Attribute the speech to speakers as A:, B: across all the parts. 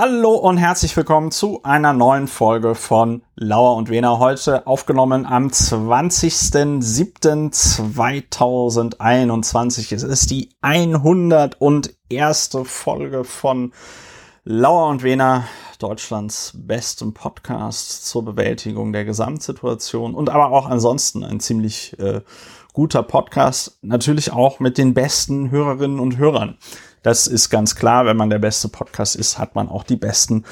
A: Hallo und herzlich willkommen zu einer neuen Folge von Lauer und Wiener. Heute aufgenommen am 20.07.2021. Es ist die 101. Folge von Lauer und Wiener, Deutschlands bestem Podcast zur Bewältigung der Gesamtsituation und aber auch ansonsten ein ziemlich äh, guter Podcast. Natürlich auch mit den besten Hörerinnen und Hörern. Das ist ganz klar, wenn man der beste Podcast ist, hat man auch die besten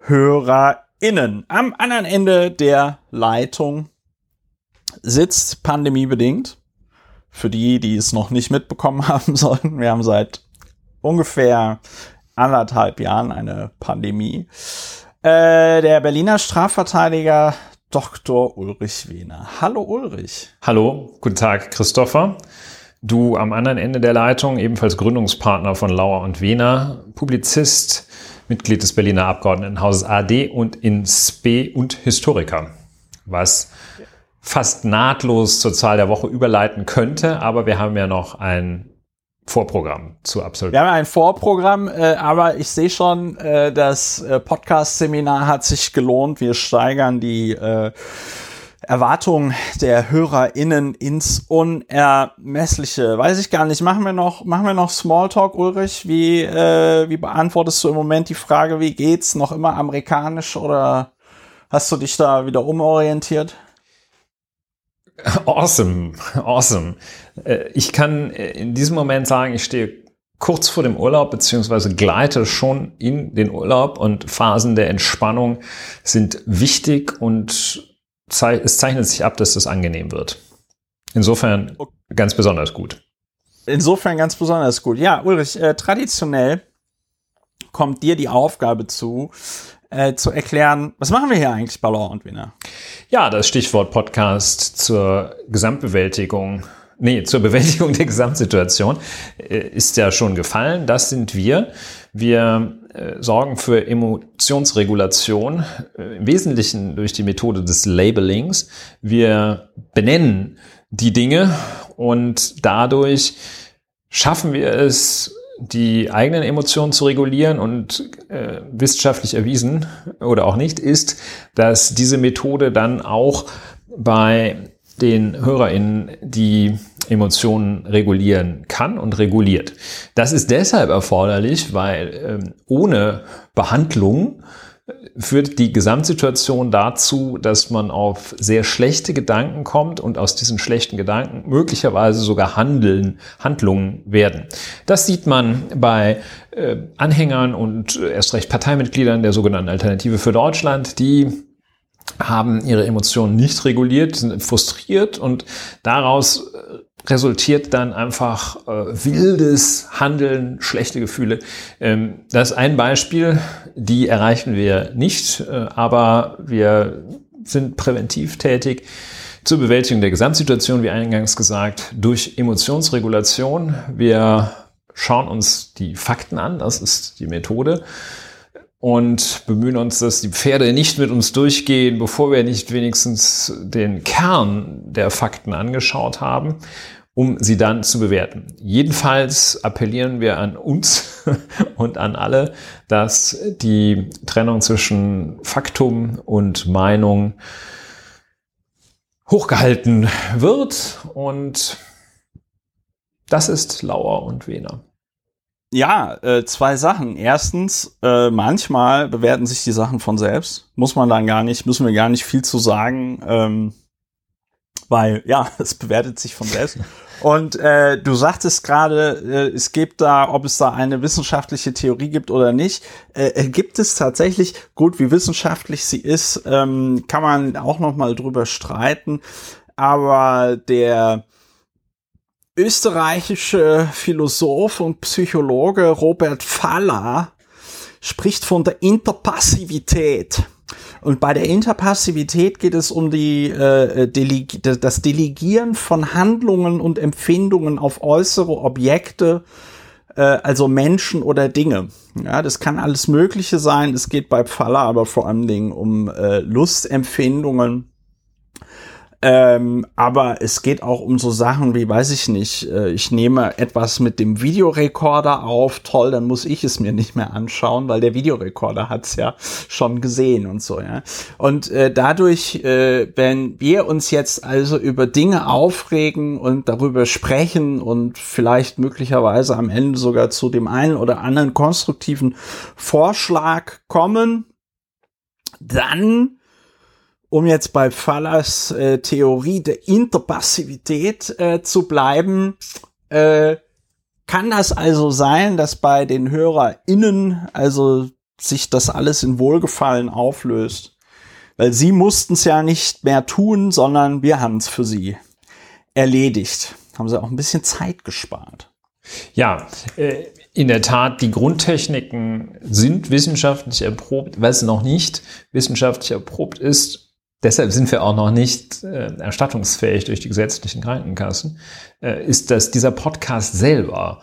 A: HörerInnen. Am anderen Ende der Leitung sitzt pandemiebedingt. Für die, die es noch nicht mitbekommen haben sollten, wir haben seit ungefähr anderthalb Jahren eine Pandemie. Äh, der Berliner Strafverteidiger Dr. Ulrich Wehner. Hallo Ulrich.
B: Hallo, guten Tag Christopher. Du am anderen Ende der Leitung, ebenfalls Gründungspartner von Lauer und Wiener, Publizist, Mitglied des Berliner Abgeordnetenhauses AD und in SPE und Historiker, was fast nahtlos zur Zahl der Woche überleiten könnte, aber wir haben ja noch ein Vorprogramm zu absolvieren.
A: Wir haben ein Vorprogramm, äh, aber ich sehe schon, äh, das äh, Podcast-Seminar hat sich gelohnt. Wir steigern die äh, Erwartungen der HörerInnen ins Unermessliche. Weiß ich gar nicht. Machen wir noch, machen wir noch Smalltalk, Ulrich? Wie, äh, wie beantwortest du im Moment die Frage, wie geht's? Noch immer amerikanisch oder hast du dich da wieder umorientiert?
B: Awesome, awesome. Äh, ich kann in diesem Moment sagen, ich stehe kurz vor dem Urlaub beziehungsweise gleite schon in den Urlaub und Phasen der Entspannung sind wichtig und es zeichnet sich ab, dass das angenehm wird. Insofern ganz besonders gut.
A: Insofern ganz besonders gut. Ja, Ulrich, äh, traditionell kommt dir die Aufgabe zu, äh, zu erklären, was machen wir hier eigentlich bei Law und Winner?
B: Ja, das Stichwort Podcast zur Gesamtbewältigung, nee, zur Bewältigung der Gesamtsituation äh, ist ja schon gefallen. Das sind wir. Wir sorgen für Emotionsregulation, äh, im Wesentlichen durch die Methode des Labelings. Wir benennen die Dinge und dadurch schaffen wir es, die eigenen Emotionen zu regulieren und äh, wissenschaftlich erwiesen oder auch nicht ist, dass diese Methode dann auch bei den HörerInnen die Emotionen regulieren kann und reguliert. Das ist deshalb erforderlich, weil ähm, ohne Behandlung äh, führt die Gesamtsituation dazu, dass man auf sehr schlechte Gedanken kommt und aus diesen schlechten Gedanken möglicherweise sogar Handeln, Handlungen werden. Das sieht man bei äh, Anhängern und äh, erst recht Parteimitgliedern der sogenannten Alternative für Deutschland, die haben ihre Emotionen nicht reguliert, sind frustriert und daraus äh, resultiert dann einfach äh, wildes Handeln, schlechte Gefühle. Ähm, das ist ein Beispiel, die erreichen wir nicht, äh, aber wir sind präventiv tätig zur Bewältigung der Gesamtsituation, wie eingangs gesagt, durch Emotionsregulation. Wir schauen uns die Fakten an, das ist die Methode und bemühen uns, dass die Pferde nicht mit uns durchgehen, bevor wir nicht wenigstens den Kern der Fakten angeschaut haben, um sie dann zu bewerten. Jedenfalls appellieren wir an uns und an alle, dass die Trennung zwischen Faktum und Meinung hochgehalten wird und das ist Lauer und Wehner.
A: Ja, äh, zwei Sachen. Erstens, äh, manchmal bewerten sich die Sachen von selbst. Muss man dann gar nicht, müssen wir gar nicht viel zu sagen, ähm, weil ja, es bewertet sich von selbst. Und äh, du sagtest gerade, äh, es gibt da, ob es da eine wissenschaftliche Theorie gibt oder nicht, äh, äh gibt es tatsächlich, gut, wie wissenschaftlich sie ist, ähm, kann man auch noch mal drüber streiten. Aber der österreichische Philosoph und Psychologe Robert Faller spricht von der Interpassivität. Und bei der Interpassivität geht es um die, äh, Delegi das Delegieren von Handlungen und Empfindungen auf äußere Objekte, äh, also Menschen oder Dinge. Ja, das kann alles Mögliche sein. Es geht bei Pfaller aber vor allen Dingen um äh, Lustempfindungen Ähm, aber es geht auch um so Sachen wie, weiß ich nicht, äh, ich nehme etwas mit dem Videorekorder auf, toll, dann muss ich es mir nicht mehr anschauen, weil der Videorekorder hat es ja schon gesehen und so, ja. Und äh, dadurch, äh, wenn wir uns jetzt also über Dinge aufregen und darüber sprechen und vielleicht möglicherweise am Ende sogar zu dem einen oder anderen konstruktiven Vorschlag kommen, dann um jetzt bei Fallers äh, Theorie der Interpassivität äh, zu bleiben, äh, kann das also sein, dass bei den HörerInnen also sich das alles in Wohlgefallen auflöst? Weil sie mussten es ja nicht mehr tun, sondern wir haben es für sie erledigt. Haben sie auch ein bisschen Zeit gespart.
B: Ja, äh, in der Tat, die Grundtechniken sind wissenschaftlich erprobt, es noch nicht wissenschaftlich erprobt ist deshalb sind wir auch noch nicht äh, erstattungsfähig durch die gesetzlichen Krankenkassen, äh, ist, dass dieser Podcast selber,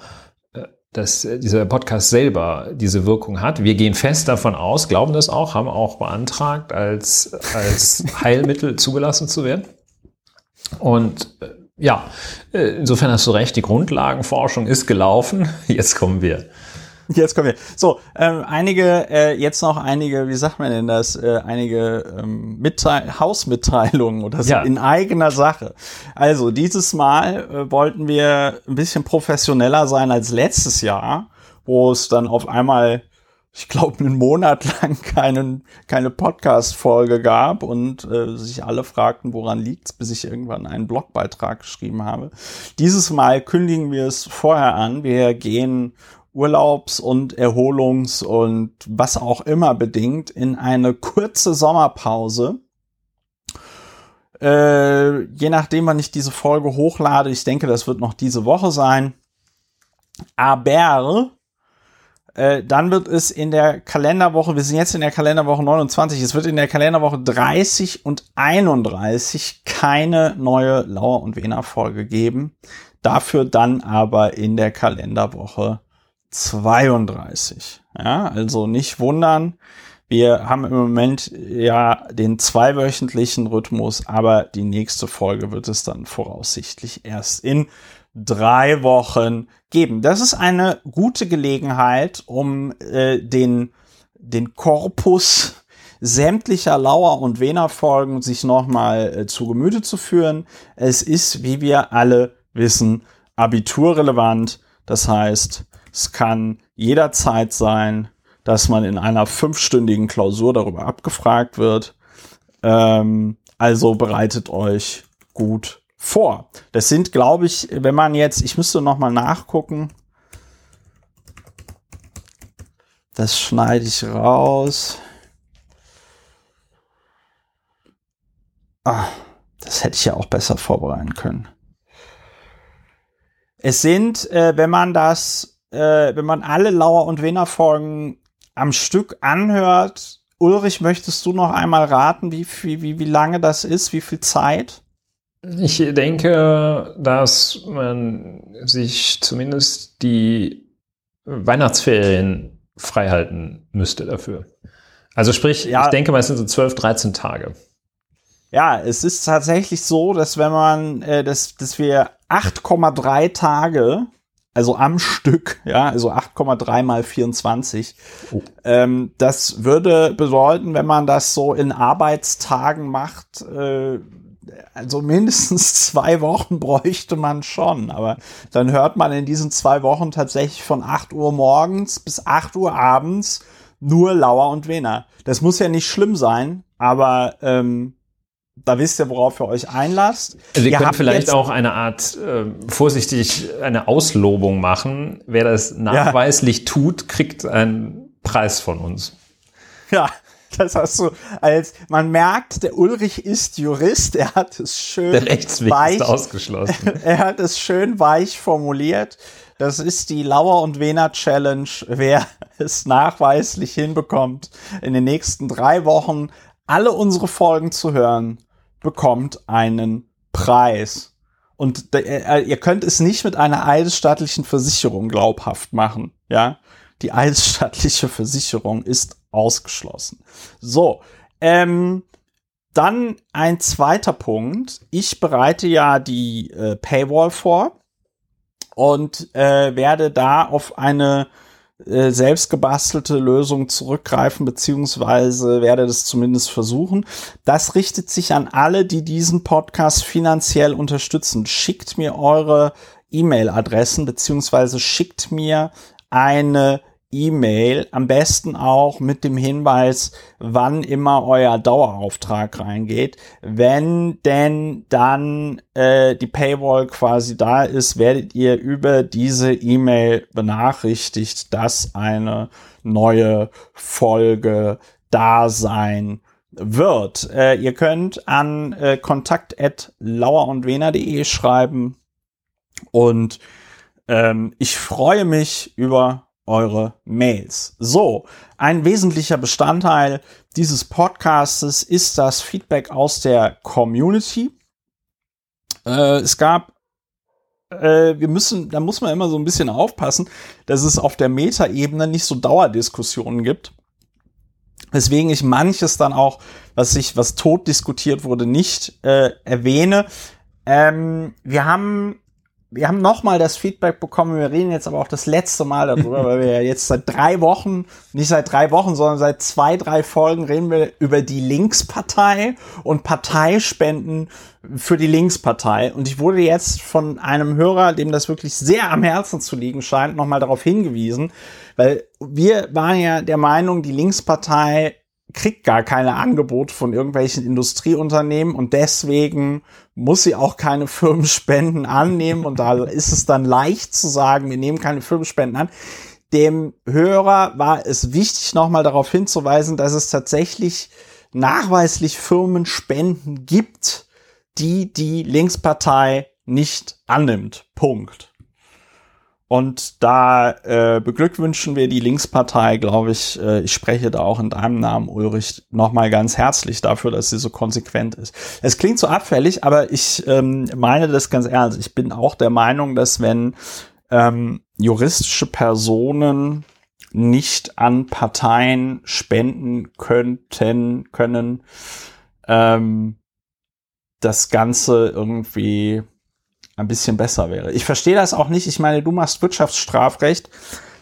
B: äh, dass äh, dieser Podcast selber diese Wirkung hat. Wir gehen fest davon aus, glauben das auch, haben auch beantragt, als, als Heilmittel zugelassen zu werden. Und äh, ja, insofern hast du recht, die Grundlagenforschung ist gelaufen. Jetzt kommen wir
A: Jetzt kommen wir. So, ähm, einige, äh, jetzt noch einige, wie sagt man denn das, äh, einige ähm, Mitteil Hausmitteilungen oder so ja. in eigener Sache. Also dieses Mal äh, wollten wir ein bisschen professioneller sein als letztes Jahr, wo es dann auf einmal ich glaube, einen Monat lang keinen, keine Podcast-Folge gab und äh, sich alle fragten, woran liegt's, bis ich irgendwann einen Blogbeitrag geschrieben habe. Dieses Mal kündigen wir es vorher an. Wir gehen Urlaubs- und Erholungs- und was auch immer bedingt in eine kurze Sommerpause. Äh, je nachdem, wann ich diese Folge hochlade, ich denke, das wird noch diese Woche sein. Aber äh, dann wird es in der Kalenderwoche, wir sind jetzt in der Kalenderwoche 29, es wird in der Kalenderwoche 30 und 31 keine neue Lauer und Wiener Folge geben. Dafür dann aber in der Kalenderwoche 32. Ja, also nicht wundern. Wir haben im Moment ja den zweiwöchentlichen Rhythmus, aber die nächste Folge wird es dann voraussichtlich erst in drei Wochen geben. Das ist eine gute Gelegenheit, um äh, den, den Korpus sämtlicher Lauer- und Wener-Folgen sich nochmal äh, zu Gemüte zu führen. Es ist, wie wir alle wissen, abiturrelevant. Das heißt, es kann jederzeit sein, dass man in einer fünfstündigen Klausur darüber abgefragt wird. Ähm, also bereitet euch gut vor. Das sind, glaube ich, wenn man jetzt, ich müsste noch mal nachgucken. Das schneide ich raus. Ah, das hätte ich ja auch besser vorbereiten können. Es sind, äh, wenn man das äh, wenn man alle Lauer und Wener Folgen am Stück anhört, Ulrich, möchtest du noch einmal raten, wie, wie, wie, wie lange das ist, wie viel Zeit?
B: Ich denke, dass man sich zumindest die Weihnachtsferien freihalten müsste dafür. Also sprich, ja. ich denke mal, es sind so 12, 13 Tage.
A: Ja, es ist tatsächlich so, dass wenn man, äh, dass, dass wir 8,3 Tage also am Stück, ja, also 8,3 mal 24. Oh. Ähm, das würde bedeuten, wenn man das so in Arbeitstagen macht, äh, also mindestens zwei Wochen bräuchte man schon. Aber dann hört man in diesen zwei Wochen tatsächlich von 8 Uhr morgens bis 8 Uhr abends nur Lauer und Wener. Das muss ja nicht schlimm sein, aber ähm, da wisst ihr, worauf ihr euch einlasst.
B: Also wir können vielleicht auch eine Art, äh, vorsichtig, eine Auslobung machen. Wer das nachweislich ja. tut, kriegt einen Preis von uns.
A: Ja, das hast du als, man merkt, der Ulrich ist Jurist, er hat es schön
B: der Rechtsweg weich, ist ausgeschlossen.
A: er hat es schön weich formuliert. Das ist die Lauer und Wener Challenge. Wer es nachweislich hinbekommt, in den nächsten drei Wochen alle unsere Folgen zu hören, bekommt einen Preis. Und äh, ihr könnt es nicht mit einer eidesstattlichen Versicherung glaubhaft machen, ja. Die eidesstattliche Versicherung ist ausgeschlossen. So, ähm, dann ein zweiter Punkt. Ich bereite ja die äh, Paywall vor und äh, werde da auf eine äh, selbstgebastelte Lösung zurückgreifen, beziehungsweise werde das zumindest versuchen. Das richtet sich an alle, die diesen Podcast finanziell unterstützen. Schickt mir eure E-Mail-Adressen, beziehungsweise schickt mir eine E-Mail, am besten auch mit dem Hinweis, wann immer euer Dauerauftrag reingeht. Wenn denn dann äh, die Paywall quasi da ist, werdet ihr über diese E-Mail benachrichtigt, dass eine neue Folge da sein wird. Äh, ihr könnt an äh, kontakt.lauerundwener.de schreiben und ähm, ich freue mich über eure Mails. So, ein wesentlicher Bestandteil dieses Podcastes ist das Feedback aus der Community. Äh, es gab äh, wir müssen, da muss man immer so ein bisschen aufpassen, dass es auf der Metaebene nicht so Dauerdiskussionen gibt. Weswegen ich manches dann auch, was sich, was tot diskutiert wurde, nicht äh, erwähne. Ähm, wir haben wir haben nochmal das Feedback bekommen, wir reden jetzt aber auch das letzte Mal darüber, weil wir ja jetzt seit drei Wochen, nicht seit drei Wochen, sondern seit zwei, drei Folgen reden wir über die Linkspartei und Parteispenden für die Linkspartei. Und ich wurde jetzt von einem Hörer, dem das wirklich sehr am Herzen zu liegen scheint, nochmal darauf hingewiesen, weil wir waren ja der Meinung, die Linkspartei kriegt gar keine Angebote von irgendwelchen Industrieunternehmen und deswegen muss sie auch keine Firmenspenden annehmen und da ist es dann leicht zu sagen, wir nehmen keine Firmenspenden an. Dem Hörer war es wichtig, nochmal darauf hinzuweisen, dass es tatsächlich nachweislich Firmenspenden gibt, die die Linkspartei nicht annimmt. Punkt. Und da äh, beglückwünschen wir die Linkspartei, glaube ich. Äh, ich spreche da auch in deinem Namen, Ulrich, nochmal ganz herzlich dafür, dass sie so konsequent ist. Es klingt so abfällig, aber ich ähm, meine das ganz ernst. Ich bin auch der Meinung, dass wenn ähm, juristische Personen nicht an Parteien spenden könnten, können, ähm, das Ganze irgendwie ein bisschen besser wäre. Ich verstehe das auch nicht. Ich meine, du machst Wirtschaftsstrafrecht.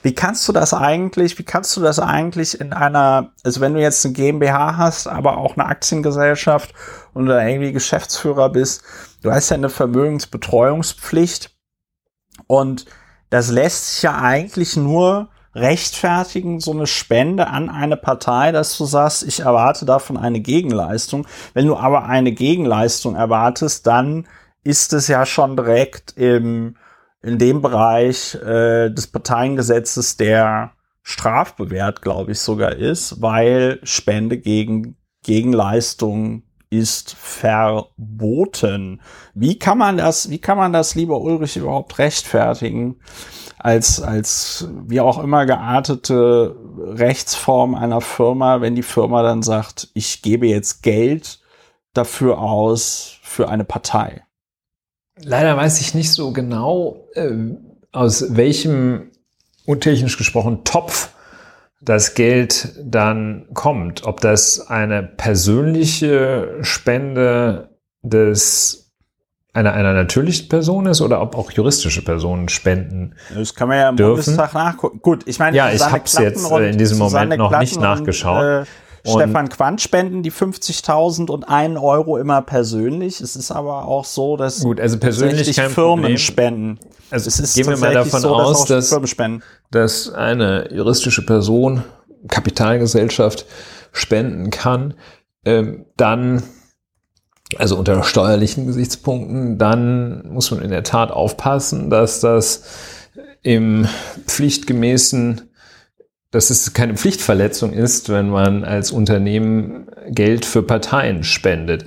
A: Wie kannst du das eigentlich, wie kannst du das eigentlich in einer, also wenn du jetzt eine GmbH hast, aber auch eine Aktiengesellschaft und da irgendwie Geschäftsführer bist, du hast ja eine Vermögensbetreuungspflicht und das lässt sich ja eigentlich nur rechtfertigen, so eine Spende an eine Partei, dass du sagst, ich erwarte davon eine Gegenleistung. Wenn du aber eine Gegenleistung erwartest, dann ist es ja schon direkt im, in dem Bereich äh, des Parteiengesetzes, der strafbewehrt, glaube ich, sogar ist, weil Spende gegen Gegenleistung ist verboten. Wie kann man das, wie kann man das, lieber Ulrich, überhaupt rechtfertigen? Als, als wie auch immer geartete Rechtsform einer Firma, wenn die Firma dann sagt, ich gebe jetzt Geld dafür aus für eine Partei.
B: Leider weiß ich nicht so genau, äh, aus welchem untechnisch gesprochen Topf das Geld dann kommt. Ob das eine persönliche Spende des einer, einer natürlichen Person ist oder ob auch juristische Personen spenden.
A: Das kann man ja im dürfen. Bundestag nachgucken. Gut, ich meine,
B: ja, ich habe es jetzt äh, in diesem Moment noch Klatten nicht nachgeschaut. Und, äh,
A: Stefan Quandt spenden die 50.000 und einen Euro immer persönlich. Es ist aber auch so, dass
B: Gut, also persönlich
A: Firmen Problem. spenden.
B: Also es ist gehen wir mal davon so, aus, dass, dass eine juristische Person, Kapitalgesellschaft spenden kann, ähm, dann also unter steuerlichen Gesichtspunkten, dann muss man in der Tat aufpassen, dass das im pflichtgemäßen dass es keine Pflichtverletzung ist, wenn man als Unternehmen Geld für Parteien spendet.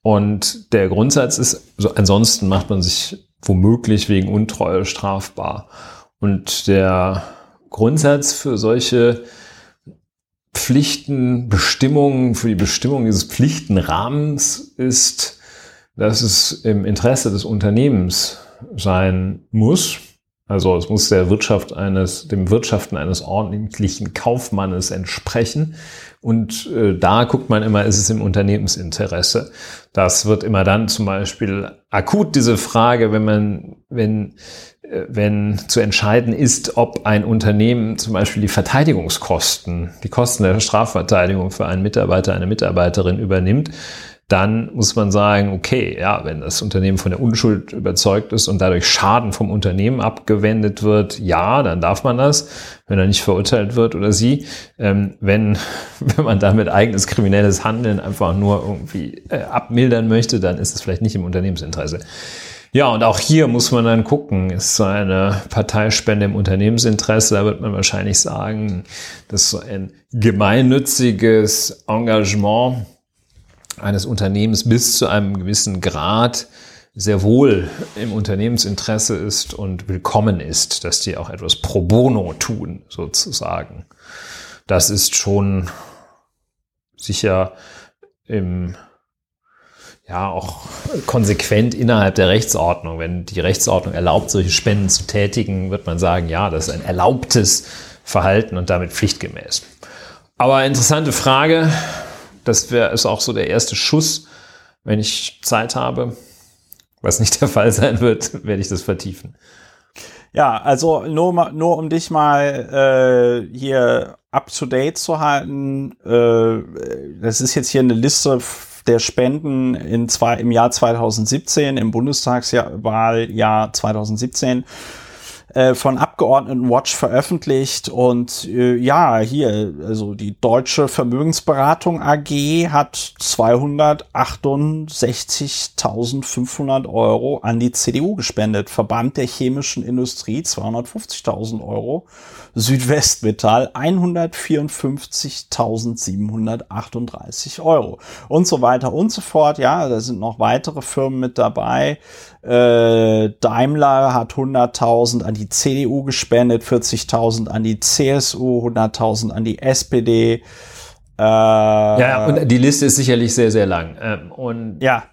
B: Und der Grundsatz ist, so, ansonsten macht man sich womöglich wegen Untreue strafbar. Und der Grundsatz für solche Pflichten, Bestimmungen, für die Bestimmung dieses Pflichtenrahmens ist, dass es im Interesse des Unternehmens sein muss, Also es muss der Wirtschaft eines, dem Wirtschaften eines ordentlichen Kaufmannes entsprechen. Und äh, da guckt man immer, ist es im Unternehmensinteresse. Das wird immer dann zum Beispiel akut diese Frage, wenn man, wenn, äh, wenn zu entscheiden ist, ob ein Unternehmen zum Beispiel die Verteidigungskosten, die Kosten der Strafverteidigung für einen Mitarbeiter, eine Mitarbeiterin übernimmt, dann muss man sagen, okay, ja, wenn das Unternehmen von der Unschuld überzeugt ist und dadurch Schaden vom Unternehmen abgewendet wird, ja, dann darf man das, wenn er nicht verurteilt wird oder sie. Ähm, wenn, wenn man damit eigenes kriminelles Handeln einfach nur irgendwie äh, abmildern möchte, dann ist es vielleicht nicht im Unternehmensinteresse. Ja, und auch hier muss man dann gucken, ist so eine Parteispende im Unternehmensinteresse, da wird man wahrscheinlich sagen, dass so ein gemeinnütziges Engagement eines Unternehmens bis zu einem gewissen Grad sehr wohl im Unternehmensinteresse ist und willkommen ist, dass die auch etwas pro bono tun, sozusagen. Das ist schon sicher im, ja, auch konsequent innerhalb der Rechtsordnung. Wenn die Rechtsordnung erlaubt, solche Spenden zu tätigen, wird man sagen, ja, das ist ein erlaubtes Verhalten und damit pflichtgemäß. Aber interessante Frage das wäre ist auch so der erste Schuss. Wenn ich Zeit habe, was nicht der Fall sein wird, werde ich das vertiefen.
A: Ja, also nur, nur um dich mal äh, hier up to date zu halten. Äh, das ist jetzt hier eine Liste der Spenden in zwei, im Jahr 2017, im Bundestagswahljahr 2017 äh, von Abgeordneten Watch veröffentlicht und äh, ja, hier, also die Deutsche Vermögensberatung AG hat 268.500 Euro an die CDU gespendet, Verband der chemischen Industrie 250.000 Euro, Südwestmetall 154.738 Euro und so weiter und so fort. Ja, da sind noch weitere Firmen mit dabei. Äh, Daimler hat 100.000 an die CDU gespendet, 40.000 an die CSU, 100.000 an die SPD.
B: Äh, ja, und die Liste ist sicherlich sehr, sehr lang. Ähm, und
A: ja.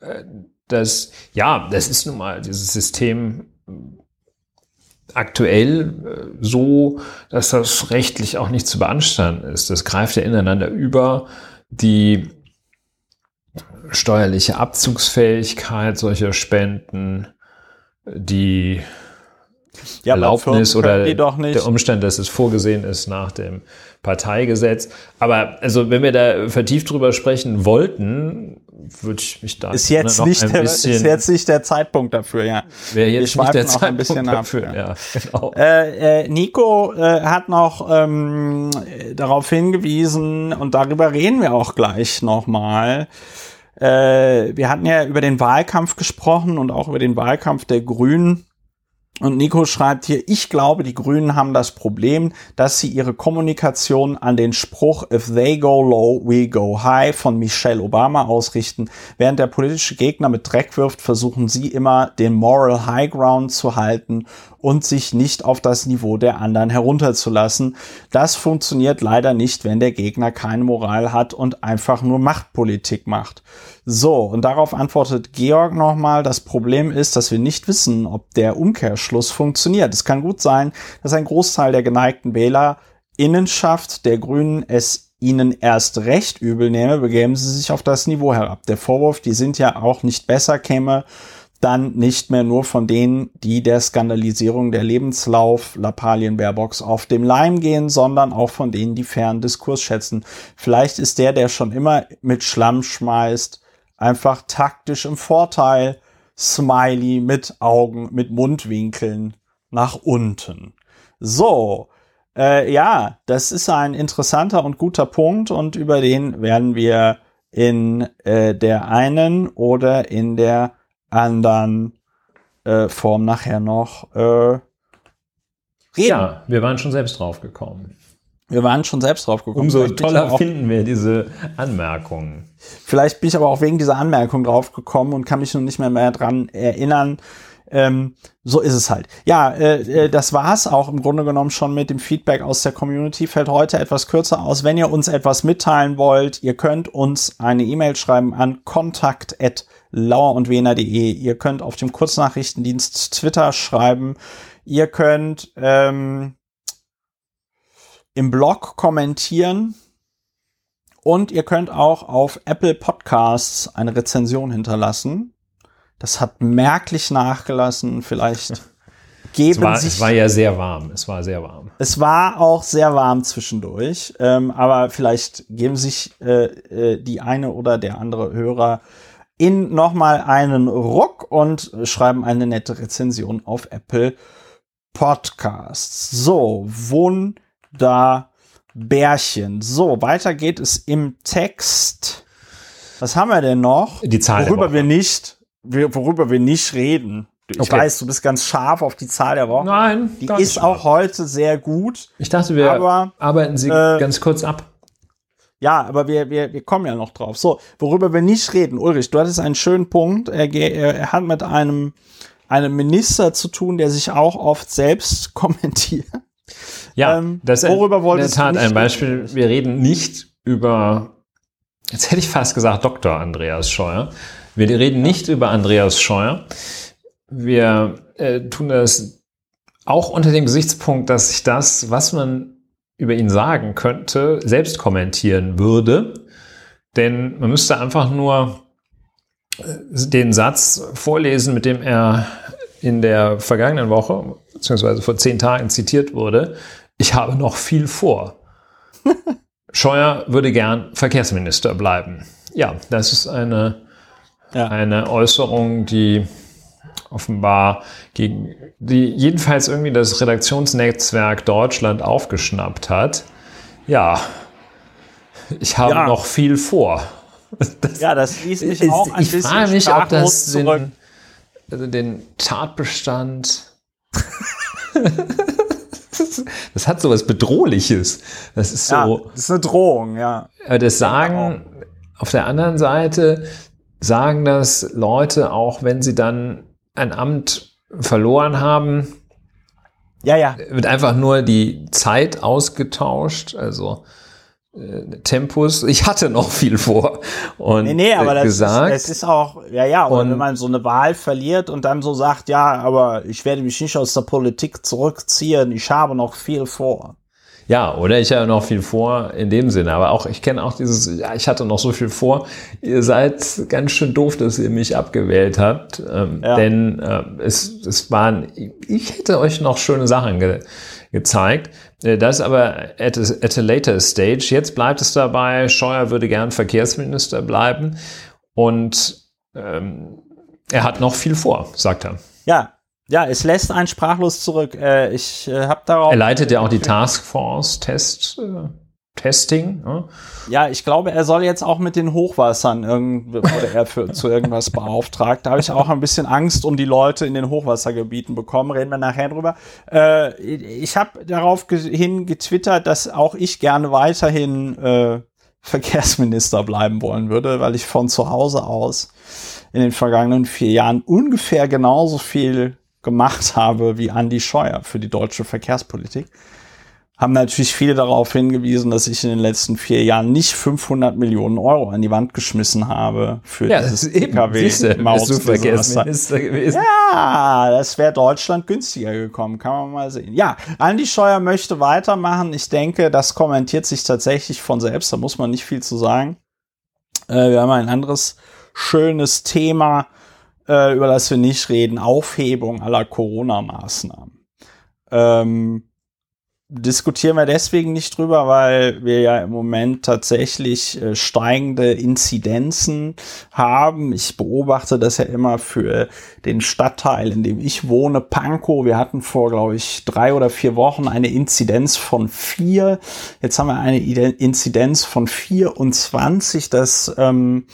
B: Äh, das, ja, das ist nun mal dieses System aktuell äh, so, dass das rechtlich auch nicht zu beanstanden ist. Das greift ja ineinander über. Die steuerliche Abzugsfähigkeit solcher Spenden, die ja, Erlaubnis oder der Umstand, dass es vorgesehen ist nach dem Parteigesetz. Aber also, wenn wir da vertieft drüber sprechen wollten, würde ich mich da
A: ist jetzt noch nicht ein der, bisschen, ist jetzt nicht der Zeitpunkt dafür, ja.
B: Wäre jetzt nicht der Zeitpunkt ein bisschen dafür, ab, ja.
A: genau. Äh, äh, Nico äh, hat noch ähm, darauf hingewiesen und darüber reden wir auch gleich nochmal. Äh, wir hatten ja über den Wahlkampf gesprochen und auch über den Wahlkampf der Grünen und Nico schreibt hier, ich glaube, die Grünen haben das Problem, dass sie ihre Kommunikation an den Spruch If they go low, we go high von Michelle Obama ausrichten. Während der politische Gegner mit Dreck wirft, versuchen sie immer den Moral High Ground zu halten und sich nicht auf das Niveau der anderen herunterzulassen. Das funktioniert leider nicht, wenn der Gegner keine Moral hat und einfach nur Machtpolitik macht. So, und darauf antwortet Georg nochmal, das Problem ist, dass wir nicht wissen, ob der Umkehrschluss funktioniert. Es kann gut sein, dass ein Großteil der geneigten Wählerinnenschaft der Grünen es ihnen erst recht übel nehme, begeben sie sich auf das Niveau herab. Der Vorwurf, die sind ja auch nicht besser, käme dann nicht mehr nur von denen, die der Skandalisierung der Lebenslauf Lappalien Baerbocks auf dem Leim gehen, sondern auch von denen, die fairen Diskurs schätzen. Vielleicht ist der, der schon immer mit Schlamm schmeißt, einfach taktisch im Vorteil. Smiley mit Augen, mit Mundwinkeln nach unten. So, äh, ja, das ist ein interessanter und guter Punkt und über den werden wir in äh, der einen oder in der anderen äh, Form nachher noch äh, reden.
B: Ja, wir waren schon selbst drauf gekommen.
A: Wir waren schon selbst drauf gekommen.
B: Umso Vielleicht toller finden wir diese Anmerkungen.
A: Vielleicht bin ich aber auch wegen dieser Anmerkung drauf gekommen und kann mich nun nicht mehr, mehr dran erinnern. Ähm, so ist es halt. Ja, äh, äh, das war's auch im Grunde genommen schon mit dem Feedback aus der Community. Fällt heute etwas kürzer aus. Wenn ihr uns etwas mitteilen wollt, ihr könnt uns eine E-Mail schreiben an kontakt@ lauerundwener.de. Ihr könnt auf dem Kurznachrichtendienst Twitter schreiben. Ihr könnt ähm, im Blog kommentieren und ihr könnt auch auf Apple Podcasts eine Rezension hinterlassen. Das hat merklich nachgelassen. Vielleicht geben
B: Es war,
A: sich.
B: es war ja sehr warm. Es war sehr warm.
A: Es war auch sehr warm zwischendurch, ähm, aber vielleicht geben sich äh, äh, die eine oder der andere Hörer in nochmal einen Ruck und schreiben eine nette Rezension auf Apple Podcasts. So, Wunderbärchen. So, weiter geht es im Text. Was haben wir denn noch?
B: Die Zahl der
A: worüber
B: Woche.
A: wir nicht, wir- worüber wir nicht reden. Ich
B: Okay.
A: weiß, du bist ganz scharf auf die Zahl der Woche.
B: Nein,
A: Die ist auch heute sehr gut.
B: Ich dachte, wir
A: Aber,
B: arbeiten Sie
A: äh,
B: ganz kurz ab.
A: Ja, aber wir, wir, wir kommen ja noch drauf. So, worüber wir nicht reden, Ulrich, du hattest einen schönen Punkt. Er, er, er hat mit einem, einem Minister zu tun, der sich auch oft selbst kommentiert.
B: Ja,
A: ähm,
B: das ist
A: worüber
B: in der Tat ein
A: reden?
B: Beispiel. Wir reden nicht über, jetzt hätte ich fast gesagt Dr. Andreas Scheuer. Wir reden nicht über Andreas Scheuer. Wir äh, tun das auch unter dem Gesichtspunkt, dass sich das, was man über ihn sagen könnte, selbst kommentieren würde. Denn man müsste einfach nur äh, den Satz vorlesen, mit dem er in der vergangenen Woche, beziehungsweise vor zehn Tagen zitiert wurde, ich habe noch viel vor. Scheuer würde gern Verkehrsminister bleiben. Ja, das ist eine,
A: Ja.
B: eine Äußerung, die offenbar gegen, die jedenfalls irgendwie das Redaktionsnetzwerk Deutschland aufgeschnappt hat. Ja, ich habe
A: Ja.
B: noch viel vor.
A: Ja, das ließ mich
B: Ich,
A: auch ein
B: ich
A: bisschen
B: frage mich, ob das den, also den Tatbestand. das hat so was Bedrohliches. Das ist so.
A: Ja, das ist eine Drohung, ja.
B: Das sagen auf der anderen Seite sagen das Leute auch, wenn sie dann ein Amt verloren haben,
A: Ja, ja.
B: wird einfach nur die Zeit ausgetauscht, also äh, Tempus. Ich hatte noch viel vor und
A: Nee, nee, aber das
B: gesagt.
A: ist, es ist auch, ja, ja, aber
B: Und-
A: wenn man so eine Wahl verliert und dann so sagt, ja, aber ich werde mich nicht aus der Politik zurückziehen, ich habe noch viel vor.
B: Ja, oder ich habe noch viel vor in dem Sinne. Aber auch, ich kenne auch dieses, ja, ich hatte noch so viel vor. Ihr seid ganz schön doof, dass ihr mich abgewählt habt. Ähm,
A: Ja.
B: Denn äh, es, es waren, ich hätte euch noch schöne Sachen ge gezeigt. Äh, Das aber at a, at a later stage. Jetzt bleibt es dabei, Scheuer würde gern Verkehrsminister bleiben. Und ähm, er hat noch viel vor, sagt er.
A: Ja, ja, es lässt einen sprachlos zurück. Äh, ich äh, habe darauf.
B: Er leitet ja auch die Taskforce Test, äh, Testing. Ne?
A: Ja, ich glaube, er soll jetzt auch mit den Hochwassern irgend wurde er für, zu irgendwas beauftragt. Da habe ich auch ein bisschen Angst um die Leute in den Hochwassergebieten bekommen. Reden wir nachher drüber. Äh, ich habe darauf hin getwittert, dass auch ich gerne weiterhin äh, Verkehrsminister bleiben wollen würde, weil ich von zu Hause aus in den vergangenen vier Jahren ungefähr genauso viel gemacht habe wie Andy Scheuer für die deutsche Verkehrspolitik haben natürlich viele darauf hingewiesen, dass ich in den letzten vier Jahren nicht 500 Millionen Euro an die Wand geschmissen habe für
B: Ja,
A: dieses PKW
B: gewesen.
A: Ja, das wäre Deutschland günstiger gekommen, kann man mal sehen. Ja, Andi Scheuer möchte weitermachen. Ich denke, das kommentiert sich tatsächlich von selbst, da muss man nicht viel zu sagen. Äh, wir haben ein anderes schönes Thema, äh, über das wir nicht reden, Aufhebung aller Corona-Maßnahmen. Ähm, diskutieren wir deswegen nicht drüber, weil wir ja im Moment tatsächlich äh, steigende Inzidenzen haben. Ich beobachte das ja immer für den Stadtteil, in dem ich wohne, Pankow. Wir hatten vor, glaube ich, drei oder vier Wochen eine Inzidenz von vier. Jetzt haben wir eine Ide- Inzidenz von 24. Das ähm,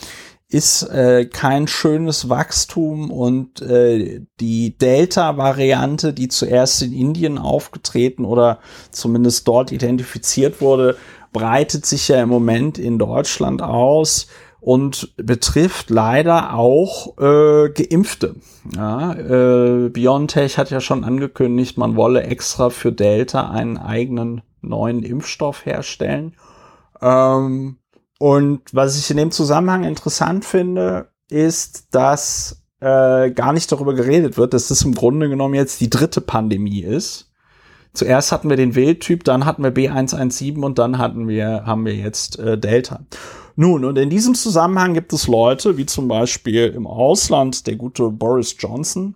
A: ist äh, kein schönes Wachstum und äh, die Delta-Variante, die zuerst in Indien aufgetreten oder zumindest dort identifiziert wurde, breitet sich ja im Moment in Deutschland aus und betrifft leider auch äh, Geimpfte. Ja, äh, BioNTech hat ja schon angekündigt, man wolle extra für Delta einen eigenen neuen Impfstoff herstellen. Ähm, und was ich in dem Zusammenhang interessant finde, ist, dass äh, gar nicht darüber geredet wird, dass das im Grunde genommen jetzt die dritte Pandemie ist. Zuerst hatten wir den Wildtyp, dann hatten wir B117 und dann hatten wir, haben wir jetzt äh, Delta. Nun, und in diesem Zusammenhang gibt es Leute, wie zum Beispiel im Ausland der gute Boris Johnson,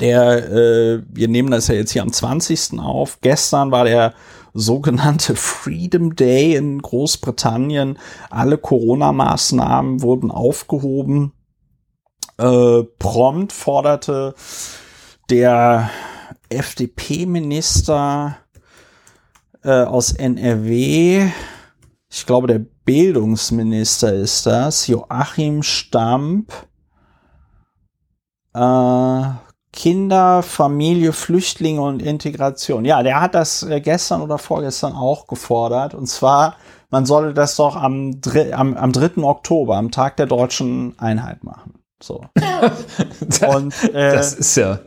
A: der, äh, wir nehmen das ja jetzt hier am 20. auf. Gestern war der sogenannte Freedom Day in Großbritannien. Alle Corona-Maßnahmen wurden aufgehoben. Äh, prompt forderte der FDP-Minister äh, aus NRW, ich glaube der Bildungsminister ist das, Joachim Stamp, äh, Kinder, Familie, Flüchtlinge und Integration. Ja, der hat das äh, gestern oder vorgestern auch gefordert. Und zwar, man solle das doch am, am, am 3. Oktober, am Tag der deutschen Einheit machen. So.
B: und, äh, das ist ja.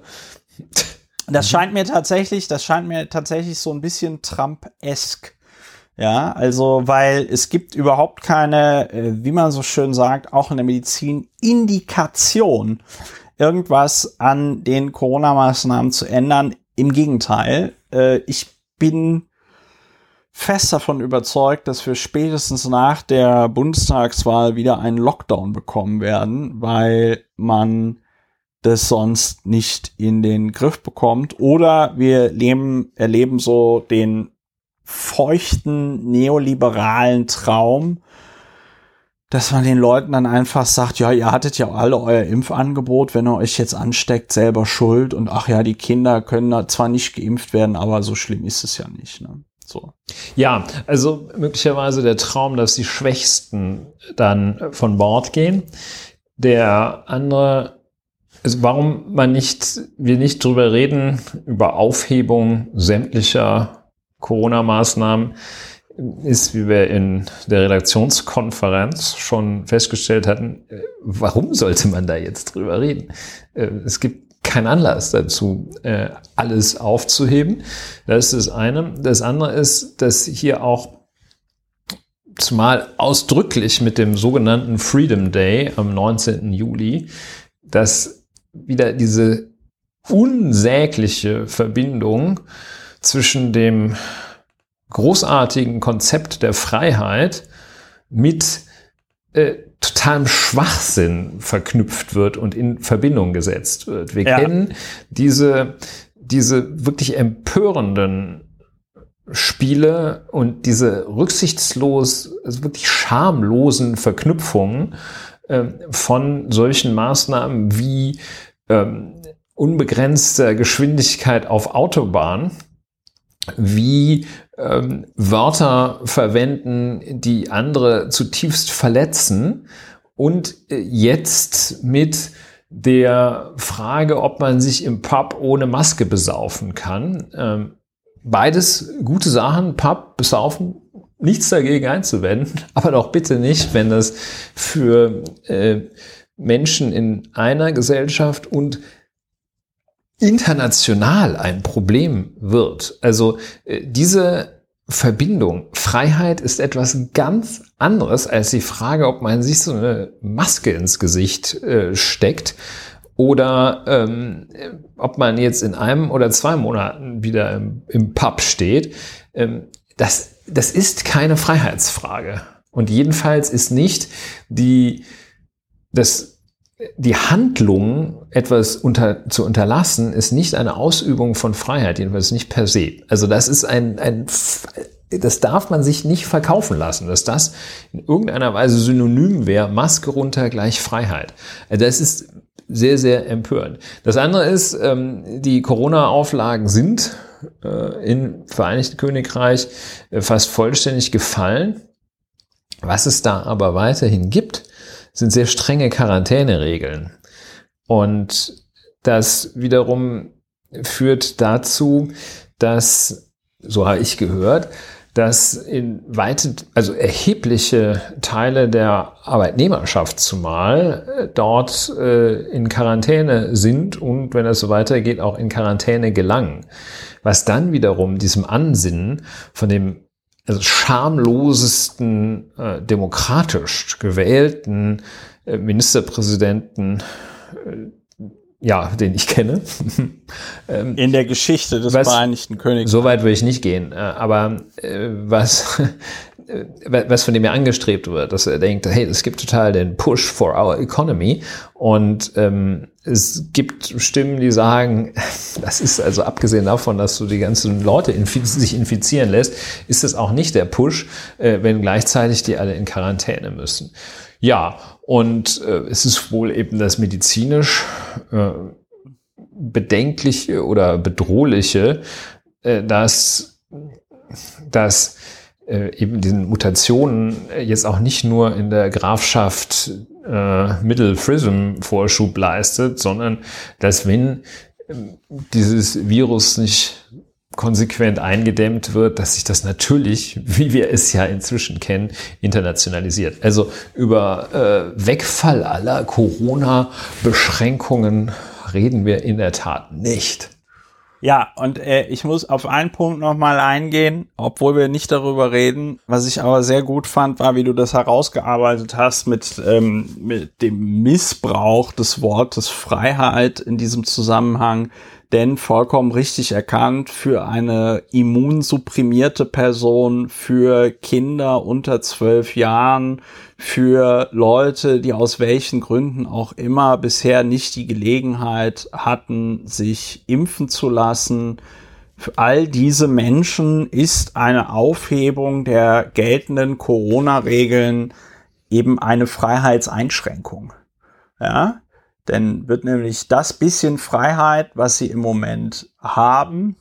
A: Das scheint mir tatsächlich, das scheint mir tatsächlich so ein bisschen Trump-esk. Ja, also, weil es gibt überhaupt keine, äh, wie man so schön sagt, auch in der Medizin Indikation, irgendwas an den Corona-Maßnahmen zu ändern. Im Gegenteil, äh, ich bin fest davon überzeugt, dass wir spätestens nach der Bundestagswahl wieder einen Lockdown bekommen werden, weil man das sonst nicht in den Griff bekommt. Oder wir leben, erleben so den feuchten neoliberalen Traum, dass man den Leuten dann einfach sagt, ja, ihr hattet ja alle euer Impfangebot, wenn ihr euch jetzt ansteckt, selber schuld und ach ja, die Kinder können zwar nicht geimpft werden, aber so schlimm ist es ja nicht. Ne? So.
B: Ja, also möglicherweise der Traum, dass die Schwächsten dann von Bord gehen. Der andere, also warum man nicht, wir nicht drüber reden, über Aufhebung sämtlicher Corona-Maßnahmen, ist, wie wir in der Redaktionskonferenz schon festgestellt hatten, äh, warum sollte man da jetzt drüber reden? Äh, es gibt keinen Anlass dazu, äh, alles aufzuheben. Das ist das eine. Das andere ist, dass hier auch zumal ausdrücklich mit dem sogenannten Freedom Day am 19. Juli, dass wieder diese unsägliche Verbindung zwischen dem großartigen Konzept der Freiheit mit äh, totalem Schwachsinn verknüpft wird und in Verbindung gesetzt wird. Wir ja. kennen diese, diese wirklich empörenden Spiele und diese rücksichtslos, also wirklich schamlosen Verknüpfungen äh, von solchen Maßnahmen wie ähm, unbegrenzter Geschwindigkeit auf Autobahn, wie ähm, Wörter verwenden, die andere zutiefst verletzen und äh, jetzt mit der Frage, ob man sich im Pub ohne Maske besaufen kann. Ähm, beides gute Sachen, Pub, besaufen, nichts dagegen einzuwenden, aber doch bitte nicht, wenn das für äh, Menschen in einer Gesellschaft und international ein Problem wird. Also äh, diese Verbindung, Freiheit ist etwas ganz anderes als die Frage, ob man sich so eine Maske ins Gesicht äh, steckt oder ähm, ob man jetzt in einem oder zwei Monaten wieder im, im Pub steht. Ähm, das, das ist keine Freiheitsfrage. Und jedenfalls ist nicht die, das die Handlung, etwas unter, zu unterlassen, ist nicht eine Ausübung von Freiheit, jedenfalls nicht per se. Also das ist ein, ein, das darf man sich nicht verkaufen lassen, dass das in irgendeiner Weise synonym wäre, Maske runter gleich Freiheit. Also das ist sehr, sehr empörend. Das andere ist, ähm, die Corona-Auflagen sind äh, im Vereinigten Königreich äh, fast vollständig gefallen. Was es da aber weiterhin gibt, sind sehr strenge Quarantäneregeln. Und das wiederum führt dazu, dass, so habe ich gehört, dass in weite, also erhebliche Teile der Arbeitnehmerschaft zumal äh, dort äh, in Quarantäne sind und wenn es so weitergeht, auch in Quarantäne gelangen. Was dann wiederum diesem Ansinnen von dem also schamlosesten äh, demokratisch gewählten äh, Ministerpräsidenten ja, den ich kenne.
A: ähm, In der Geschichte des
B: was,
A: Vereinigten Königreichs.
B: So weit will ich nicht gehen. Äh, aber äh, was, äh, was von dem ja angestrebt wird, dass er denkt, hey, es gibt total den Push for our economy. Und ähm, es gibt Stimmen, die sagen, das ist also abgesehen davon, dass du die ganzen Leute infiz sich infizieren lässt, ist es auch nicht der Push, äh, wenn gleichzeitig die alle in Quarantäne müssen. Ja, und äh, es ist wohl eben das medizinisch äh, bedenkliche oder bedrohliche, äh, dass, dass äh, eben diesen Mutationen jetzt auch nicht nur in der Grafschaft äh, Middle Prism Vorschub leistet, sondern dass wenn äh, dieses Virus nicht konsequent eingedämmt wird, dass sich das natürlich, wie wir es ja inzwischen kennen, internationalisiert. Also über äh, Wegfall aller Corona-Beschränkungen reden wir in der Tat nicht.
A: Ja, und äh, ich muss auf einen Punkt nochmal eingehen, obwohl wir nicht darüber reden. Was ich aber sehr gut fand, war, wie du das herausgearbeitet hast mit, ähm, mit dem Missbrauch des Wortes Freiheit in diesem Zusammenhang denn vollkommen richtig erkannt, für eine immunsupprimierte Person, für Kinder unter zwölf Jahren, für Leute, die aus welchen Gründen auch immer bisher nicht die Gelegenheit hatten, sich impfen zu lassen. Für all diese Menschen ist eine Aufhebung der geltenden Corona-Regeln eben eine Freiheitseinschränkung. Ja, denn wird nämlich das bisschen Freiheit, was sie im Moment haben,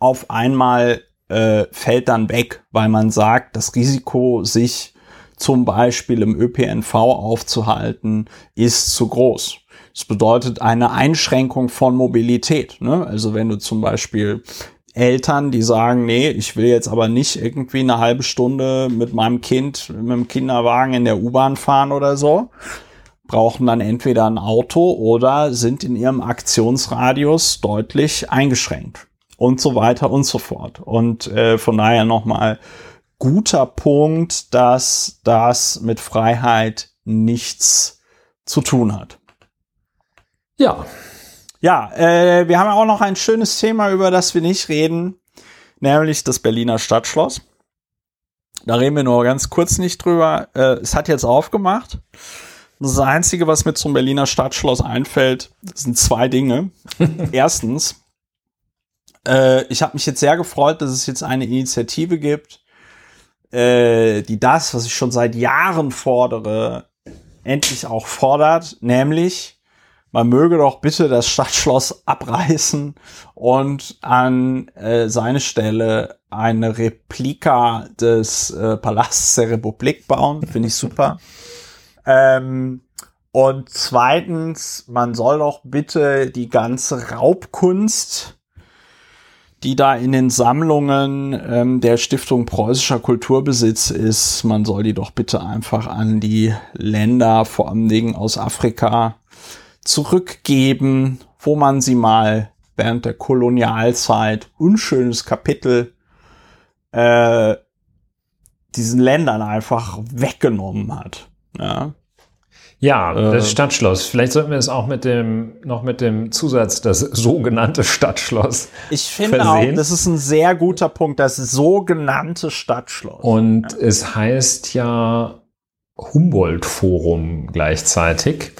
A: auf einmal äh, fällt dann weg, weil man sagt, das Risiko, sich zum Beispiel im ÖPNV aufzuhalten, ist zu groß. Das bedeutet eine Einschränkung von Mobilität. Ne? Also wenn du zum Beispiel Eltern, die sagen, nee, ich will jetzt aber nicht irgendwie eine halbe Stunde mit meinem Kind, mit dem Kinderwagen in der U-Bahn fahren oder so, brauchen dann entweder ein Auto oder sind in ihrem Aktionsradius deutlich eingeschränkt und so weiter und so fort. Und äh, von daher nochmal guter Punkt, dass das mit Freiheit nichts zu tun hat.
B: Ja.
A: Ja, äh, wir haben auch noch ein schönes Thema, über das wir nicht reden, nämlich das Berliner Stadtschloss. Da reden wir nur ganz kurz nicht drüber. Äh, es hat jetzt aufgemacht. Das Einzige, was mir zum Berliner Stadtschloss einfällt, sind zwei Dinge. Erstens, äh, ich habe mich jetzt sehr gefreut, dass es jetzt eine Initiative gibt, äh, die das, was ich schon seit Jahren fordere, endlich auch fordert, nämlich man möge doch bitte das Stadtschloss abreißen und an äh, seine Stelle eine Replika des äh, Palasts der Republik bauen. Finde ich super. Ähm, und zweitens, man soll doch bitte die ganze Raubkunst, die da in den Sammlungen ähm, der Stiftung Preußischer Kulturbesitz ist, man soll die doch bitte einfach an die Länder, vor allen Dingen aus Afrika, zurückgeben, wo man sie mal während der Kolonialzeit, unschönes Kapitel, äh, diesen Ländern einfach weggenommen hat. Ja,
B: ja das äh, Stadtschloss. Vielleicht sollten wir es auch mit dem, noch mit dem Zusatz, das sogenannte Stadtschloss.
A: Ich finde versehen. auch, das ist ein sehr guter Punkt, das sogenannte Stadtschloss.
B: Und ja. es heißt ja Humboldt-Forum gleichzeitig.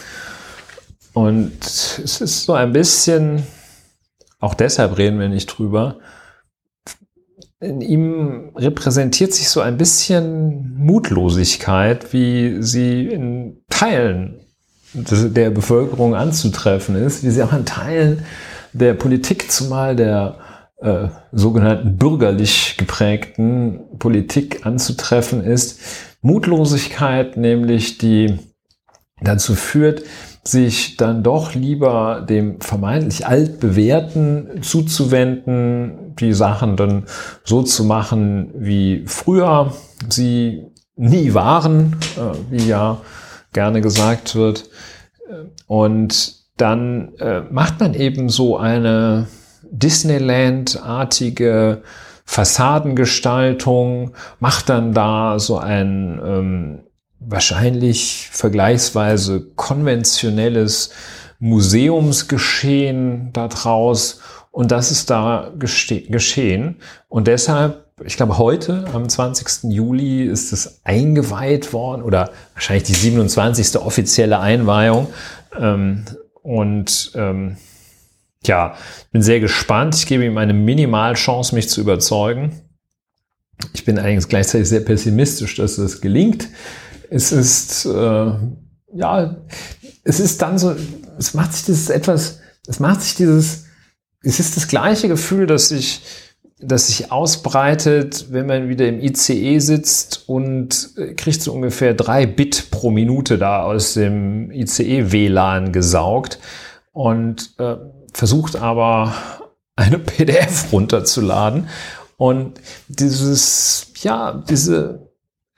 B: Und es ist so ein bisschen, auch deshalb reden wir nicht drüber, in ihm repräsentiert sich so ein bisschen Mutlosigkeit, wie sie in Teilen der Bevölkerung anzutreffen ist, wie sie auch in Teilen der Politik, zumal der äh, sogenannten bürgerlich geprägten Politik anzutreffen ist. Mutlosigkeit nämlich, die dazu führt, sich dann doch lieber dem vermeintlich altbewährten zuzuwenden, die Sachen dann so zu machen, wie früher sie nie waren, äh, wie ja gerne gesagt wird. Und dann äh, macht man eben so eine Disneyland-artige Fassadengestaltung, macht dann da so ein ähm, wahrscheinlich vergleichsweise konventionelles Museumsgeschehen daraus und das ist da geschehen. Und deshalb, ich glaube, heute, am 20. Juli, ist es eingeweiht worden oder wahrscheinlich die 27. offizielle Einweihung. Ähm, und ähm, ja, bin sehr gespannt. Ich gebe ihm eine Minimalchance, mich zu überzeugen. Ich bin allerdings gleichzeitig sehr pessimistisch, dass es gelingt. Es ist, äh, ja, es ist dann so, es macht sich dieses etwas, es macht sich dieses, es ist das gleiche Gefühl, dass sich, dass sich ausbreitet, wenn man wieder im ICE sitzt und äh, kriegt so ungefähr drei Bit pro Minute da aus dem ICE-WLAN gesaugt und äh, versucht aber eine PDF runterzuladen und dieses, ja, diese,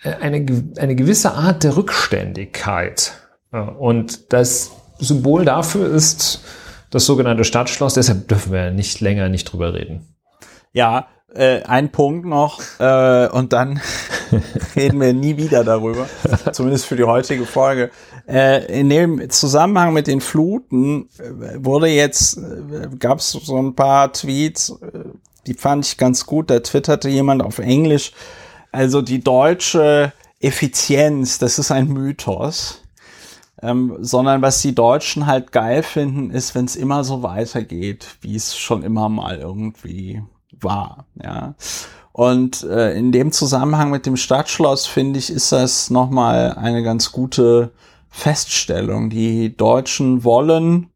B: äh, eine, eine gewisse Art der Rückständigkeit. Und das Symbol dafür ist das sogenannte Stadtschloss. Deshalb dürfen wir nicht länger nicht drüber reden.
A: Ja, äh, ein Punkt noch äh, und dann reden wir nie wieder darüber, zumindest für die heutige Folge. Äh, in dem Zusammenhang mit den Fluten äh, wurde jetzt, äh, gab es so ein paar Tweets, äh, die fand ich ganz gut. Da twitterte jemand auf Englisch, also die deutsche Effizienz, das ist ein Mythos. Ähm, sondern was die Deutschen halt geil finden, ist, wenn es immer so weitergeht, wie es schon immer mal irgendwie war. Ja. Und äh, in dem Zusammenhang mit dem Stadtschloss finde ich, ist das nochmal eine ganz gute Feststellung. Die Deutschen wollen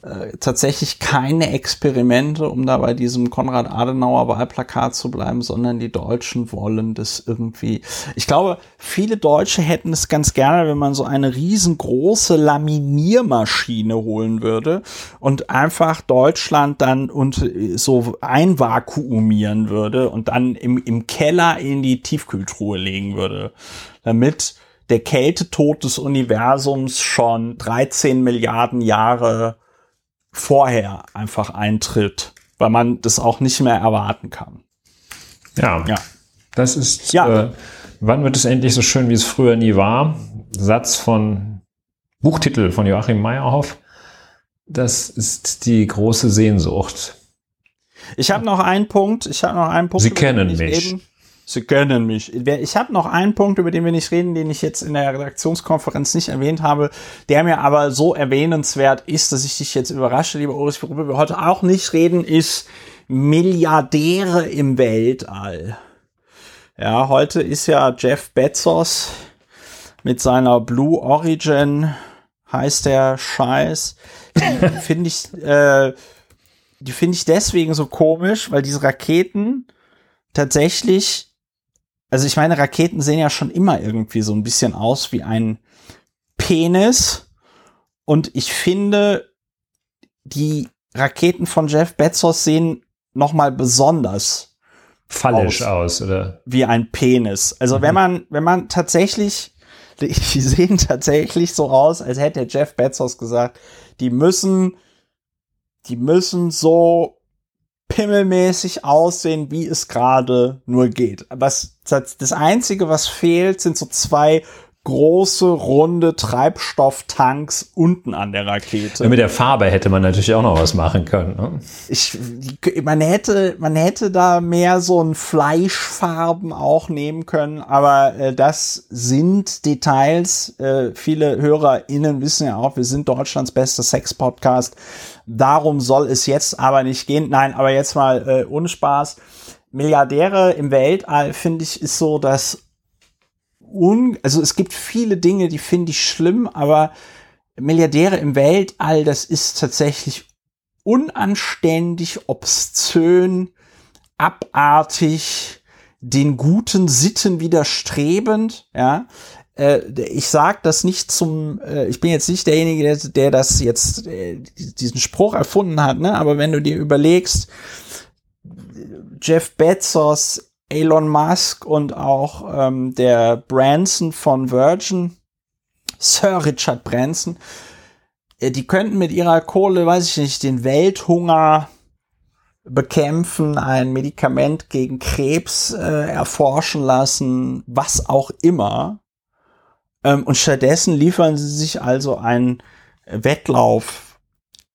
A: äh, tatsächlich keine Experimente, um da bei diesem Konrad-Adenauer-Wahlplakat zu bleiben, sondern die Deutschen wollen das irgendwie. Ich glaube, viele Deutsche hätten es ganz gerne, wenn man so eine riesengroße Laminiermaschine holen würde und einfach Deutschland dann und äh, so einvakuumieren würde und dann im, im Keller in die Tiefkühltruhe legen würde, damit der Kältetod des Universums schon 13 Milliarden Jahre vorher einfach eintritt, weil man das auch nicht mehr erwarten kann.
B: Ja, ja. das ist, ja. Äh, wann wird es endlich so schön, wie es früher nie war? Satz von Buchtitel von Joachim Meyerhoff. Das ist die große Sehnsucht.
A: Ich habe noch einen Punkt. Ich habe noch einen Punkt.
B: Sie kennen mich.
A: Eben, Sie kennen mich. Ich habe noch einen Punkt, über den wir nicht reden, den ich jetzt in der Redaktionskonferenz nicht erwähnt habe, der mir aber so erwähnenswert ist, dass ich dich jetzt überrasche, lieber Ulrich, worüber wir heute auch nicht reden, ist Milliardäre im Weltall. Ja, heute ist ja Jeff Bezos mit seiner Blue Origin, heißt der Scheiß. Finde ich, äh, die finde ich deswegen so komisch, weil diese Raketen tatsächlich also ich meine, Raketen sehen ja schon immer irgendwie so ein bisschen aus wie ein Penis. Und ich finde, die Raketen von Jeff Bezos sehen noch mal besonders
B: fallisch aus, aus oder
A: wie ein Penis. Also mhm. wenn man wenn man tatsächlich die sehen tatsächlich so aus, als hätte Jeff Bezos gesagt, die müssen die müssen so pimmelmäßig aussehen, wie es gerade nur geht. Was das einzige, was fehlt, sind so zwei große, runde Treibstofftanks unten an der Rakete.
B: Ja, mit der Farbe hätte man natürlich auch noch was machen können. Ne?
A: Ich, man hätte, man hätte da mehr so ein Fleischfarben auch nehmen können, aber äh, das sind Details. Äh, viele HörerInnen wissen ja auch, wir sind Deutschlands bester Sex-Podcast. Darum soll es jetzt aber nicht gehen. Nein, aber jetzt mal äh, ohne Spaß. Milliardäre im Weltall, finde ich, ist so das un, also es gibt viele Dinge, die finde ich schlimm, aber Milliardäre im Weltall, das ist tatsächlich unanständig, obszön, abartig, den guten Sitten widerstrebend, ja. Äh, ich sage das nicht zum, äh, ich bin jetzt nicht derjenige, der, der das jetzt, äh, diesen Spruch erfunden hat, ne? aber wenn du dir überlegst, Jeff Bezos, Elon Musk und auch ähm, der Branson von Virgin, Sir Richard Branson, äh, die könnten mit ihrer Kohle, weiß ich nicht, den Welthunger bekämpfen, ein Medikament gegen Krebs äh, erforschen lassen, was auch immer. Ähm, und stattdessen liefern sie sich also einen Wettlauf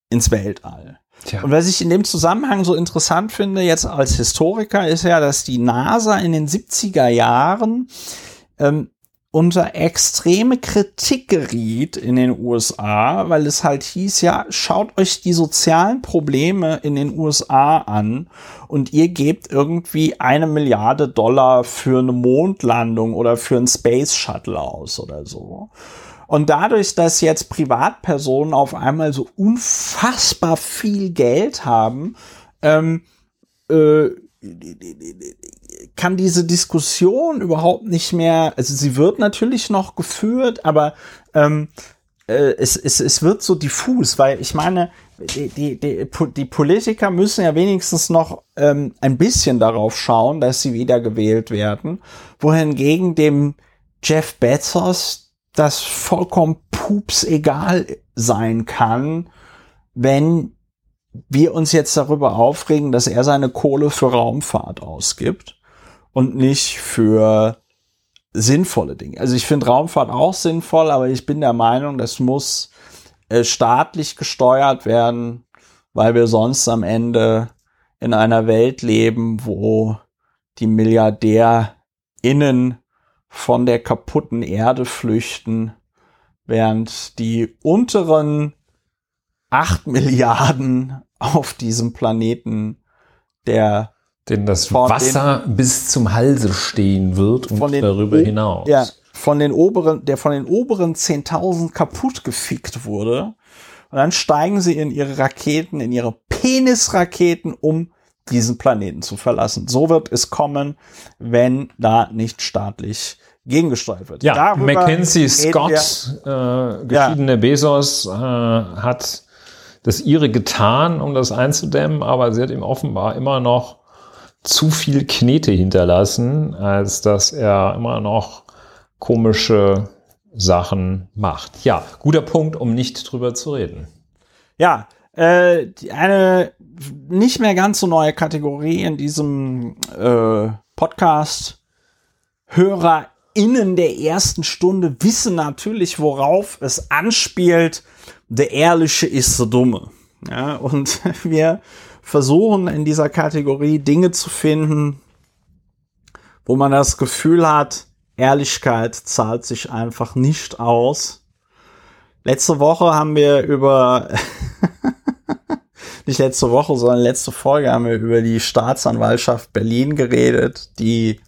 A: ins Weltall. Tja. Und was ich in dem Zusammenhang so interessant finde, jetzt als Historiker, ist ja, dass die NASA in den 70er Jahren ähm, unter extreme Kritik geriet in den USA, weil es halt hieß, ja, schaut euch die sozialen Probleme in den USA an und ihr gebt irgendwie eine Milliarde Dollar für eine Mondlandung oder für ein Space Shuttle aus oder so. Und dadurch, dass jetzt Privatpersonen auf einmal so unfassbar viel Geld haben, ähm, äh, kann diese Diskussion überhaupt nicht mehr, also sie wird natürlich noch geführt, aber ähm, äh, es, es, es wird so diffus, weil ich meine, die, die, die, die Politiker müssen ja wenigstens noch ähm, ein bisschen darauf schauen, dass sie wiedergewählt werden, wohingegen dem Jeff Bezos das vollkommen pups egal sein kann, wenn wir uns jetzt darüber aufregen, dass er seine Kohle für Raumfahrt ausgibt und nicht für sinnvolle Dinge. Also ich finde Raumfahrt auch sinnvoll, aber ich bin der Meinung, das muss äh, staatlich gesteuert werden, weil wir sonst am Ende in einer Welt leben, wo die MilliardärInnen von der kaputten Erde flüchten, während die unteren acht Milliarden auf diesem Planeten, der
B: denn das Wasser den, bis zum Halse stehen wird und darüber hinaus.
A: Ja, von den oberen, der von den oberen 10.000 kaputt gefickt wurde. Und dann steigen sie in ihre Raketen, in ihre Penisraketen, um diesen Planeten zu verlassen. So wird es kommen, wenn da nicht staatlich gegengesteuert wird.
B: Ja, Darüber Mackenzie Scott, äh, geschiedene ja. Bezos, äh, hat das ihre getan, um das einzudämmen, aber sie hat ihm offenbar immer noch zu viel Knete hinterlassen, als dass er immer noch komische Sachen macht. Ja, guter Punkt, um nicht drüber zu reden.
A: Ja, äh, eine nicht mehr ganz so neue Kategorie in diesem äh, Podcast. HörerInnen der ersten Stunde wissen natürlich, worauf es anspielt der Ehrliche ist der Dumme. Ja, und wir versuchen in dieser Kategorie Dinge zu finden, wo man das Gefühl hat, Ehrlichkeit zahlt sich einfach nicht aus. Letzte Woche haben wir über, nicht letzte Woche, sondern letzte Folge haben wir über die Staatsanwaltschaft Berlin geredet, die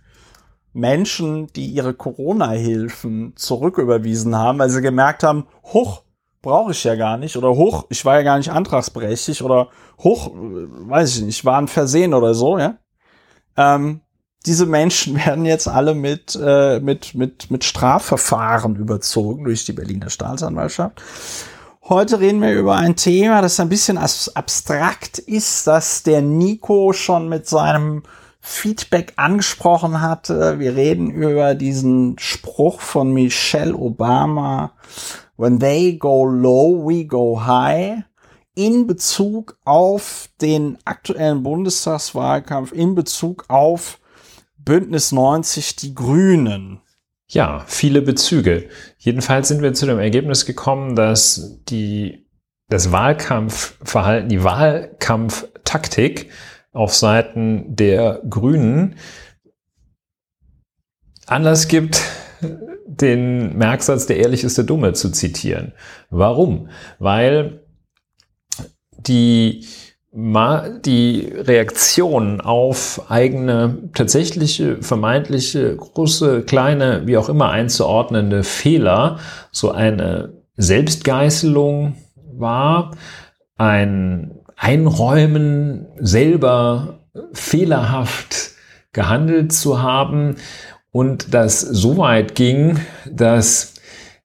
A: Menschen, die ihre Corona-Hilfen zurücküberwiesen haben, weil sie gemerkt haben, hoch, brauche ich ja gar nicht oder hoch, ich war ja gar nicht antragsberechtigt oder hoch, weiß ich nicht, war ein Versehen oder so, ja. Ähm, diese Menschen werden jetzt alle mit, äh, mit, mit, mit Strafverfahren überzogen durch die Berliner Staatsanwaltschaft. Heute reden wir über ein Thema, das ein bisschen abstrakt ist, das der Nico schon mit seinem Feedback angesprochen hatte. Wir reden über diesen Spruch von Michelle Obama, When they go low, we go high in Bezug auf den aktuellen Bundestagswahlkampf, in Bezug auf Bündnis 90 Die Grünen.
B: Ja, viele Bezüge. Jedenfalls sind wir zu dem Ergebnis gekommen, dass die, das Wahlkampfverhalten, die Wahlkampftaktik auf Seiten der Grünen Anlass gibt, den Merksatz, der ehrlich ist der Dumme zu zitieren. Warum? Weil die die Reaktion auf eigene tatsächliche, vermeintliche, große, kleine, wie auch immer einzuordnende Fehler so eine Selbstgeißelung war, ein Einräumen, selber fehlerhaft gehandelt zu haben und das so weit ging, dass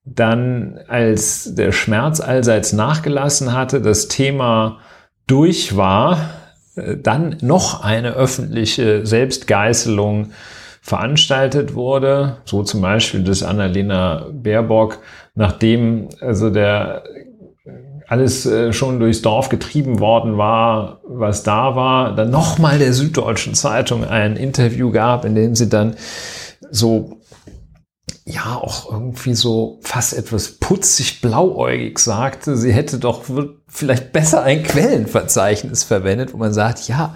B: dann, als der Schmerz allseits nachgelassen hatte, das Thema durch war, äh, dann noch eine öffentliche Selbstgeißelung veranstaltet wurde, so zum Beispiel das Annalena Baerbock, nachdem also der alles äh, schon durchs Dorf getrieben worden war, was da war, dann nochmal der Süddeutschen Zeitung ein Interview gab, in dem sie dann so ja auch irgendwie so fast etwas putzig blauäugig sagte, sie hätte doch vielleicht besser ein Quellenverzeichnis verwendet, wo man sagt, ja,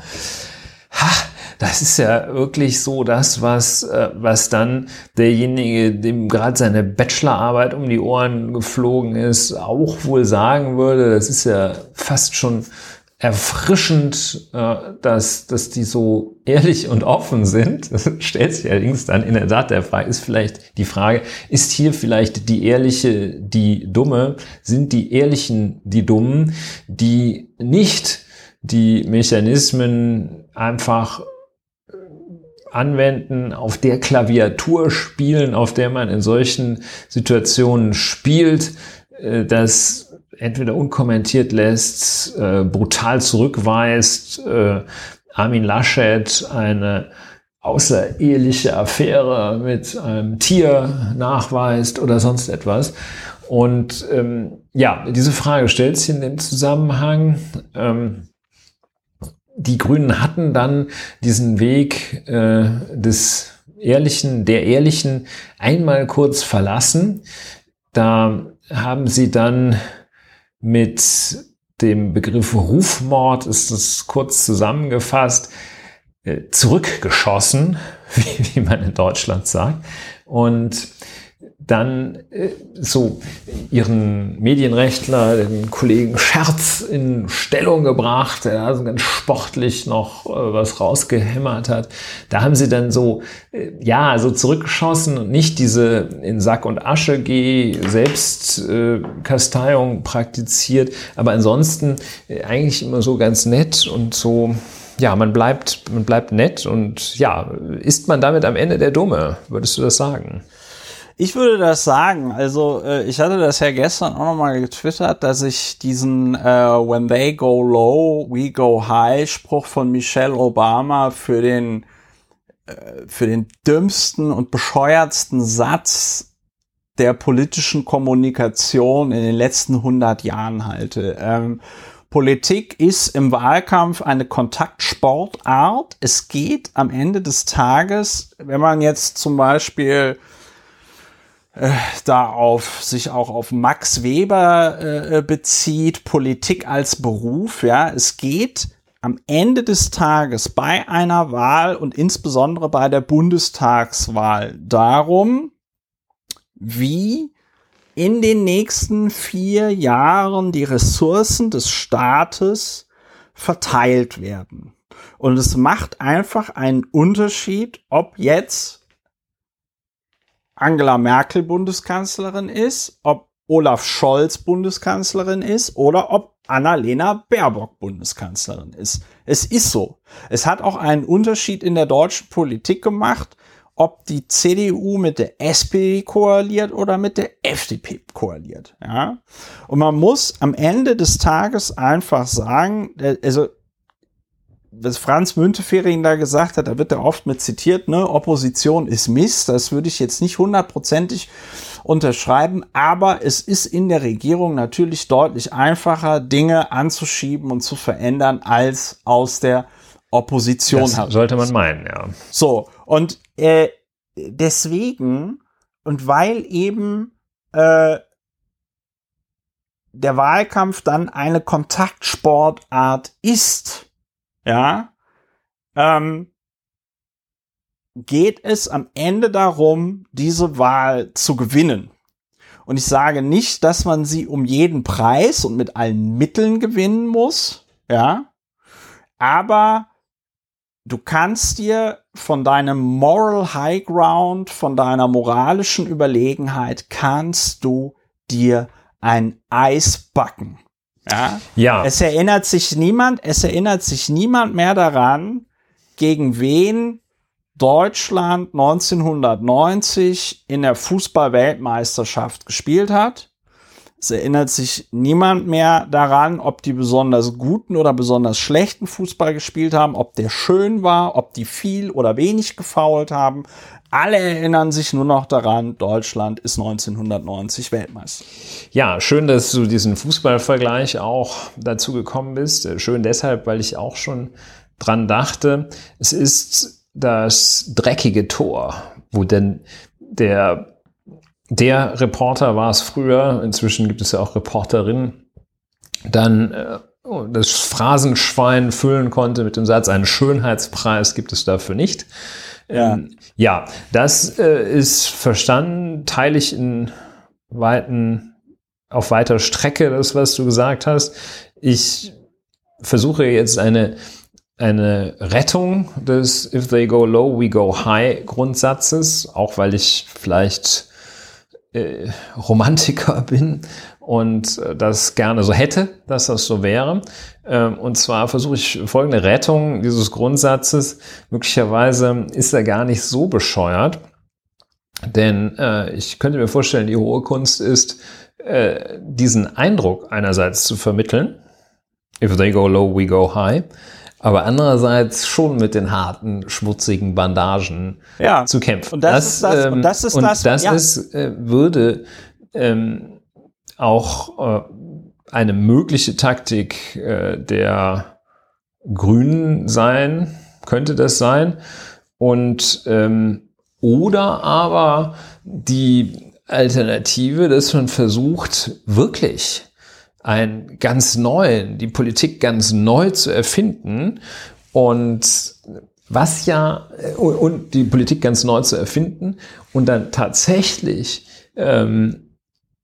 B: ha, das ist ja wirklich so das, was, äh, was dann derjenige, dem gerade seine Bachelorarbeit um die Ohren geflogen ist, auch wohl sagen würde. Das ist ja fast schon erfrischend, äh, dass, dass die so ehrlich und offen sind. Das stellt sich allerdings dann in der Tat der Frage, ist vielleicht die Frage, ist hier vielleicht die Ehrliche die Dumme? Sind die Ehrlichen die Dummen, die nicht die Mechanismen einfach anwenden, auf der Klaviatur spielen, auf der man in solchen Situationen spielt, äh, das entweder unkommentiert lässt, äh, brutal zurückweist, äh, Armin Laschet eine außereheliche Affäre mit einem Tier nachweist oder sonst etwas. Und ähm, ja, diese Frage stellt sich in dem Zusammenhang. Ähm, die Grünen hatten dann diesen Weg äh, des Ehrlichen, der Ehrlichen einmal kurz verlassen. Da haben sie dann mit dem Begriff Rufmord, ist das kurz zusammengefasst, äh, zurückgeschossen, wie, wie man in Deutschland sagt. Und dann äh, so ihren Medienrechtler, den Kollegen Scherz in Stellung gebracht, der also ganz sportlich noch äh, was rausgehämmert hat. Da haben sie dann so, äh, ja, so zurückgeschossen und nicht diese in Sack und Asche geh Selbstkasteiung praktiziert, aber ansonsten eigentlich immer so ganz nett und so, ja, man bleibt, man bleibt nett und ja, ist man damit am Ende der Dumme, würdest du das sagen?
A: Ich würde das sagen. Also äh, ich hatte das ja gestern auch nochmal getwittert, dass ich diesen äh, When they go low, we go high Spruch von Michelle Obama für den äh, für den dümmsten und bescheuertsten Satz der politischen Kommunikation in den letzten 100 Jahren halte. Ähm, Politik ist im Wahlkampf eine Kontaktsportart. Es geht am Ende des Tages, wenn man jetzt zum Beispiel da auf sich auch auf Max Weber äh, bezieht, Politik als Beruf, ja, es geht am Ende des Tages bei einer Wahl und insbesondere bei der Bundestagswahl darum, wie in den nächsten vier Jahren die Ressourcen des Staates verteilt werden. Und es macht einfach einen Unterschied, ob jetzt Angela Merkel Bundeskanzlerin ist, ob Olaf Scholz Bundeskanzlerin ist oder ob Annalena Baerbock Bundeskanzlerin ist. Es ist so. Es hat auch einen Unterschied in der deutschen Politik gemacht, ob die CDU mit der SPD koaliert oder mit der FDP koaliert. Ja? Und man muss am Ende des Tages einfach sagen, also was Franz Müntefering da gesagt hat, da wird er oft mit zitiert, ne, Opposition ist Mist, das würde ich jetzt nicht hundertprozentig unterschreiben, aber es ist in der Regierung natürlich deutlich einfacher, Dinge anzuschieben und zu verändern, als aus der Opposition
B: das. Sollte man meinen, ja.
A: So, und äh, deswegen, und weil eben äh, der Wahlkampf dann eine Kontaktsportart ist, ja, ähm, geht es am Ende darum, diese Wahl zu gewinnen. Und ich sage nicht, dass man sie um jeden Preis und mit allen Mitteln gewinnen muss, ja, aber du kannst dir von deinem Moral High Ground, von deiner moralischen Überlegenheit, kannst du dir ein Eis backen. Ja. ja. Es erinnert sich niemand, es erinnert sich niemand mehr daran, gegen wen Deutschland 1990 in der Fußball-Weltmeisterschaft gespielt hat. Es erinnert sich niemand mehr daran, ob die besonders guten oder besonders schlechten Fußball gespielt haben, ob der schön war, ob die viel oder wenig gefault haben. Alle erinnern sich nur noch daran, Deutschland ist 1990 Weltmeister.
B: Ja, schön, dass du diesen Fußballvergleich auch dazu gekommen bist. Schön deshalb, weil ich auch schon dran dachte. Es ist das dreckige Tor, wo denn der der Reporter war es früher, inzwischen gibt es ja auch Reporterinnen, dann äh, das Phrasenschwein füllen konnte mit dem Satz, einen Schönheitspreis gibt es dafür nicht. Ja, ähm, ja das äh, ist verstanden, teile ich in weiten, auf weiter Strecke das, was du gesagt hast. Ich versuche jetzt eine, eine Rettung des If they go low, we go high Grundsatzes, auch weil ich vielleicht äh, Romantiker bin und äh, das gerne so hätte, dass das so wäre. Ähm, und zwar versuche ich folgende Rettung dieses Grundsatzes. Möglicherweise ist er gar nicht so bescheuert, denn äh, ich könnte mir vorstellen, die hohe Kunst ist, äh, diesen Eindruck einerseits zu vermitteln. If they go low, we go high aber andererseits schon mit den harten, schmutzigen Bandagen ja. zu kämpfen.
A: Und das, das ist das, ähm, und das ist
B: und
A: das,
B: das ja. ist, äh, würde ähm, auch äh, eine mögliche Taktik äh, der Grünen sein, könnte das sein. Und ähm, oder aber die Alternative, dass man versucht, wirklich einen ganz neuen, die Politik ganz neu zu erfinden und was ja, und die Politik ganz neu zu erfinden und dann tatsächlich ähm,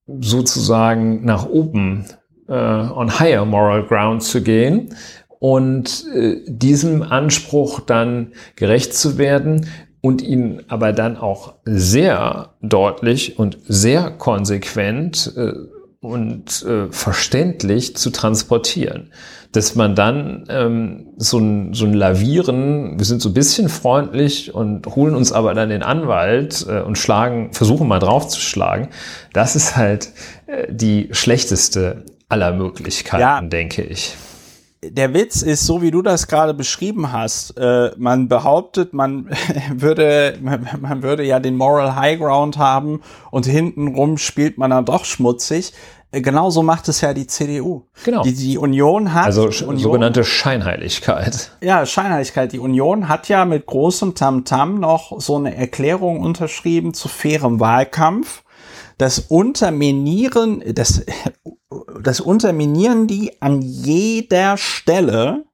B: sozusagen nach oben äh, on higher moral ground zu gehen und äh, diesem Anspruch dann gerecht zu werden und ihn aber dann auch sehr deutlich und sehr konsequent äh, und äh, verständlich zu transportieren. Dass man dann ähm, so, ein, so ein Lavieren, wir sind so ein bisschen freundlich und holen uns aber dann den Anwalt äh, und schlagen, versuchen mal draufzuschlagen, das ist halt äh, die schlechteste aller Möglichkeiten, ja. denke ich
A: der Witz ist, so wie du das gerade beschrieben hast, äh, man behauptet, man würde, man, man, würde ja den Moral High Ground haben und hintenrum spielt man dann doch schmutzig. Äh, genauso macht es ja die CDU.
B: Genau.
A: Die, die Union hat.
B: Also
A: Union,
B: sogenannte Scheinheiligkeit.
A: Ja, Scheinheiligkeit. Die Union hat ja mit großem Tamtam -Tam noch so eine Erklärung unterschrieben zu fairem Wahlkampf das Unterminieren, das, das Unterminieren die an jeder Stelle.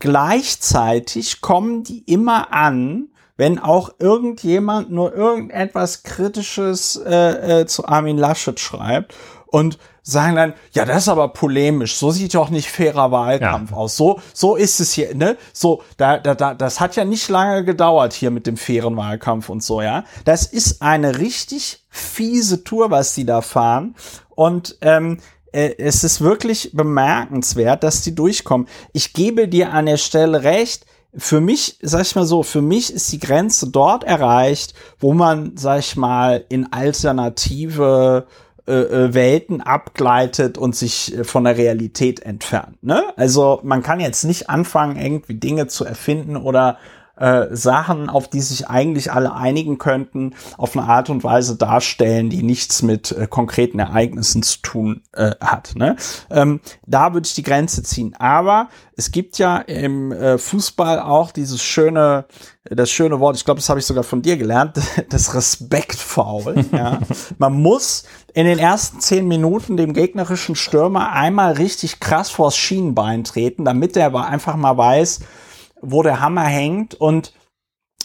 A: Gleichzeitig kommen die immer an, wenn auch irgendjemand nur irgendetwas Kritisches äh, äh, zu Armin Laschet schreibt und sagen dann, ja, das ist aber polemisch, so sieht doch nicht fairer Wahlkampf ja. aus. So, so ist es hier, ne? So, da, da, da, das hat ja nicht lange gedauert hier mit dem fairen Wahlkampf und so, ja. Das ist eine richtig fiese Tour, was die da fahren. Und ähm, äh, es ist wirklich bemerkenswert, dass die durchkommen. Ich gebe dir an der Stelle recht, für mich, sag ich mal so, für mich ist die Grenze dort erreicht, wo man, sag ich mal, in alternative äh, äh, Welten abgleitet und sich äh, von der Realität entfernt. Ne? Also man kann jetzt nicht anfangen, irgendwie Dinge zu erfinden oder äh, Sachen, auf die sich eigentlich alle einigen könnten, auf eine Art und Weise darstellen, die nichts mit äh, konkreten Ereignissen zu tun äh, hat. Ne? Ähm, da würde ich die Grenze ziehen. Aber es gibt ja im äh, Fußball auch dieses schöne, das schöne Wort, ich glaube, das habe ich sogar von dir gelernt, das Respektfaul. ja. Man muss in den ersten zehn Minuten dem gegnerischen Stürmer einmal richtig krass vors Schienenbein treten, damit er aber einfach mal weiß, wo der Hammer hängt und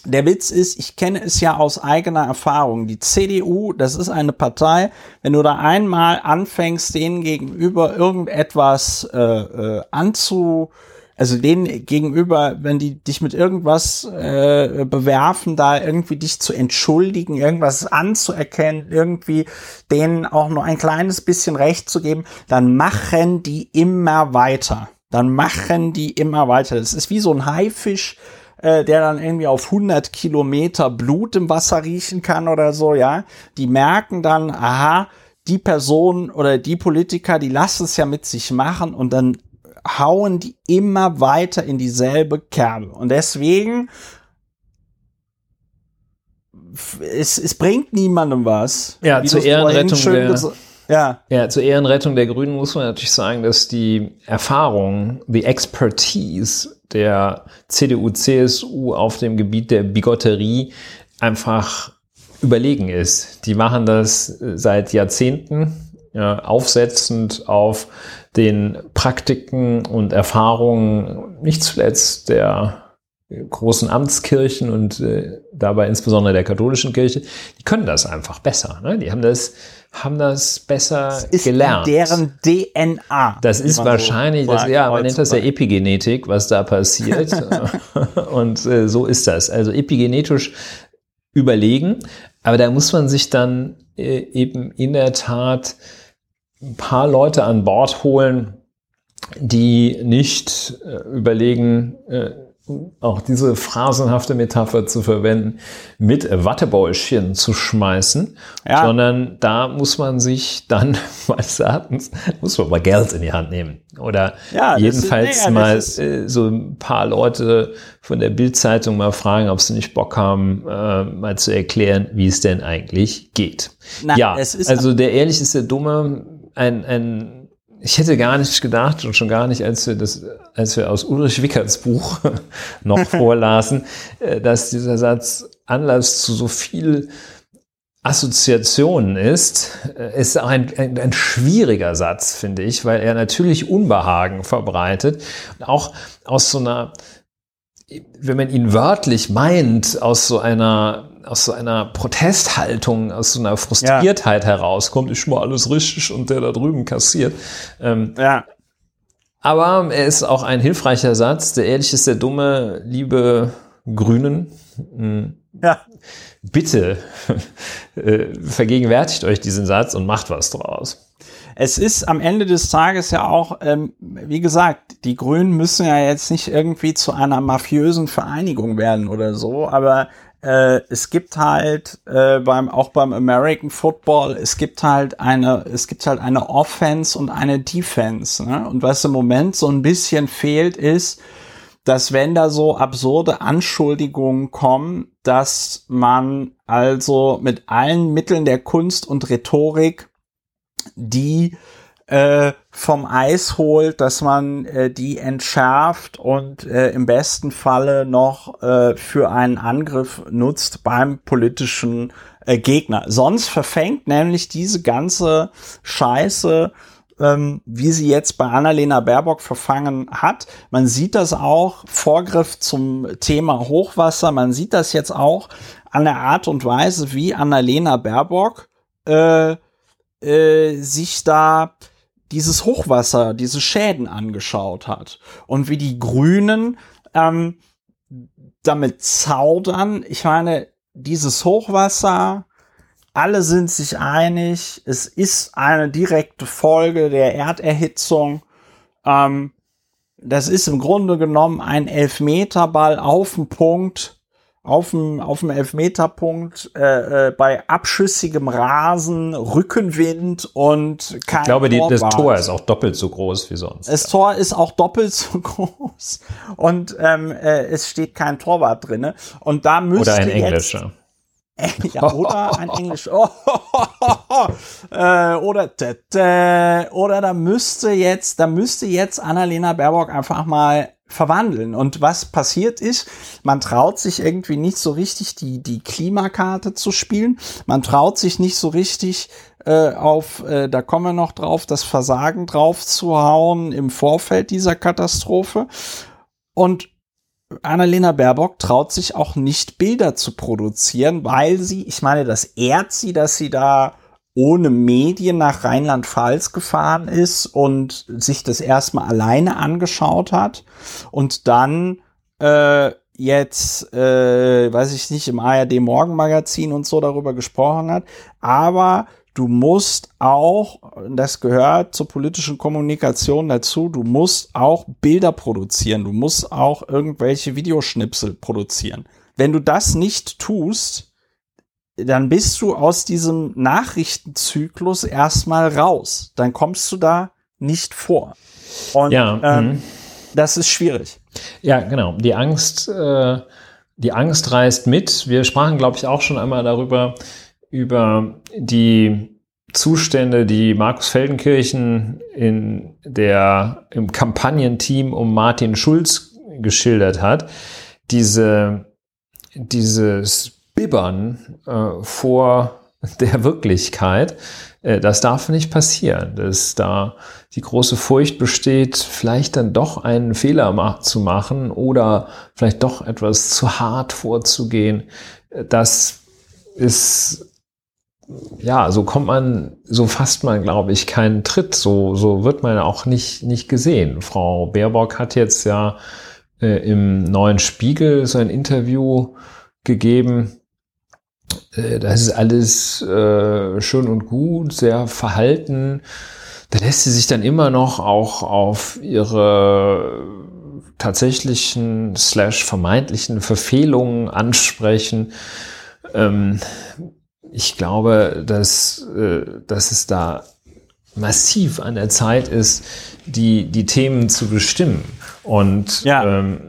A: der Witz ist, ich kenne es ja aus eigener Erfahrung. Die CDU, das ist eine Partei, wenn du da einmal anfängst, denen gegenüber irgendetwas äh, äh, anzu, also denen gegenüber, wenn die dich mit irgendwas äh, bewerfen, da irgendwie dich zu entschuldigen, irgendwas anzuerkennen, irgendwie denen auch nur ein kleines bisschen Recht zu geben, dann machen die immer weiter dann machen die immer weiter. Das ist wie so ein Haifisch, äh, der dann irgendwie auf 100 Kilometer Blut im Wasser riechen kann oder so, ja. Die merken dann, aha, die Person oder die Politiker, die lassen es ja mit sich machen und dann hauen die immer weiter in dieselbe Kerbe. Und deswegen, es, es bringt niemandem was.
B: Ja, zur Ehrenrettung der, ja. ja, zur Ehrenrettung der Grünen muss man natürlich sagen, dass die Erfahrung, die Expertise der CDU, CSU auf dem Gebiet der Bigotterie einfach überlegen ist. Die machen das seit Jahrzehnten, ja, aufsetzend auf den Praktiken und Erfahrungen, nicht zuletzt der großen Amtskirchen und äh, dabei insbesondere der katholischen Kirche, die können das einfach besser. Ne? Die haben das, haben das besser das
A: ist
B: gelernt.
A: Deren DNA.
B: Das ist wahrscheinlich, so das, ja, man nennt das ja Epigenetik, was da passiert. und äh, so ist das. Also epigenetisch überlegen, aber da muss man sich dann äh, eben in der Tat ein paar Leute an Bord holen, die nicht äh, überlegen, äh, auch diese phrasenhafte Metapher zu verwenden, mit Wattebäuschen zu schmeißen, ja. sondern da muss man sich dann meines Erachtens, muss man mal Geld in die Hand nehmen. Oder ja, jedenfalls ist, ja, mal äh, so ein paar Leute von der Bildzeitung mal fragen, ob sie nicht Bock haben, äh, mal zu erklären, wie es denn eigentlich geht. Na, ja, also der Ehrlich ist der Dumme, ein, ein ich hätte gar nicht gedacht und schon gar nicht, als wir das, als wir aus Ulrich Wickerts Buch noch vorlasen, äh, dass dieser Satz Anlass zu so viel Assoziationen ist, äh, ist auch ein, ein, ein schwieriger Satz, finde ich, weil er natürlich Unbehagen verbreitet. Und auch aus so einer, wenn man ihn wörtlich meint, aus so einer aus so einer Protesthaltung, aus so einer Frustriertheit ja. herauskommt, ich mal alles richtig und der da drüben kassiert. Ähm, ja. Aber er ist auch ein hilfreicher Satz. Der Ehrlich ist der Dumme, liebe Grünen. Hm, ja. Bitte äh, vergegenwärtigt euch diesen Satz und macht was draus.
A: Es ist am Ende des Tages ja auch, ähm, wie gesagt, die Grünen müssen ja jetzt nicht irgendwie zu einer mafiösen Vereinigung werden oder so, aber äh, es gibt halt äh, beim auch beim American Football es gibt halt eine es gibt halt eine Offense und eine Defense ne? und was im Moment so ein bisschen fehlt ist dass wenn da so absurde Anschuldigungen kommen dass man also mit allen Mitteln der Kunst und Rhetorik die äh, vom Eis holt, dass man äh, die entschärft und äh, im besten Falle noch äh, für einen Angriff nutzt beim politischen äh, Gegner. Sonst verfängt nämlich diese ganze Scheiße ähm, wie sie jetzt bei Annalena Baerbock verfangen hat. Man sieht das auch, Vorgriff zum Thema Hochwasser, man sieht das jetzt auch an der Art und Weise, wie Annalena Baerbock äh, äh, sich da dieses Hochwasser, diese Schäden angeschaut hat und wie die Grünen ähm, damit zaudern. Ich meine, dieses Hochwasser, alle sind sich einig, es ist eine direkte Folge der Erderhitzung. Ähm, das ist im Grunde genommen ein Elfmeterball auf den Punkt auf dem, auf dem Elfmeterpunkt äh, äh, bei abschüssigem Rasen, Rückenwind und
B: kein Ich glaube, die, das Tor ist auch doppelt so groß wie sonst.
A: Das Tor ist auch doppelt so groß und ähm, äh, es steht kein Torwart drinne und da müsste
B: Oder ein Englischer.
A: ja, oder ein Englisch. Oh, äh, oder oder da müsste jetzt, da müsste jetzt Annalena Baerbock einfach mal verwandeln. Und was passiert ist, man traut sich irgendwie nicht so richtig die, die Klimakarte zu spielen. Man traut sich nicht so richtig äh, auf, äh, da kommen wir noch drauf, das Versagen drauf zu hauen im Vorfeld dieser Katastrophe. Und Annalena Baerbock traut sich auch nicht Bilder zu produzieren, weil sie, ich meine, das ehrt sie, dass sie da ohne Medien nach Rheinland-Pfalz gefahren ist und sich das erstmal alleine angeschaut hat und dann äh, jetzt, äh, weiß ich nicht, im ARD Morgenmagazin und so darüber gesprochen hat. Aber du musst auch, das gehört zur politischen Kommunikation dazu, du musst auch Bilder produzieren, du musst auch irgendwelche Videoschnipsel produzieren. Wenn du das nicht tust, dann bist du aus diesem Nachrichtenzyklus erstmal raus. Dann kommst du da nicht vor. Und ja, ähm, mhm. das ist schwierig.
B: Ja, genau. Die Angst, äh, die Angst reißt mit. Wir sprachen, glaube ich, auch schon einmal darüber, über die Zustände, die Markus Feldenkirchen in der, im Kampagnenteam um Martin Schulz geschildert hat. Diese, dieses Bibbern äh, vor der Wirklichkeit. Äh, das darf nicht passieren, dass da die große Furcht besteht, vielleicht dann doch einen Fehler zu machen oder vielleicht doch etwas zu hart vorzugehen. Äh, das ist ja, so kommt man, so fasst man, glaube ich, keinen Tritt. So, so wird man auch nicht, nicht gesehen. Frau Baerbock hat jetzt ja äh, im neuen Spiegel so ein Interview gegeben. Äh, das ist alles äh, schön und gut, sehr verhalten. Da lässt sie sich dann immer noch auch auf ihre tatsächlichen slash vermeintlichen Verfehlungen ansprechen. Ähm, ich glaube, dass, äh, dass es da massiv an der Zeit ist, die, die Themen zu bestimmen. Und ja. ähm,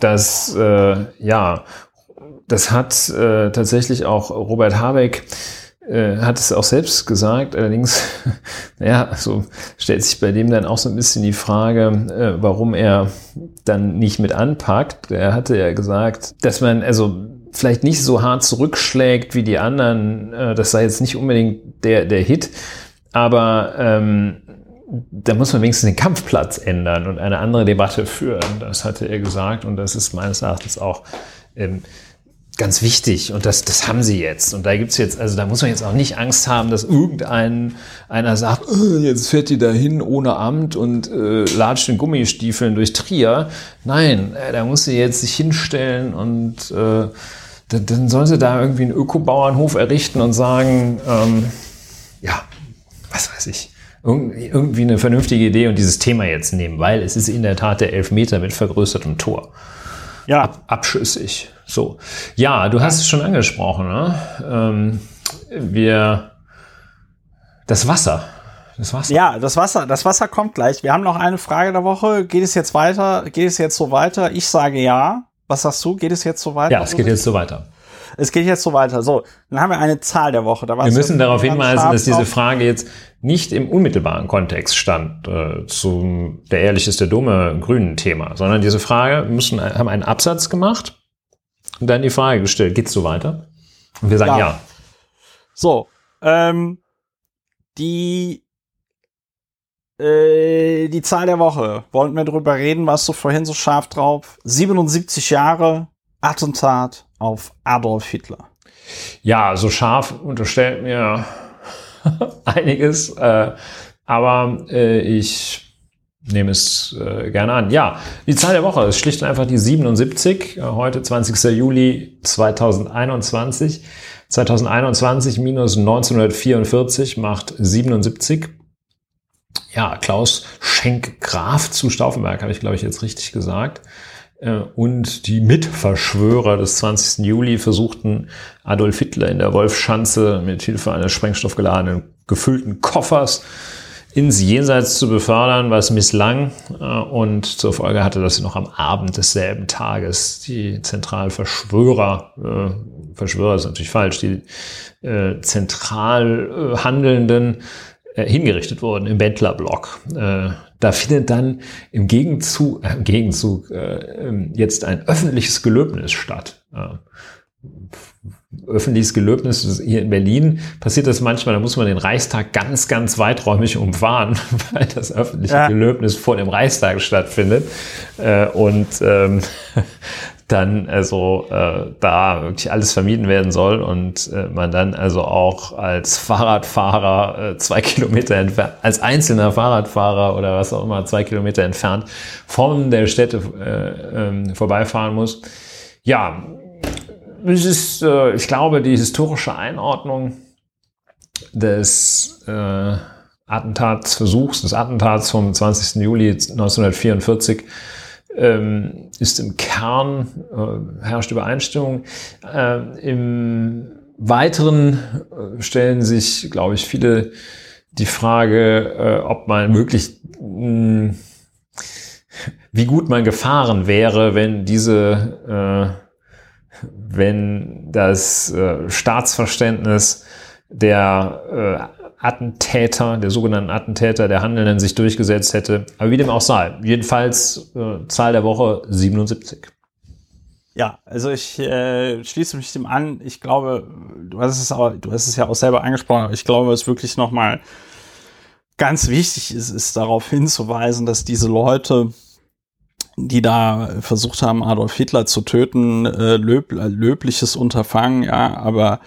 B: das, äh, ja, das hat äh, tatsächlich auch Robert Habeck äh, hat es auch selbst gesagt. Allerdings, naja, so stellt sich bei dem dann auch so ein bisschen die Frage, äh, warum er dann nicht mit anpackt. Er hatte ja gesagt, dass man also vielleicht nicht so hart zurückschlägt wie die anderen. Äh, das sei jetzt nicht unbedingt der, der Hit, aber ähm, da muss man wenigstens den Kampfplatz ändern und eine andere Debatte führen. Das hatte er gesagt und das ist meines Erachtens auch ähm, ganz wichtig und das, das haben sie jetzt. Und da gibt's jetzt, also da muss man jetzt auch nicht Angst haben, dass irgendein einer sagt, oh, jetzt fährt die da hin ohne Amt und äh, latscht in Gummistiefeln durch Trier. Nein, äh, da muss sie jetzt sich hinstellen und äh, dann, dann soll sie da irgendwie einen Ökobauernhof errichten und sagen, ähm, ja, was weiß ich, irgendwie eine vernünftige Idee und dieses Thema jetzt nehmen, weil es ist in der Tat der Elfmeter mit vergrößertem Tor. Ja. Ab, abschüssig. So. Ja, du hast es schon angesprochen, ne? Ähm, wir, das Wasser.
A: Das Wasser. Ja, das Wasser, das Wasser kommt gleich. Wir haben noch eine Frage der Woche. Geht es jetzt weiter? Geht es jetzt so weiter? Ich sage ja. Was sagst du? Geht es jetzt so weiter?
B: Ja, es geht jetzt so weiter.
A: Es geht jetzt so weiter. So, dann haben wir eine Zahl der Woche.
B: wir müssen darauf hinweisen, dass diese Frage jetzt nicht im unmittelbaren Kontext stand äh, zum der ehrlich ist der dumme grünen Thema, sondern diese Frage müssen haben einen Absatz gemacht und dann die Frage gestellt, geht's so weiter? Und wir sagen ja. ja.
A: So, ähm, die äh, die Zahl der Woche. Wollten wir drüber reden, warst du vorhin so scharf drauf? 77 Jahre Attentat auf Adolf Hitler.
B: Ja, so scharf unterstellt mir einiges, äh, aber äh, ich nehme es äh, gerne an. Ja, die Zahl der Woche ist schlicht und einfach die 77, äh, heute 20. Juli 2021. 2021 minus 1944 macht 77. Ja, Klaus Schenk-Graf zu Stauffenberg, habe ich, glaube ich, jetzt richtig gesagt. Äh, und die Mitverschwörer des 20. Juli versuchten Adolf Hitler in der Wolfschanze mit Hilfe eines sprengstoffgeladenen gefüllten Koffers ins Jenseits zu befördern, was misslang äh, und zur Folge hatte, dass noch am Abend desselben Tages die Zentralverschwörer, äh, Verschwörer ist natürlich falsch, die zentral Handelnden hingerichtet wurden im Bentlerblock. Da findet dann im Gegenzug, äh, im Gegenzug äh, ähm, jetzt ein öffentliches Gelöbnis statt. Äh, öffentliches Gelöbnis hier in Berlin passiert das manchmal, da muss man den Reichstag ganz, ganz weiträumig umfahren, weil das öffentliche ja. Gelöbnis vor dem Reichstag stattfindet. Äh, und ähm, dann also äh, da wirklich alles vermieden werden soll und äh, man dann also auch als Fahrradfahrer äh, zwei Kilometer entfernt, als einzelner Fahrradfahrer oder was auch immer zwei Kilometer entfernt von der Stätte äh, ähm, vorbeifahren muss. Ja, es ist, äh, ich glaube, die historische Einordnung des äh, Attentatsversuchs, des Attentats vom 20. Juli 1944 ähm, ist im Kern, äh, herrscht Übereinstimmung. Äh, Im Weiteren äh, stellen sich, glaube ich, viele die Frage, äh, ob man wirklich, mh, hm, wie gut man gefahren wäre, wenn diese, äh, wenn das äh, Staatsverständnis der Attentäter, der sogenannten Attentäter, der Handelnden sich durchgesetzt hätte. Aber wie dem auch sei. Jedenfalls äh, Zahl der Woche 77.
A: Ja, also ich äh, schließe mich dem an. Ich glaube, du hast es auch, du hast es ja auch selber angesprochen, aber ich glaube, es wirklich nochmal ganz wichtig ist, ist darauf hinzuweisen, dass diese Leute, die da versucht haben, Adolf Hitler zu töten, äh, löb, löbliches Unterfangen, ja, aber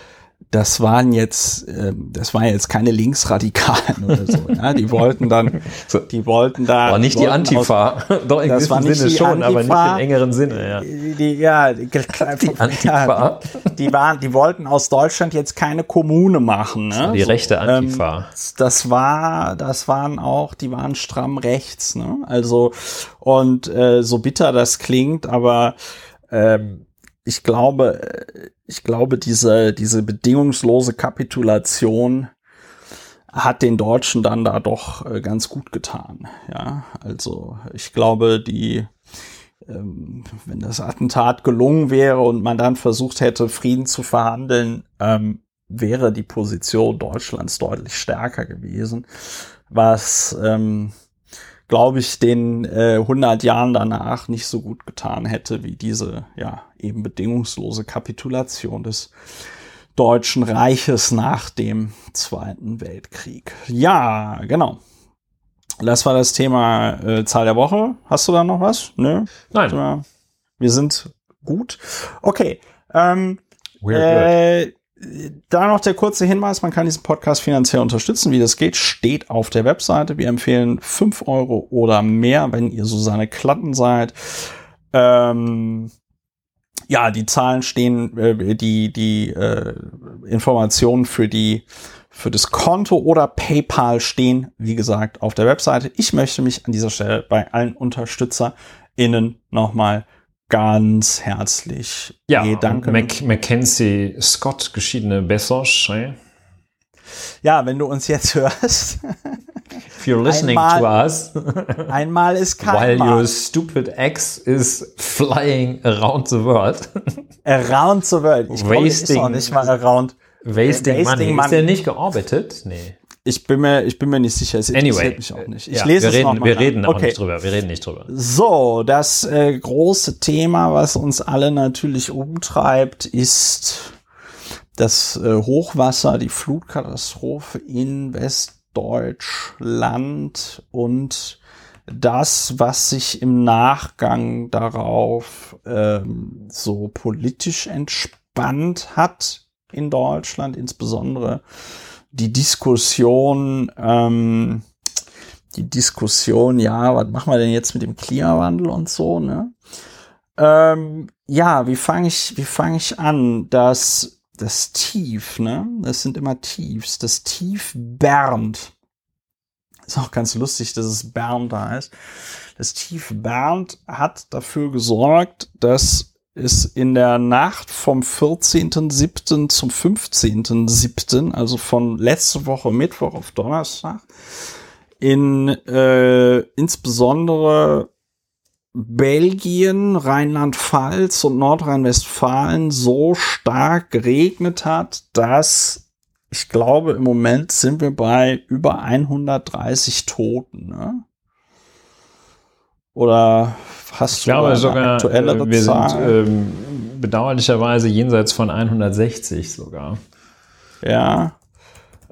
A: das waren jetzt, äh, das waren jetzt keine Linksradikalen oder so. Ja? Die wollten dann, die wollten da.
B: War nicht die Antifa,
A: aus, doch in
B: gewissem Sinne schon, Antifa, aber nicht im engeren Sinne. Ja,
A: die, ja, die, die Antifa. die waren, die wollten aus Deutschland jetzt keine Kommune machen. Ne?
B: Die so, rechte Antifa.
A: Ähm, das war, das waren auch, die waren stramm rechts. Ne? Also und äh, so bitter das klingt, aber ähm, ich glaube, äh, ich glaube, diese, diese bedingungslose Kapitulation hat den Deutschen dann da doch äh, ganz gut getan. Ja, also ich glaube, die, ähm, wenn das Attentat gelungen wäre und man dann versucht hätte, Frieden zu verhandeln, ähm, wäre die Position Deutschlands deutlich stärker gewesen, was ähm, glaube ich, den äh, 100 Jahren danach nicht so gut getan hätte wie diese, ja, eben bedingungslose Kapitulation des Deutschen Reiches nach dem Zweiten Weltkrieg. Ja, genau. Das war das Thema äh, Zahl der Woche. Hast du da noch was? Nö?
B: Nein.
A: Wir sind gut. Okay. Ähm, äh, da noch der kurze Hinweis, man kann diesen Podcast finanziell unterstützen. Wie das geht, steht auf der Webseite. Wir empfehlen fünf Euro oder mehr, wenn ihr Susanne Klatten seid. Ähm, ja, die Zahlen stehen, äh, die, die äh, Informationen für die für das Konto oder PayPal stehen, wie gesagt, auf der Webseite. Ich möchte mich an dieser Stelle bei allen UnterstützerInnen nochmal ganz herzlich
B: ja, bedanken. Mac Mackenzie Scott, geschiedene Bessosch. Eh?
A: Ja, wenn du uns jetzt hörst.
B: If you're listening einmal, to us.
A: einmal ist kein
B: While Mal. your stupid ex is flying around the world.
A: around the world. Ich
B: wasting,
A: glaube, nicht mal around.
B: Wasting, wasting money. money. Ist der nicht gearbeitet? Nee.
A: Ich bin mir, ich bin mir nicht sicher.
B: Es anyway,
A: mich auch nicht.
B: Ich ja, lese wir reden, es noch mal Wir reden auch okay. nicht drüber. Wir reden nicht drüber.
A: So, das äh, große Thema, was uns alle natürlich umtreibt, ist das äh, Hochwasser, die Flutkatastrophe in Westdeutschland und das, was sich im Nachgang darauf ähm, so politisch entspannt hat in Deutschland, insbesondere die Diskussion, ähm, die Diskussion, ja, was machen wir denn jetzt mit dem Klimawandel und so, ne? Ähm, ja, wie fange ich, wie fange ich an? Das, das Tief, ne? Das sind immer Tiefs. Das Tief Bernd. Ist auch ganz lustig, dass es Bernd da ist. Das Tief Bernd hat dafür gesorgt, dass ist in der Nacht vom 14.07. zum 15.07., also von letzte Woche Mittwoch auf Donnerstag, in äh, insbesondere Belgien, Rheinland-Pfalz und Nordrhein-Westfalen so stark geregnet hat, dass ich glaube, im Moment sind wir bei über 130 Toten. Ne? Oder hast
B: ich du glaube sogar,
A: aktuellere
B: äh, wir Zahl? sind ähm, bedauerlicherweise jenseits von 160 sogar.
A: Ja.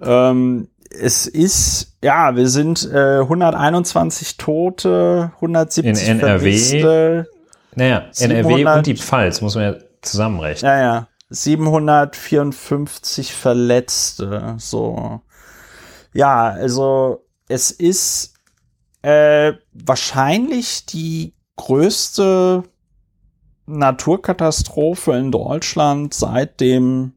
A: Ähm, es ist, ja, wir sind äh, 121 Tote, 170
B: In NRW. Vermisste, naja, 700, NRW und die Pfalz muss man ja zusammenrechnen.
A: Ja, ja. 754 Verletzte, so. Ja, also es ist äh, wahrscheinlich die größte Naturkatastrophe in Deutschland seit dem,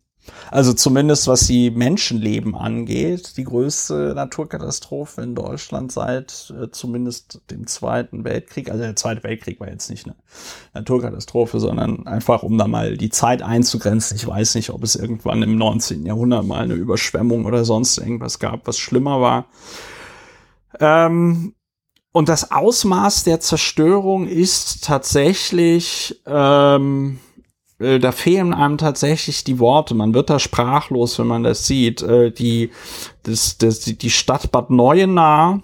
A: also zumindest was die Menschenleben angeht, die größte Naturkatastrophe in Deutschland seit äh, zumindest dem Zweiten Weltkrieg. Also der Zweite Weltkrieg war jetzt nicht eine Naturkatastrophe, sondern einfach, um da mal die Zeit einzugrenzen. Ich weiß nicht, ob es irgendwann im 19. Jahrhundert mal eine Überschwemmung oder sonst irgendwas gab, was schlimmer war. Ähm, und das Ausmaß der Zerstörung ist tatsächlich, ähm, äh, da fehlen einem tatsächlich die Worte. Man wird da sprachlos, wenn man das sieht. Äh, die, das, das, die Stadt Bad Neuenahr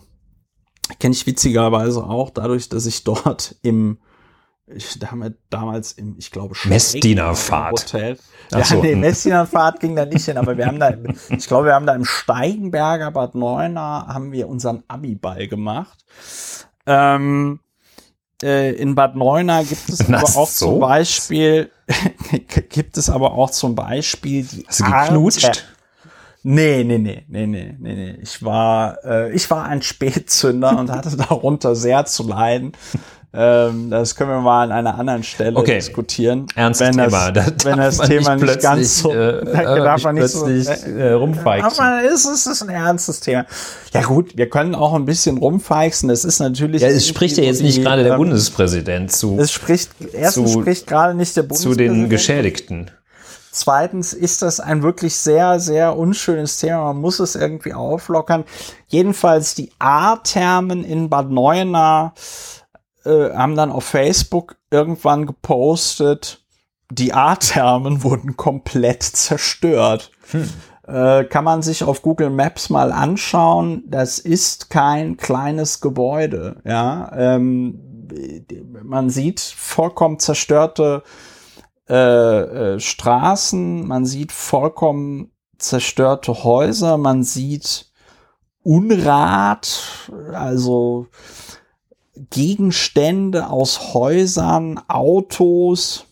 A: kenne ich witzigerweise auch dadurch, dass ich dort im ich damit damals im, ich glaube,
B: Messdienerfahrt.
A: Hotel. Ach ja, so. nee, hm. Messdienerfahrt ging da nicht hin, aber wir haben da, ich glaube, wir haben da im Steigenberger Bad Neuenahr haben wir unseren Abiball gemacht. Ähm, äh, in Bad Neuenahr gibt es aber auch so? zum Beispiel, gibt es aber auch zum Beispiel die
B: Hast du geknutscht? Arte
A: Nee, nee, nee, nee, nee, nee, nee. Ich war, äh, ich war ein Spätzünder und hatte darunter sehr zu leiden. Ähm, das können wir mal an einer anderen Stelle okay. diskutieren.
B: Ernstes
A: wenn
B: Thema.
A: Das, wenn das Thema nicht, nicht ganz so,
B: äh, darf man nicht so äh, rumfeixen.
A: Aber es ist, ist ein ernstes Thema. Ja gut, wir können auch ein bisschen rumfeixen. Das ist natürlich.
B: Ja, es spricht ja jetzt nicht gerade der ähm, Bundespräsident zu.
A: Es spricht erstens zu, spricht gerade nicht der
B: Bundespräsident zu den Geschädigten.
A: Zweitens ist das ein wirklich sehr, sehr unschönes Thema. Man muss es irgendwie auflockern. Jedenfalls die A-Thermen in Bad Neuenahr äh, haben dann auf Facebook irgendwann gepostet, die A-Thermen wurden komplett zerstört. Hm. Äh, kann man sich auf Google Maps mal anschauen. Das ist kein kleines Gebäude. Ja, ähm, man sieht vollkommen zerstörte äh, äh, Straßen, man sieht vollkommen zerstörte Häuser, man sieht Unrat, also Gegenstände aus Häusern, Autos.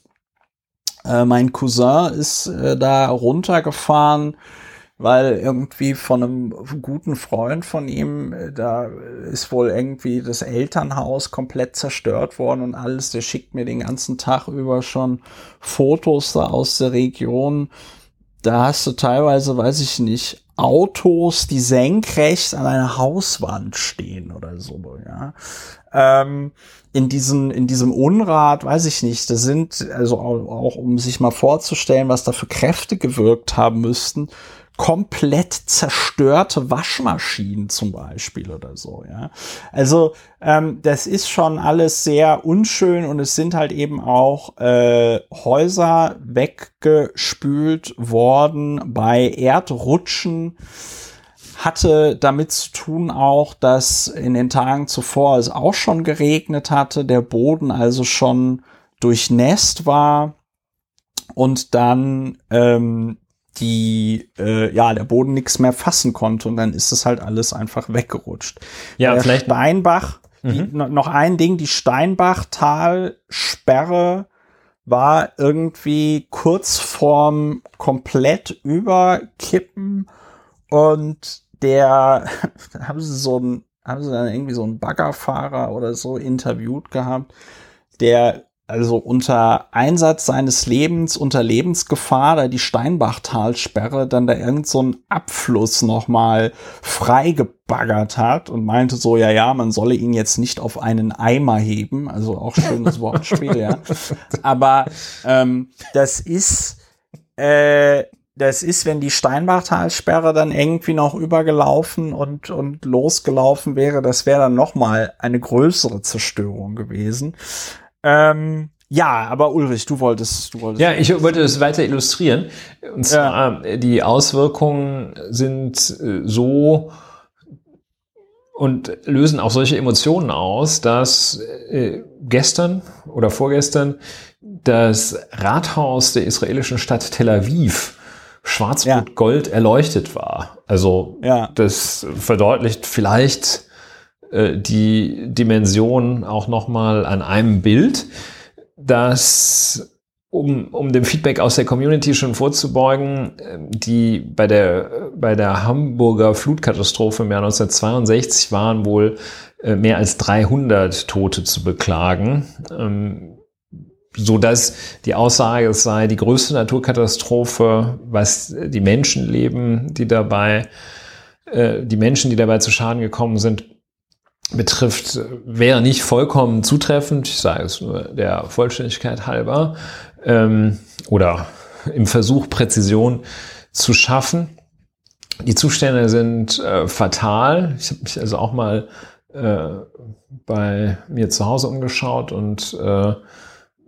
A: Äh, mein Cousin ist äh, da runtergefahren, weil irgendwie von einem guten Freund von ihm, äh, da ist wohl irgendwie das Elternhaus komplett zerstört worden und alles. Der schickt mir den ganzen Tag über schon Fotos da aus der Region. Da hast du teilweise, weiß ich nicht, Autos, die senkrecht an einer Hauswand stehen oder so, ja. Ähm, in diesem, in diesem Unrat, weiß ich nicht, da sind, also auch, auch um sich mal vorzustellen, was da für Kräfte gewirkt haben müssten, komplett zerstörte Waschmaschinen zum Beispiel oder so, ja. Also ähm, das ist schon alles sehr unschön und es sind halt eben auch äh, Häuser weggespült worden bei Erdrutschen hatte damit zu tun auch, dass in den Tagen zuvor es auch schon geregnet hatte, der Boden also schon durchnässt war und dann ähm, die äh, ja der Boden nichts mehr fassen konnte und dann ist es halt alles einfach weggerutscht.
B: Ja, der vielleicht
A: Steinbach. Die, mhm. noch ein Ding, die Steinbachtalsperre war irgendwie kurz vorm komplett überkippen und der haben sie so ein haben sie dann irgendwie so einen Baggerfahrer oder so interviewt gehabt, der also unter Einsatz seines Lebens, unter Lebensgefahr, da die Steinbachtalsperre dann da irgend so einen Abfluss nochmal freigebaggert hat und meinte so, ja, ja, man solle ihn jetzt nicht auf einen Eimer heben, also auch schönes Wortspiel, ja. Aber ähm, das ist, äh, das ist, wenn die Steinbachtalsperre dann irgendwie noch übergelaufen und, und losgelaufen wäre, das wäre dann nochmal eine größere Zerstörung gewesen. Ähm, ja, aber Ulrich, du wolltest, du wolltest.
B: Ja, ich wollte das weiter illustrieren. Und zwar, ja. die Auswirkungen sind äh, so und lösen auch solche Emotionen aus, dass äh, gestern oder vorgestern das Rathaus der israelischen Stadt Tel Aviv schwarz-rot-gold ja. erleuchtet war. Also ja. das verdeutlicht vielleicht äh, die Dimension auch nochmal an einem Bild, dass um, um dem Feedback aus der Community schon vorzubeugen, äh, die bei der, bei der Hamburger Flutkatastrophe im Jahr 1962 waren wohl äh, mehr als 300 Tote zu beklagen, ähm, so dass die Aussage es sei die größte Naturkatastrophe, was die Menschenleben, die dabei, die Menschen, die dabei zu Schaden gekommen sind, betrifft, wäre nicht vollkommen zutreffend. Ich sage es nur der Vollständigkeit halber. Ähm, oder im Versuch, Präzision zu schaffen. Die Zustände sind äh, fatal. Ich habe mich also auch mal äh, bei mir zu Hause umgeschaut und äh,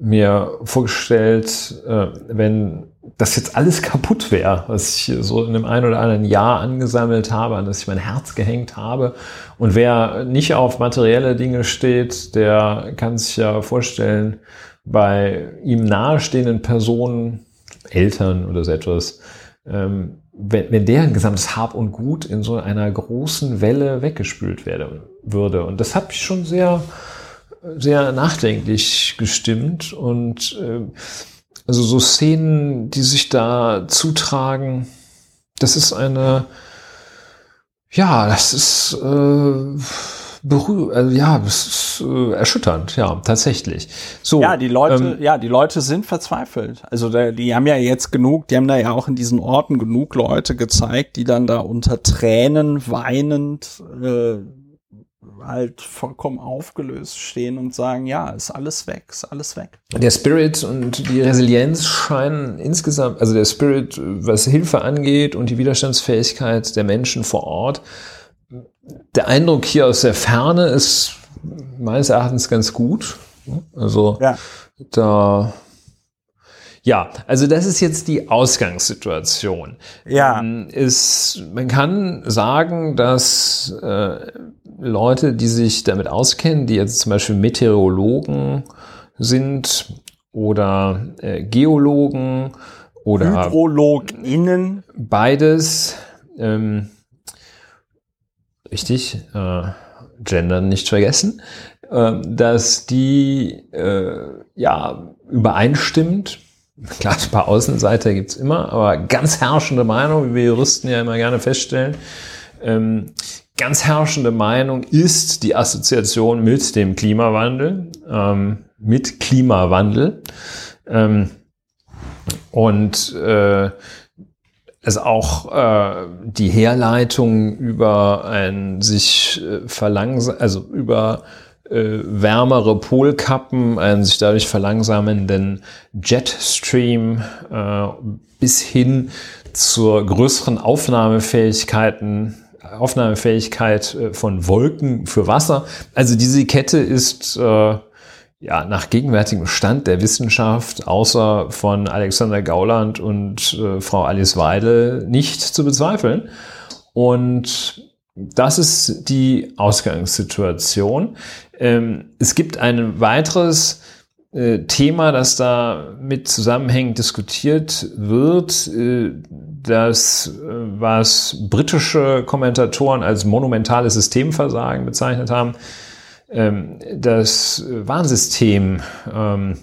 B: mir vorgestellt, äh, wenn das jetzt alles kaputt wäre, was ich so in einem ein oder anderen Jahr angesammelt habe, an das ich mein Herz gehängt habe. Und wer nicht auf materielle Dinge steht, der kann sich ja vorstellen, bei ihm nahestehenden Personen, Eltern oder so etwas, ähm, wenn, wenn deren gesamtes Hab und Gut in so einer großen Welle weggespült werden würde. Und das hat mich schon sehr, sehr nachdenklich gestimmt und äh, also so Szenen, die sich da zutragen, das ist eine, ja, das ist äh, berühr, also ja, das ist äh, erschütternd, ja, tatsächlich. So,
A: ja, die Leute, ähm, ja, die Leute sind verzweifelt. Also da, die haben ja jetzt genug, die haben da ja auch in diesen Orten genug Leute gezeigt, die dann da unter Tränen weinend äh, halt vollkommen aufgelöst stehen und sagen, ja, ist alles weg, ist alles weg.
B: Der Spirit und die Resilienz scheinen insgesamt, also der Spirit, was Hilfe angeht und die Widerstandsfähigkeit der Menschen vor Ort, der Eindruck hier aus der Ferne ist meines Erachtens ganz gut. Also ja. da ja, also das ist jetzt die Ausgangssituation.
A: Ja.
B: Ist, ähm, man kann sagen, dass äh, Leute, die sich damit auskennen, die jetzt zum Beispiel Meteorologen sind oder äh, Geologen oder
A: HydrologInnen.
B: Beides. Ähm, richtig, äh, Gender nicht vergessen, äh, dass die äh, ja übereinstimmt Klar, ein paar Außenseiter gibt's immer, aber ganz herrschende Meinung, wie wir Juristen ja immer gerne feststellen, ähm, ganz herrschende Meinung ist die Assoziation mit dem Klimawandel, ähm, mit Klimawandel. Ähm, und äh, es auch äh, die Herleitung über ein sich äh, verlangsamen, also über äh, wärmere Polkappen, einen sich dadurch verlangsamenden Jetstream äh, bis hin zur größeren Aufnahmefähigkeiten Aufnahmefähigkeit äh, von Wolken für Wasser. Also diese Kette ist äh, ja nach gegenwärtigem Stand der Wissenschaft außer von Alexander Gauland und äh, Frau Alice Weidel nicht zu bezweifeln. Und das ist die Ausgangssituation. Ähm, es gibt ein weiteres äh, Thema, das da mit zusammenhängend diskutiert wird, äh, das, äh, was britische Kommentatoren als monumentales Systemversagen bezeichnet haben. Ähm, das Warnsystem ähm,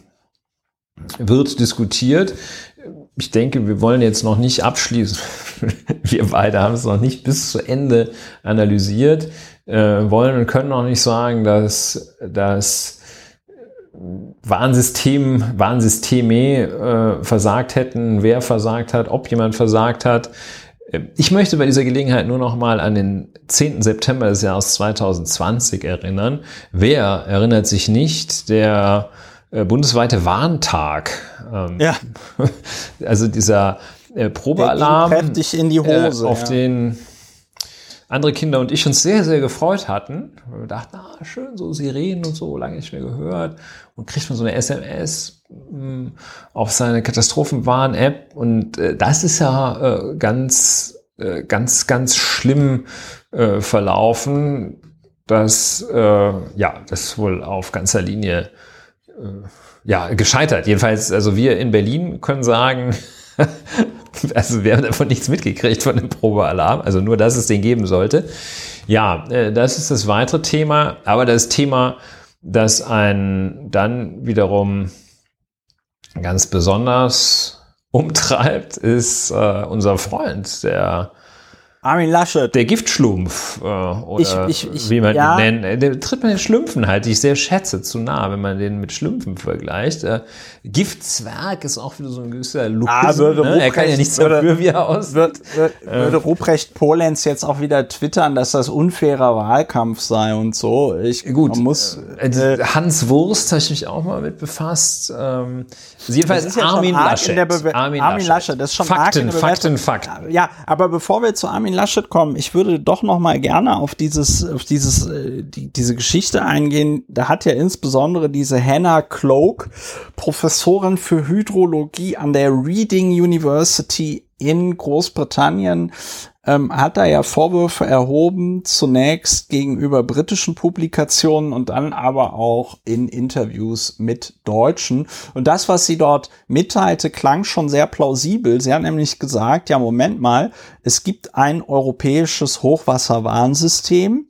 B: wird diskutiert. Ich denke, wir wollen jetzt noch nicht abschließen. wir beide haben es noch nicht bis zu Ende analysiert äh, wollen und können auch nicht sagen, dass das Warnsystem, Warnsysteme äh, versagt hätten, wer versagt hat, ob jemand versagt hat. Ich möchte bei dieser Gelegenheit nur noch mal an den 10. September des Jahres 2020 erinnern. Wer erinnert sich nicht? Der äh, bundesweite Warntag. Ähm, ja. Also dieser äh, Probealarm
A: kräftig in die Hose,
B: äh, auf ja. den andere Kinder und ich uns sehr, sehr gefreut hatten. Wir dachten, ah, schön, so Sirenen und so, lange nicht mehr gehört. Und kriegt man so eine SMS hm, auf seine Katastrophenwarn-App. Und äh, das ist ja äh, ganz, äh, ganz, ganz schlimm äh, verlaufen. dass äh, ja, das wohl auf ganzer Linie äh, ja, gescheitert. Jedenfalls, also wir in Berlin können sagen, Also wir haben davon nichts mitgekriegt von dem Probealarm, also nur, dass es den geben sollte. Ja, äh, das ist das weitere Thema, aber das Thema, das einen dann wiederum ganz besonders umtreibt, ist äh, unser Freund, der
A: Armin Laschet.
B: Der Giftschlumpf, äh, oder ich, ich, ich, wie man ja. ihn nennt. Der tritt man den Schlümpfen halt, die ich sehr schätze, zu nah, wenn man den mit Schlümpfen vergleicht. Äh, Giftzwerg ist auch wieder so ein gewisser Look. Ah, ne? Er kann ja nichts würde, dafür, wie er aussieht.
A: Würde, würde Ruprecht Polenz jetzt auch wieder twittern, dass das unfairer Wahlkampf sei und so. Ich,
B: Gut, muss, äh, äh, Hans Wurst habe ich mich auch mal mit befasst. Ähm, jedenfalls ist Armin Laschet.
A: Armin, Armin Laschet. Laschet, das ist schon
B: Fakten, Fakten, Fakten.
A: Ja, aber bevor wir zu Armin Armin Laschet kommen, ich würde doch noch mal gerne auf dieses, auf dieses, äh, die, diese Geschichte eingehen. Da hat ja insbesondere diese Hannah Cloak, Professorin für Hydrologie an der Reading University in Großbritannien, ähm, hat er ja Vorwürfe erhoben, zunächst gegenüber britischen Publikationen und dann aber auch in Interviews mit Deutschen. Und das, was sie dort mitteilte, klang schon sehr plausibel. Sie hat nämlich gesagt, ja, Moment mal, es gibt ein europäisches Hochwasserwarnsystem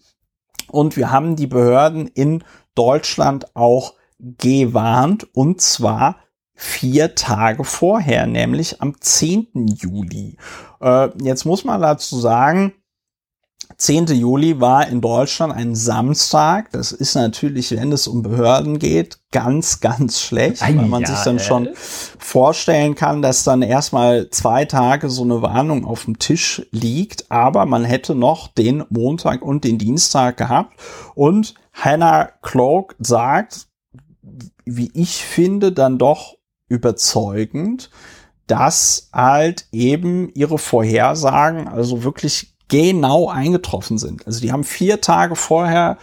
A: und wir haben die Behörden in Deutschland auch gewarnt und zwar vier Tage vorher, nämlich am 10. Juli. Äh, jetzt muss man dazu sagen, 10. Juli war in Deutschland ein Samstag. Das ist natürlich, wenn es um Behörden geht, ganz, ganz schlecht, weil man ja, sich dann schon vorstellen kann, dass dann erstmal zwei Tage so eine Warnung auf dem Tisch liegt. Aber man hätte noch den Montag und den Dienstag gehabt. Und Hannah Cloak sagt, wie ich finde, dann doch überzeugend, dass halt eben ihre Vorhersagen also wirklich genau eingetroffen sind. Also die haben vier Tage vorher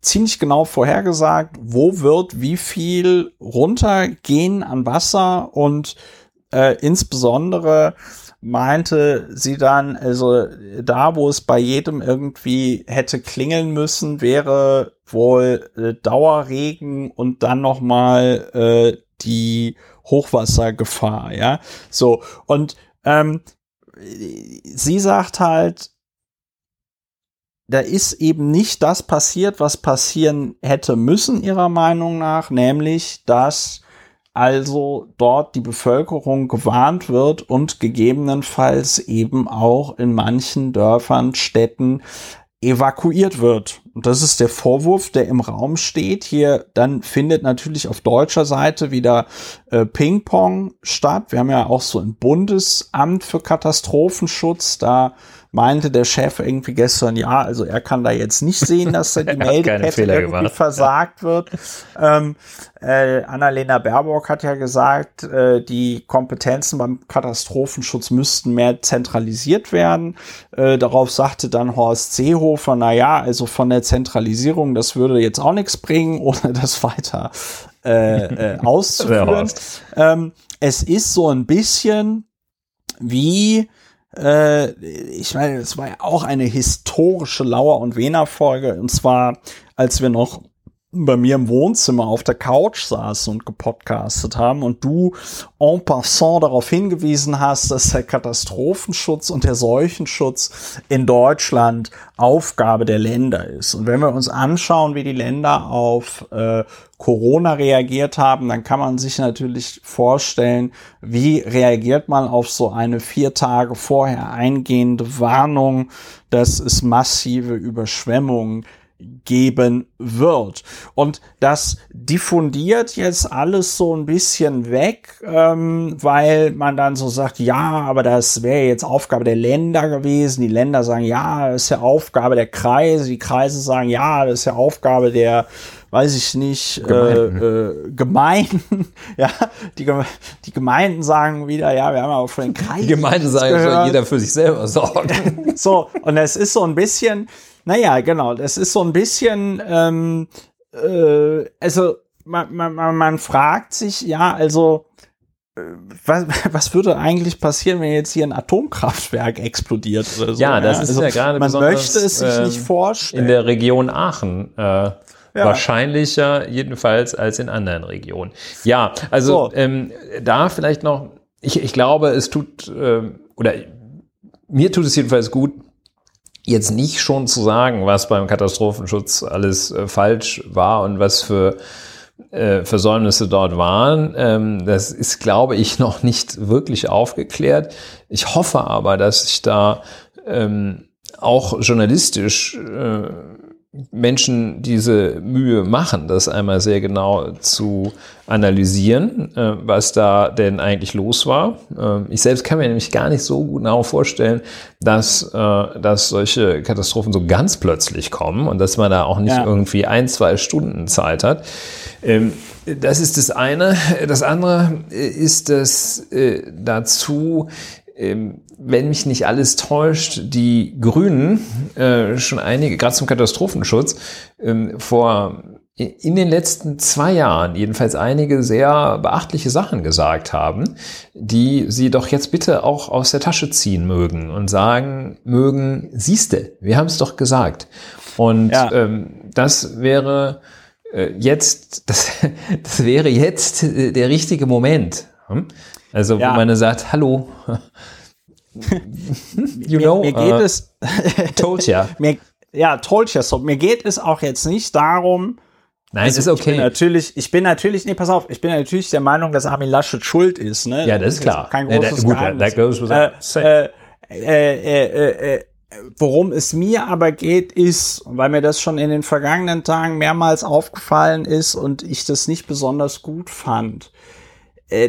A: ziemlich genau vorhergesagt, wo wird wie viel runtergehen an Wasser und äh, insbesondere meinte sie dann, also da, wo es bei jedem irgendwie hätte klingeln müssen, wäre wohl äh, Dauerregen und dann noch mal äh, die Hochwassergefahr, ja. So, und ähm, sie sagt halt, da ist eben nicht das passiert, was passieren hätte müssen, ihrer Meinung nach, nämlich, dass also dort die Bevölkerung gewarnt wird und gegebenenfalls eben auch in manchen Dörfern, Städten evakuiert wird. Und das ist der Vorwurf, der im Raum steht. Hier dann findet natürlich auf deutscher Seite wieder äh, Ping-Pong statt. Wir haben ja auch so ein Bundesamt für Katastrophenschutz. Da meinte der Chef irgendwie gestern, ja, also er kann da jetzt nicht sehen, dass da die Meldekette irgendwie gemacht. versagt wird. Ähm, äh, Annalena Baerbock hat ja gesagt, äh, die Kompetenzen beim Katastrophenschutz müssten mehr zentralisiert werden. Äh, darauf sagte dann Horst Seehofer, na ja, also von der Zentralisierung, das würde jetzt auch nichts bringen, ohne das weiter äh, äh, auszuführen. ähm, es ist so ein bisschen wie äh, ich meine, es war ja auch eine historische Lauer- und Wehner-Folge. Und zwar, als wir noch bei mir im Wohnzimmer auf der Couch saßen und gepodcastet haben und du en passant darauf hingewiesen hast, dass der Katastrophenschutz und der Seuchenschutz in Deutschland Aufgabe der Länder ist. Und wenn wir uns anschauen, wie die Länder auf äh, Corona reagiert haben, dann kann man sich natürlich vorstellen, wie reagiert man auf so eine vier Tage vorher eingehende Warnung, dass es massive Überschwemmungen geben wird. Und das diffundiert jetzt alles so ein bisschen weg, ähm, weil man dann so sagt, ja, aber das wäre jetzt Aufgabe der Länder gewesen. Die Länder sagen, ja, das ist ja Aufgabe der Kreise. Die Kreise sagen, ja, das ist ja Aufgabe der weiß ich nicht, Gemeinden, äh, äh, Gemeinden ja, die, die Gemeinden sagen wieder, ja, wir haben aber von den Kreisen.
B: Die Gemeinden sagen, soll jeder für sich selber sorgen.
A: so, und es ist so ein bisschen, naja, genau, das ist so ein bisschen, ähm, äh, also man, man, man fragt sich, ja, also äh, was, was würde eigentlich passieren, wenn jetzt hier ein Atomkraftwerk explodiert oder so?
B: Ja, das ja? ist also ja gerade
A: Man möchte es sich äh, nicht vorstellen.
B: In der Region Aachen. Äh, ja. Wahrscheinlicher jedenfalls als in anderen Regionen. Ja, also so. ähm, da vielleicht noch, ich, ich glaube, es tut, äh, oder mir tut es jedenfalls gut, jetzt nicht schon zu sagen, was beim Katastrophenschutz alles äh, falsch war und was für äh, Versäumnisse dort waren. Ähm, das ist, glaube ich, noch nicht wirklich aufgeklärt. Ich hoffe aber, dass sich da ähm, auch journalistisch äh, Menschen diese Mühe machen, das einmal sehr genau zu analysieren, äh, was da denn eigentlich los war. Äh, ich selbst kann mir nämlich gar nicht so genau vorstellen, dass, äh, dass solche Katastrophen so ganz plötzlich kommen und dass man da auch nicht ja. irgendwie ein, zwei Stunden Zeit hat. Ähm, das ist das eine. Das andere ist, dass dazu wenn mich nicht alles täuscht, die Grünen äh, schon einige, gerade zum Katastrophenschutz, ähm, vor in den letzten zwei Jahren jedenfalls einige sehr beachtliche Sachen gesagt haben, die sie doch jetzt bitte auch aus der Tasche ziehen mögen und sagen mögen, siehste, wir haben es doch gesagt. Und ja. ähm, das wäre äh, jetzt, das, das wäre jetzt äh, der richtige Moment. Hm? Also, ja. wo man sagt, hallo,
A: you know, mir, geht uh, es, told ya. mir, ja, told ya. So, mir geht es auch jetzt nicht darum,
B: Nein, also, ist okay.
A: Ich bin natürlich, ich bin natürlich, nee, pass auf, ich bin natürlich der Meinung, dass Armin Laschet schuld ist, ne?
B: Ja, das ist klar.
A: Kein großes ja, da, gut, that goes without äh, äh, worum es mir aber geht, ist, weil mir das schon in den vergangenen Tagen mehrmals aufgefallen ist und ich das nicht besonders gut fand,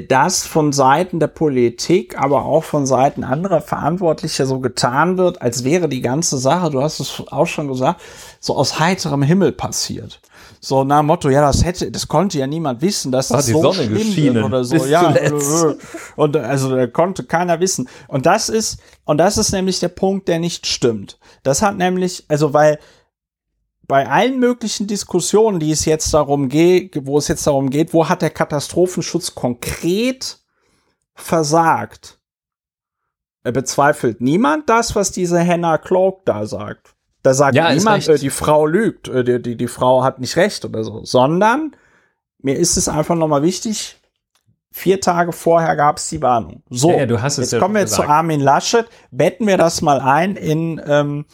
A: dass von Seiten der Politik, aber auch von Seiten anderer Verantwortlicher so getan wird, als wäre die ganze Sache, du hast es auch schon gesagt, so aus heiterem Himmel passiert. So nach Motto, ja, das hätte, das konnte ja niemand wissen, dass das so Sonne schlimm wird oder so. Ja, und also da konnte keiner wissen. Und das ist, und das ist nämlich der Punkt, der nicht stimmt. Das hat nämlich, also weil bei allen möglichen Diskussionen, die es jetzt darum geht, wo es jetzt darum geht, wo hat der Katastrophenschutz konkret versagt? Er bezweifelt niemand das, was diese Hannah Cloak da sagt. Da sagt ja, niemand, äh, die Frau lügt, äh, die, die, die Frau hat nicht recht oder so, sondern mir ist es einfach nochmal wichtig, vier Tage vorher gab es die Warnung. So,
B: ja, ja, du hast es
A: jetzt kommen wir gesagt. zu Armin Laschet, betten wir das mal ein in, ähm,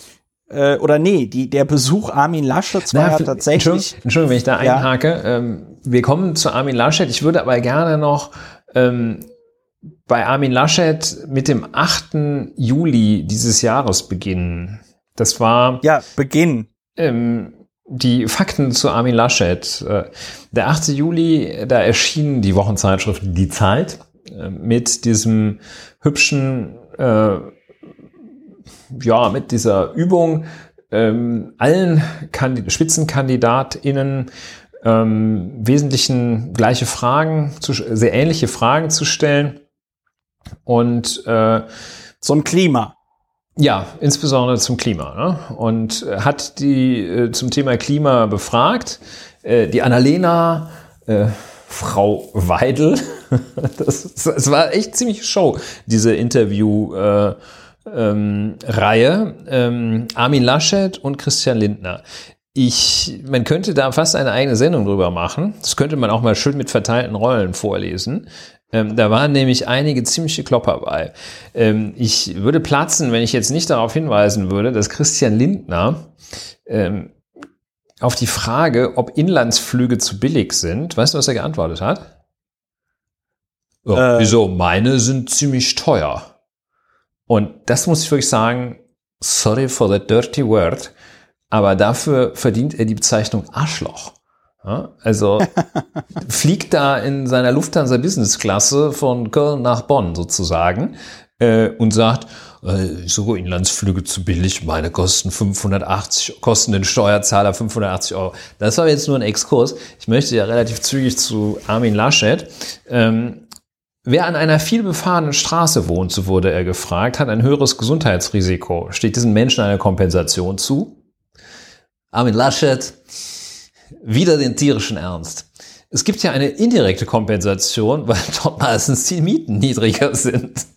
A: äh, oder nee, die, der Besuch Armin Laschet war ja tatsächlich.
B: Entschuldigung, Entschuldigung, wenn ich da einhake. Ja. Ähm, wir kommen zu Armin Laschet. Ich würde aber gerne noch ähm, bei Armin Laschet mit dem 8. Juli dieses Jahres beginnen. Das war.
A: Ja, Beginn.
B: Ähm, die Fakten zu Armin Laschet. Äh, der 8. Juli, da erschien die Wochenzeitschrift Die Zeit äh, mit diesem hübschen, äh, ja, mit dieser Übung, ähm, allen Kandid SpitzenkandidatInnen ähm, wesentlichen gleiche Fragen, zu, sehr ähnliche Fragen zu stellen. Und äh,
A: ein Klima.
B: Ja, insbesondere zum Klima. Ne? Und äh, hat die äh, zum Thema Klima befragt. Äh, die Annalena, äh, Frau Weidel, das, das war echt ziemlich Show, diese Interview-Reihe. Ähm, ähm, Armin Laschet und Christian Lindner. Ich, man könnte da fast eine eigene Sendung drüber machen. Das könnte man auch mal schön mit verteilten Rollen vorlesen. Ähm, da waren nämlich einige ziemliche Klopper bei. Ähm, ich würde platzen, wenn ich jetzt nicht darauf hinweisen würde, dass Christian Lindner ähm, auf die Frage, ob Inlandsflüge zu billig sind, weißt du, was er geantwortet hat? Oh, äh. Wieso? Meine sind ziemlich teuer. Und das muss ich wirklich sagen, sorry for the dirty word, aber dafür verdient er die Bezeichnung Arschloch. Ja, also fliegt da in seiner Lufthansa Business Klasse von Köln nach Bonn sozusagen äh, und sagt, äh, so Inlandsflüge zu billig, meine kosten 580, kosten den Steuerzahler 580 Euro. Das war jetzt nur ein Exkurs. Ich möchte ja relativ zügig zu Armin Laschet. Ähm, Wer an einer vielbefahrenen Straße wohnt, so wurde er gefragt, hat ein höheres Gesundheitsrisiko. Steht diesen Menschen eine Kompensation zu? Armin Laschet, wieder den tierischen Ernst. Es gibt ja eine indirekte Kompensation, weil dort meistens die Mieten niedriger sind.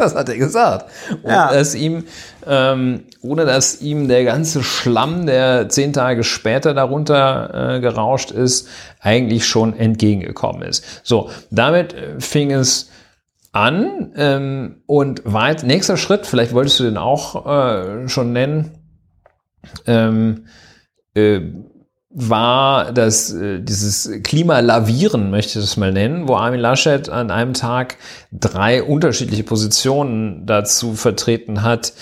B: Das hat er gesagt. Ohne, ja. dass ihm, ähm, ohne dass ihm der ganze Schlamm, der zehn Tage später darunter äh, gerauscht ist, eigentlich schon entgegengekommen ist. So, damit äh, fing es an ähm, und weit nächster Schritt, vielleicht wolltest du den auch äh, schon nennen, ähm, äh, war das, äh, dieses Klimalavieren, möchte ich es mal nennen, wo Armin Laschet an einem Tag drei unterschiedliche Positionen dazu vertreten hat,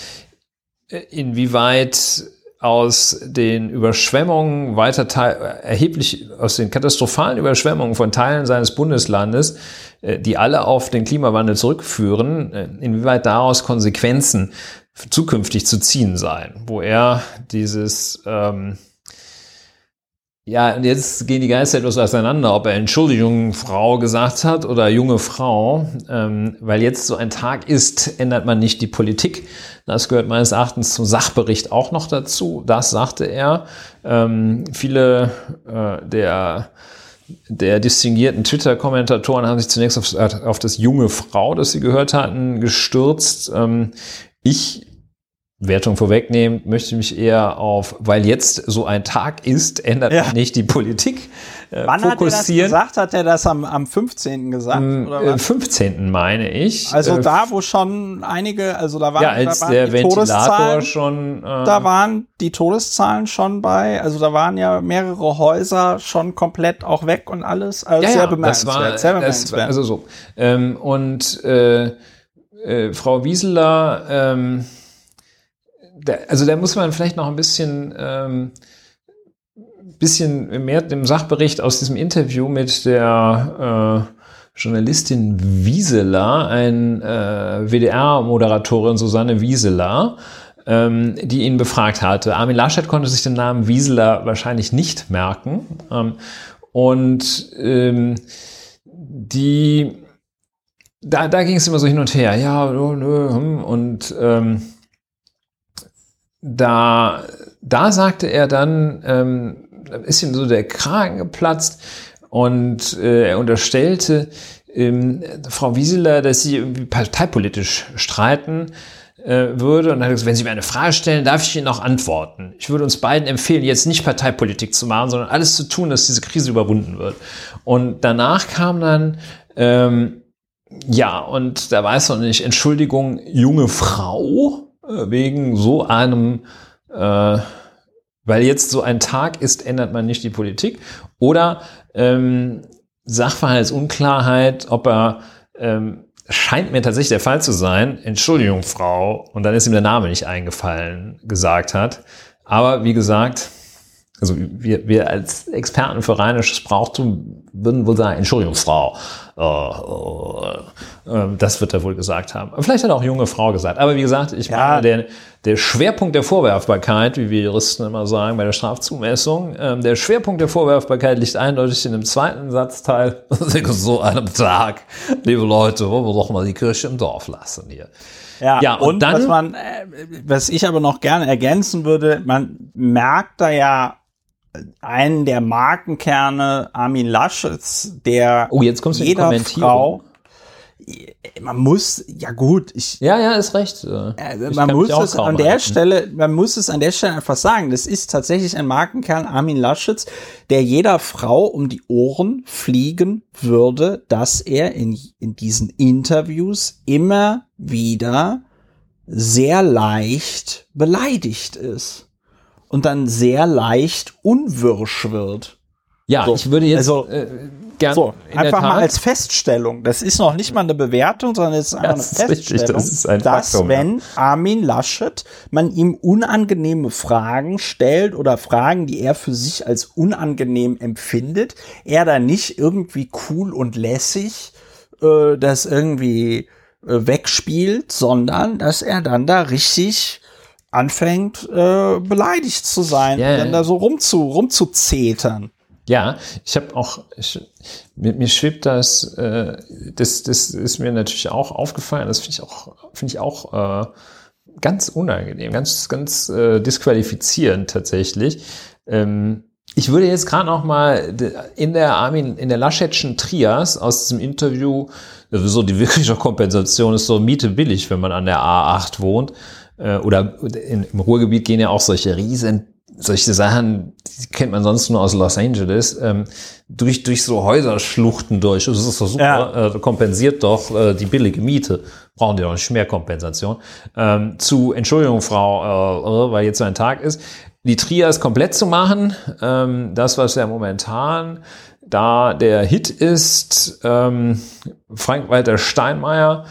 B: äh, inwieweit aus den Überschwemmungen weiter erheblich aus den katastrophalen Überschwemmungen von Teilen seines Bundeslandes, äh, die alle auf den Klimawandel zurückführen, inwieweit daraus Konsequenzen zukünftig zu ziehen seien, wo er dieses ähm, Ja, und jetzt gehen die Geister etwas auseinander, ob er Entschuldigung, Frau gesagt hat oder junge Frau. Ähm, weil jetzt so ein Tag ist, ändert man nicht die Politik. Das gehört meines Erachtens zum Sachbericht auch noch dazu. Das sagte er. Ähm, viele äh, der der distinguierten Twitter-Kommentatoren haben sich zunächst auf, auf, das junge Frau, das sie gehört hatten, gestürzt. Ähm, ich Wertung vorwegnehmen, möchte mich eher auf, weil jetzt so ein Tag ist, ändert ja. nicht die Politik.
A: Äh, Wann fokussieren. hat er das gesagt? Hat er das am, am 15. gesagt? Am
B: oder 15. meine ich.
A: Also äh, da, wo schon einige, also da waren,
B: ja, als
A: da waren
B: der die Ventilator schon.
A: Äh, da waren die Todeszahlen schon bei, also da waren ja mehrere Häuser schon komplett auch weg und alles. Also
B: ja,
A: sehr
B: ja,
A: bemerkenswert.
B: Das war, sehr bemerkenswert. Das, also so. Ähm, und äh, äh, Frau Wieseler, ähm, also da muss man vielleicht noch ein bisschen, ähm, bisschen mehr dem Sachbericht aus diesem Interview mit der äh, Journalistin Wieseler, ein äh, WDR-Moderatorin Susanne Wieseler, ähm, die ihn befragt hatte. Armin Laschet konnte sich den Namen Wieseler wahrscheinlich nicht merken. Ähm, und ähm, die, da, da ging es immer so hin und her. Ja, und ähm, da, da sagte er dann, ähm, ist ihm so der Kragen geplatzt und äh, er unterstellte ähm, Frau Wieseler, dass sie irgendwie parteipolitisch streiten äh, würde und hat gesagt, wenn Sie mir eine Frage stellen, darf ich Ihnen auch antworten. Ich würde uns beiden empfehlen, jetzt nicht Parteipolitik zu machen, sondern alles zu tun, dass diese Krise überwunden wird. Und danach kam dann ähm, ja, und da weiß man nicht, Entschuldigung, junge Frau, wegen so einem, äh, weil jetzt so ein Tag ist, ändert man nicht die Politik. Oder ähm, Sachverhaltsunklarheit, ob er ähm, scheint mir tatsächlich der Fall zu sein, Entschuldigung, Frau, und dann ist ihm der Name nicht eingefallen, gesagt hat. Aber wie gesagt, also wir, wir als Experten für rheinisches Brauchtum würden wohl sagen, Entschuldigung, Frau. Äh, äh, das wird er wohl gesagt haben. Vielleicht hat auch junge Frau gesagt. Aber wie gesagt, ich ja. meine, der, der Schwerpunkt der Vorwerfbarkeit, wie wir Juristen immer sagen, bei der Strafzumessung, äh, der Schwerpunkt der Vorwerfbarkeit liegt eindeutig in dem zweiten Satzteil. so einem Tag, liebe Leute, wollen wir doch mal die Kirche im Dorf lassen hier.
A: Ja, ja und, und dann, was man, äh, was ich aber noch gerne ergänzen würde, man merkt da ja einen der Markenkerne Armin Laschets, der
B: oh, jetzt kommst du
A: jeder Frau man muss, ja gut, ich.
B: Ja, ja, ist recht.
A: Äh, man muss es an der halten. Stelle, man muss es an der Stelle einfach sagen. Das ist tatsächlich ein Markenkern Armin Laschets, der jeder Frau um die Ohren fliegen würde, dass er in, in diesen Interviews immer wieder sehr leicht beleidigt ist und dann sehr leicht unwirsch wird.
B: Ja, so. ich würde jetzt
A: also, äh, gerne so, einfach mal als Feststellung. Das ist noch nicht mal eine Bewertung, sondern es ist einfach eine Feststellung, richtig, das ein dass Faktum, wenn Armin Laschet man ihm unangenehme Fragen stellt oder Fragen, die er für sich als unangenehm empfindet, er da nicht irgendwie cool und lässig äh, das irgendwie äh, wegspielt, sondern dass er dann da richtig anfängt, äh, beleidigt zu sein, yeah. dann da so rumzu, rumzuzetern.
B: Ja, ich habe auch, ich, mir, mir schwebt das, äh, das, das ist mir natürlich auch aufgefallen, das finde ich auch, finde ich auch äh, ganz unangenehm, ganz, ganz äh, disqualifizierend tatsächlich. Ähm, ich würde jetzt gerade noch mal in der Armin, in der Laschetschen Trias aus diesem Interview, so die wirkliche Kompensation ist so Miete billig, wenn man an der A8 wohnt. Äh, oder in, im Ruhrgebiet gehen ja auch solche riesen solche Sachen, die kennt man sonst nur aus Los Angeles, ähm, durch, durch so Häuserschluchten durch. Das ist doch super, ja. äh, kompensiert doch äh, die billige Miete. Brauchen die doch nicht mehr Kompensation. Ähm, zu, Entschuldigung, Frau, äh, weil jetzt so ein Tag ist, die Trias komplett zu machen, ähm, das, was ja momentan da der Hit ist, ähm, Frank-Walter Steinmeier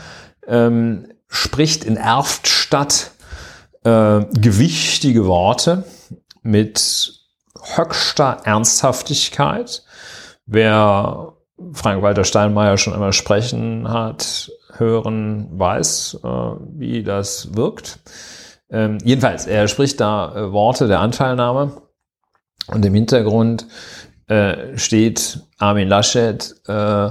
B: ähm, spricht in Erftstadt äh, gewichtige Worte mit höchster Ernsthaftigkeit. Wer Frank-Walter Steinmeier schon einmal sprechen hat, hören, weiß, äh, wie das wirkt. Ähm, jedenfalls, er spricht da äh, Worte der Anteilnahme Und im Hintergrund äh, steht Armin Laschet äh,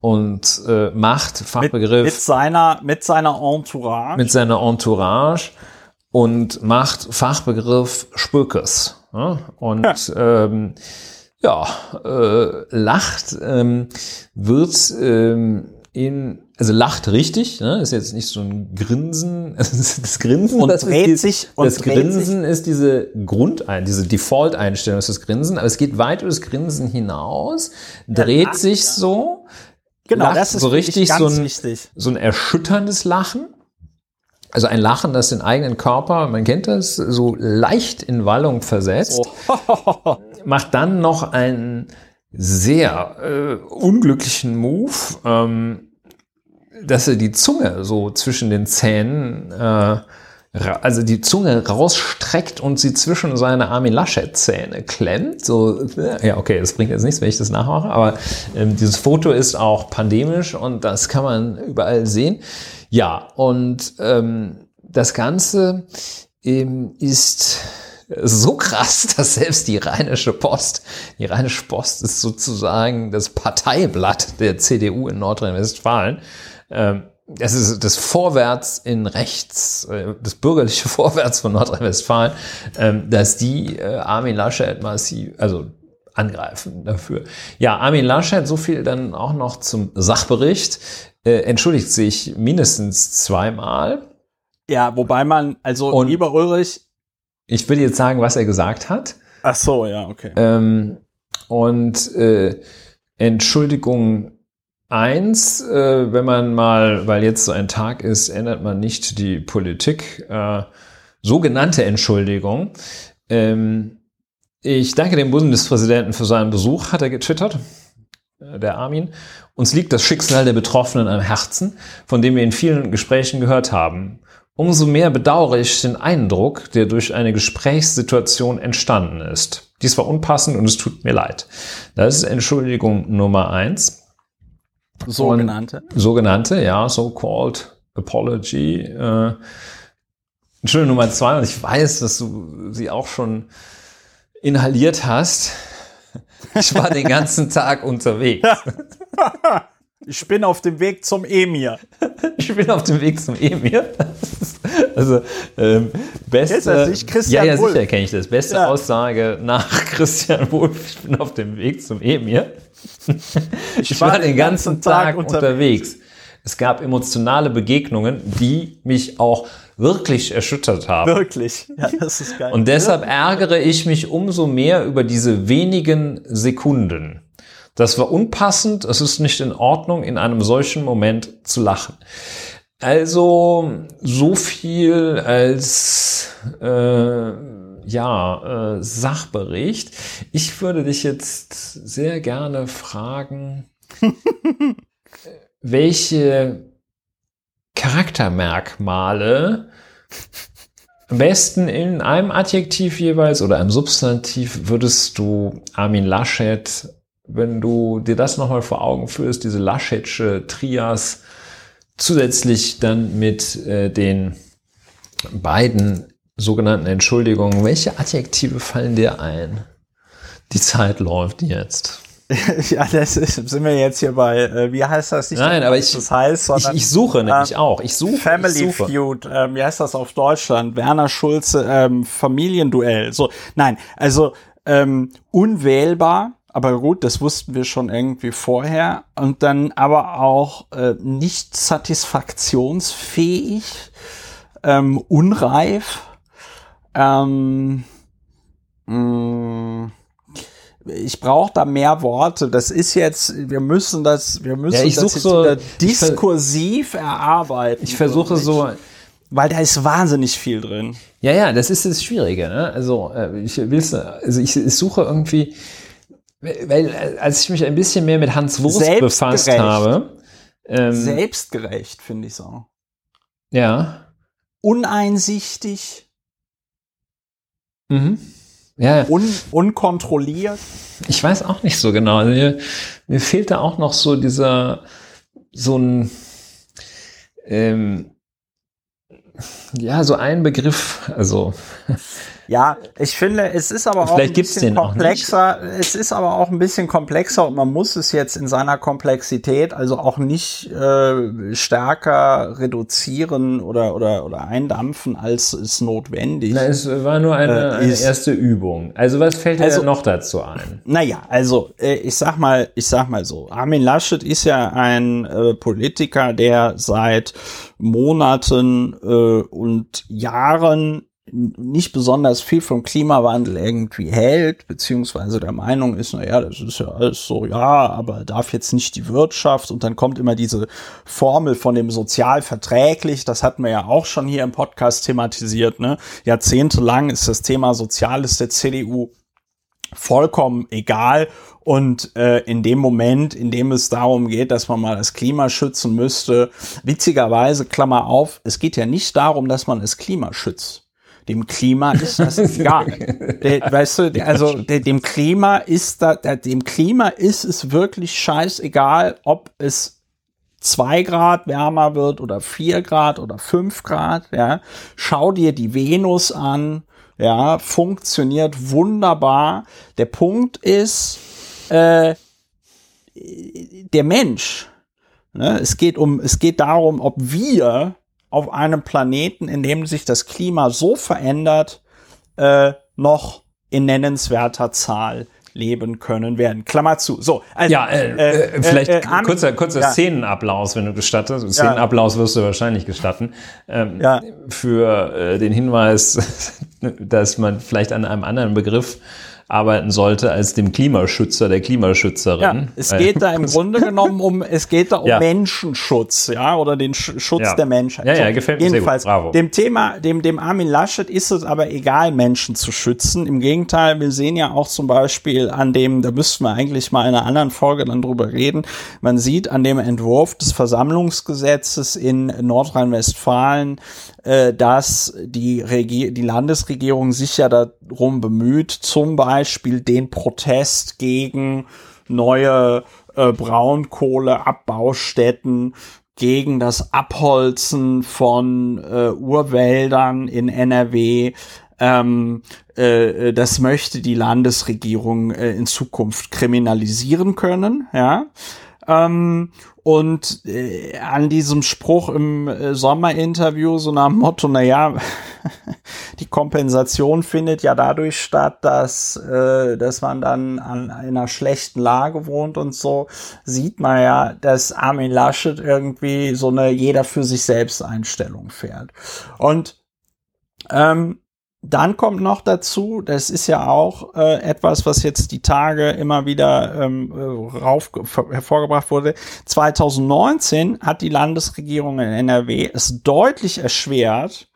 B: und äh, macht Fachbegriff
A: mit, mit, seiner mit seiner Entourage
B: mit seiner Entourage und macht Fachbegriff Spökes ja? und ja, ähm, ja äh, lacht ähm, wird ähm, in also lacht richtig, ne? ist jetzt nicht so ein Grinsen, das Grinsen
A: und
B: das
A: dreht sich
B: und das Grinsen sich. ist diese Grundein, diese Default-Einstellung ist das Grinsen, aber es geht weit über das Grinsen hinaus, dreht lacht, sich ja. so,
A: genau, das ist
B: so richtig so ein,
A: wichtig.
B: so ein erschütterndes Lachen. Also ein Lachen, das den eigenen Körper, man kennt das, so leicht in Wallung versetzt, oh. macht dann noch einen sehr äh, unglücklichen Move, ähm, dass er die Zunge so zwischen den Zähnen, äh, also die Zunge rausstreckt und sie zwischen seine Armin Laschet-Zähne klemmt. So, ja, okay, das bringt jetzt nichts, wenn ich das nachmache, aber ähm, dieses Foto ist auch pandemisch und das kann man überall sehen. Ja, und ähm, das Ganze ähm, ist so krass, dass selbst die Rheinische Post, die Rheinische Post ist sozusagen das Parteiblatt der CDU in Nordrhein-Westfalen. Ähm, das ist das Vorwärts in rechts, äh, das bürgerliche Vorwärts von Nordrhein-Westfalen, ähm, dass die äh, Armin Laschet massiv, also angreifen dafür. Ja, Armin Laschet, so viel dann auch noch zum Sachbericht, äh, entschuldigt sich mindestens zweimal.
A: Ja, wobei man, also
B: Und
A: lieber Ulrich,
B: ich will jetzt sagen, was er gesagt hat.
A: Ach so, ja, okay.
B: Ähm, und äh, Entschuldigung eins, äh, wenn man mal, weil jetzt so ein Tag ist, ändert man nicht die Politik. Äh, sogenannte Entschuldigung. Ähm, ich danke dem Bundespräsidenten für seinen Besuch, hat er getwittert, äh, der Armin. Uns liegt das Schicksal der Betroffenen am Herzen, von dem wir in vielen Gesprächen gehört haben. Umso mehr bedauere ich den Eindruck, der durch eine Gesprächssituation entstanden ist. Dies war unpassend und es tut mir leid. Das ist Entschuldigung Nummer eins.
A: Sogenannte.
B: Und, sogenannte, ja, so-called Apology. Äh, Entschuldigung Nummer zwei, und ich weiß, dass du sie auch schon inhaliert hast. Ich war den ganzen Tag unterwegs.
A: Ich bin auf dem Weg zum Emir.
B: Ich bin auf dem Weg zum Emir. Also, ähm, beste. Ist das
A: nicht Christian
B: ja, ja,
A: Wulff?
B: sicher kenne ich das. Beste
A: Ja.
B: Aussage nach Christian Wulff. Ich bin auf dem Weg zum Emir. Ich war den ganzen Tag unterwegs. Es gab emotionale Begegnungen, die mich auch wirklich erschüttert haben.
A: Wirklich. Ja, das ist geil.
B: Und deshalb ärgere ich mich umso mehr über diese wenigen Sekunden. Das war unpassend, es ist nicht in Ordnung, in einem solchen Moment zu lachen. Also so viel als äh, ja, äh, Sachbericht. Ich würde dich jetzt sehr gerne fragen, welche Charaktermerkmale am besten in einem Adjektiv jeweils oder einem Substantiv würdest du Armin Laschet, wenn du dir das nochmal vor Augen führst, diese Laschetsche Trias, zusätzlich dann mit äh, den beiden sogenannten Entschuldigungen, welche Adjektive fallen dir ein? Die Zeit läuft jetzt.
A: ja, das ist, sind wir jetzt hier bei, äh, wie heißt das nicht?
B: Nein, aber ich,
A: das heißt,
B: ich,
A: sondern,
B: ich suche nämlich
A: ähm,
B: auch. Ich suche.
A: Family
B: ich suche.
A: Feud, ähm, wie heißt das auf Deutschland? Werner Schulze, ähm, Familienduell. So, nein, also ähm, unwählbar, aber gut, das wussten wir schon irgendwie vorher. Und dann aber auch äh, nicht satisfaktionsfähig, ähm, unreif. Ähm, mh, ich brauche da mehr Worte. Das ist jetzt, wir müssen das, wir müssen
B: Ja, ich
A: das jetzt
B: so-
A: wieder diskursiv erarbeiten.
B: Ich versuche so.
A: weil da ist wahnsinnig viel drin.
B: Ja, ja, das ist das Schwierige. Ne? Also äh, ich will's, also ich, ich suche irgendwie, weil äh, als ich mich ein bisschen mehr mit Hans Wurst befasst habe, ähm,
A: Selbstgerecht finde ich so.
B: ja,
A: Uneinsichtig,
B: mhm. ja,
A: un unkontrolliert.
B: ich weiß auch nicht so genau. Also mir, mir fehlt da auch noch so dieser, so ein, ähm, ja, so ein Begriff, also
A: Ja, ich finde, es ist aber auch
B: ein bisschen
A: komplexer. Es ist aber auch ein bisschen komplexer und man muss es jetzt in seiner Komplexität also auch nicht äh, stärker reduzieren oder, oder, oder eindampfen, als es notwendig
B: Na, es war nur eine, äh, eine erste Übung. Also was fällt dir also, noch dazu ein?
A: Naja, also äh, ich sag mal, ich sag mal so, Armin Laschet ist ja ein äh, Politiker, der seit Monaten äh, und Jahren nicht besonders viel vom Klimawandel irgendwie hält, beziehungsweise der Meinung ist, naja, das ist ja alles so, ja, aber darf jetzt nicht die Wirtschaft und dann kommt immer diese Formel von dem sozial verträglich, das hatten wir ja auch schon hier im Podcast thematisiert, ne? Jahrzehntelang ist das Thema Soziales der CDU vollkommen egal. Und äh, in dem Moment, in dem es darum geht, dass man mal das Klima schützen müsste, witzigerweise, Klammer auf, es geht ja nicht darum, dass man das Klima schützt. Dem Klima ist das egal. Der, weißt du, also der, dem Klima ist da, der, dem Klima ist es wirklich scheißegal, ob es zwei Grad wärmer wird oder vier Grad oder fünf Grad, ja. Schau dir die Venus an, ja, funktioniert wunderbar. Der Punkt ist, äh, der Mensch, ne, es geht um, es geht darum, ob wir auf einem Planeten, in dem sich das Klima so verändert, äh, noch in nennenswerter Zahl leben können werden. Klammer zu. So,
B: also, ja, äh, äh, äh vielleicht äh, äh kurzer, kurzer ja. Szenenapplaus, wenn du gestattest. Szenenapplaus wirst du wahrscheinlich gestatten. Ähm, ja. Für äh, den Hinweis, dass man vielleicht an einem anderen Begriff arbeiten sollte als dem Klimaschützer, der Klimaschützerin. Ja,
A: es geht da im Grunde genommen um, es geht da um ja. Menschenschutz, ja, oder den Schutz ja. der Menschheit.
B: Ja, ja, gefällt mir Jedenfalls, sehr gut. Bravo.
A: Dem Thema, dem, dem Armin Laschet ist es aber egal, Menschen zu schützen. Im Gegenteil, wir sehen ja auch zum Beispiel an dem, da müssten wir eigentlich mal in einer anderen Folge dann drüber reden. Man sieht an dem Entwurf des Versammlungsgesetzes in Nordrhein-Westfalen, dass die, Regie die Landesregierung sich ja darum bemüht, zum Beispiel den Protest gegen neue äh, Braunkohleabbaustätten gegen das Abholzen von äh, Urwäldern in NRW. Ähm, äh, das möchte die Landesregierung äh, in Zukunft kriminalisieren können, ja. Ähm, und äh, an diesem Spruch im äh, Sommerinterview, so nach dem Motto, na ja, die Kompensation findet ja dadurch statt, dass, äh, dass man dann an einer schlechten Lage wohnt und so, sieht man ja, dass Armin Laschet irgendwie so eine jeder für sich selbst Einstellung fährt. Und ähm, dann kommt noch dazu, das ist ja auch äh, etwas, was jetzt die Tage immer wieder ähm, äh, rauf, hervorgebracht wurde. 2019 hat die Landesregierung in NRW es deutlich erschwert,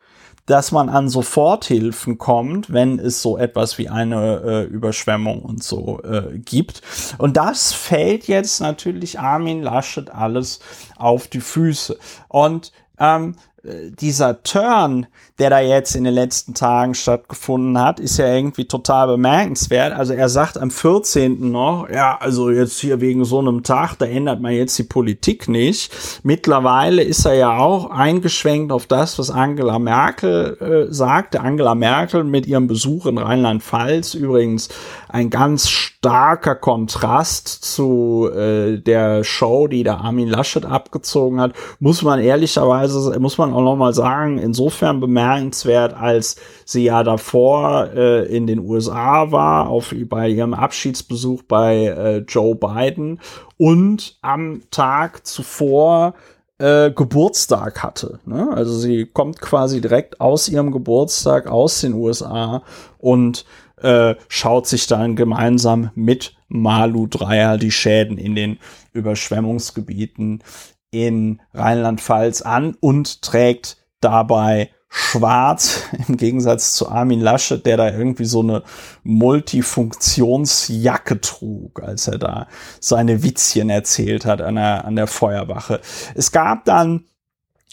A: dass man an Soforthilfen kommt, wenn es so etwas wie eine äh, Überschwemmung und so äh, gibt. Und das fällt jetzt natürlich Armin Laschet alles auf die Füße. Und ähm, dieser Turn, der da jetzt in den letzten Tagen stattgefunden hat, ist ja irgendwie total bemerkenswert. Also er sagt am 14. noch, ja, also jetzt hier wegen so einem Tag, da ändert man jetzt die Politik nicht. Mittlerweile ist er ja auch eingeschwenkt auf das, was Angela Merkel äh, sagte. Angela Merkel mit ihrem Besuch in Rheinland-Pfalz übrigens ein ganz starker Kontrast zu äh, der Show, die der Armin Laschet abgezogen hat, muss man ehrlicherweise, muss man auch noch mal sagen, insofern bemerken, bemerkenswert, als sie ja davor äh, in den USA war, auf, bei ihrem Abschiedsbesuch bei äh, Joe Biden und am Tag zuvor äh, Geburtstag hatte. Ne? Also sie kommt quasi direkt aus ihrem Geburtstag aus den USA und äh, schaut sich dann gemeinsam mit Malu Dreyer die Schäden in den Überschwemmungsgebieten in Rheinland-Pfalz an und trägt dabei schwarz im Gegensatz zu Armin Laschet, der da irgendwie so eine Multifunktionsjacke trug, als er da seine Witzchen erzählt hat an der, an der Feuerwache. Es gab dann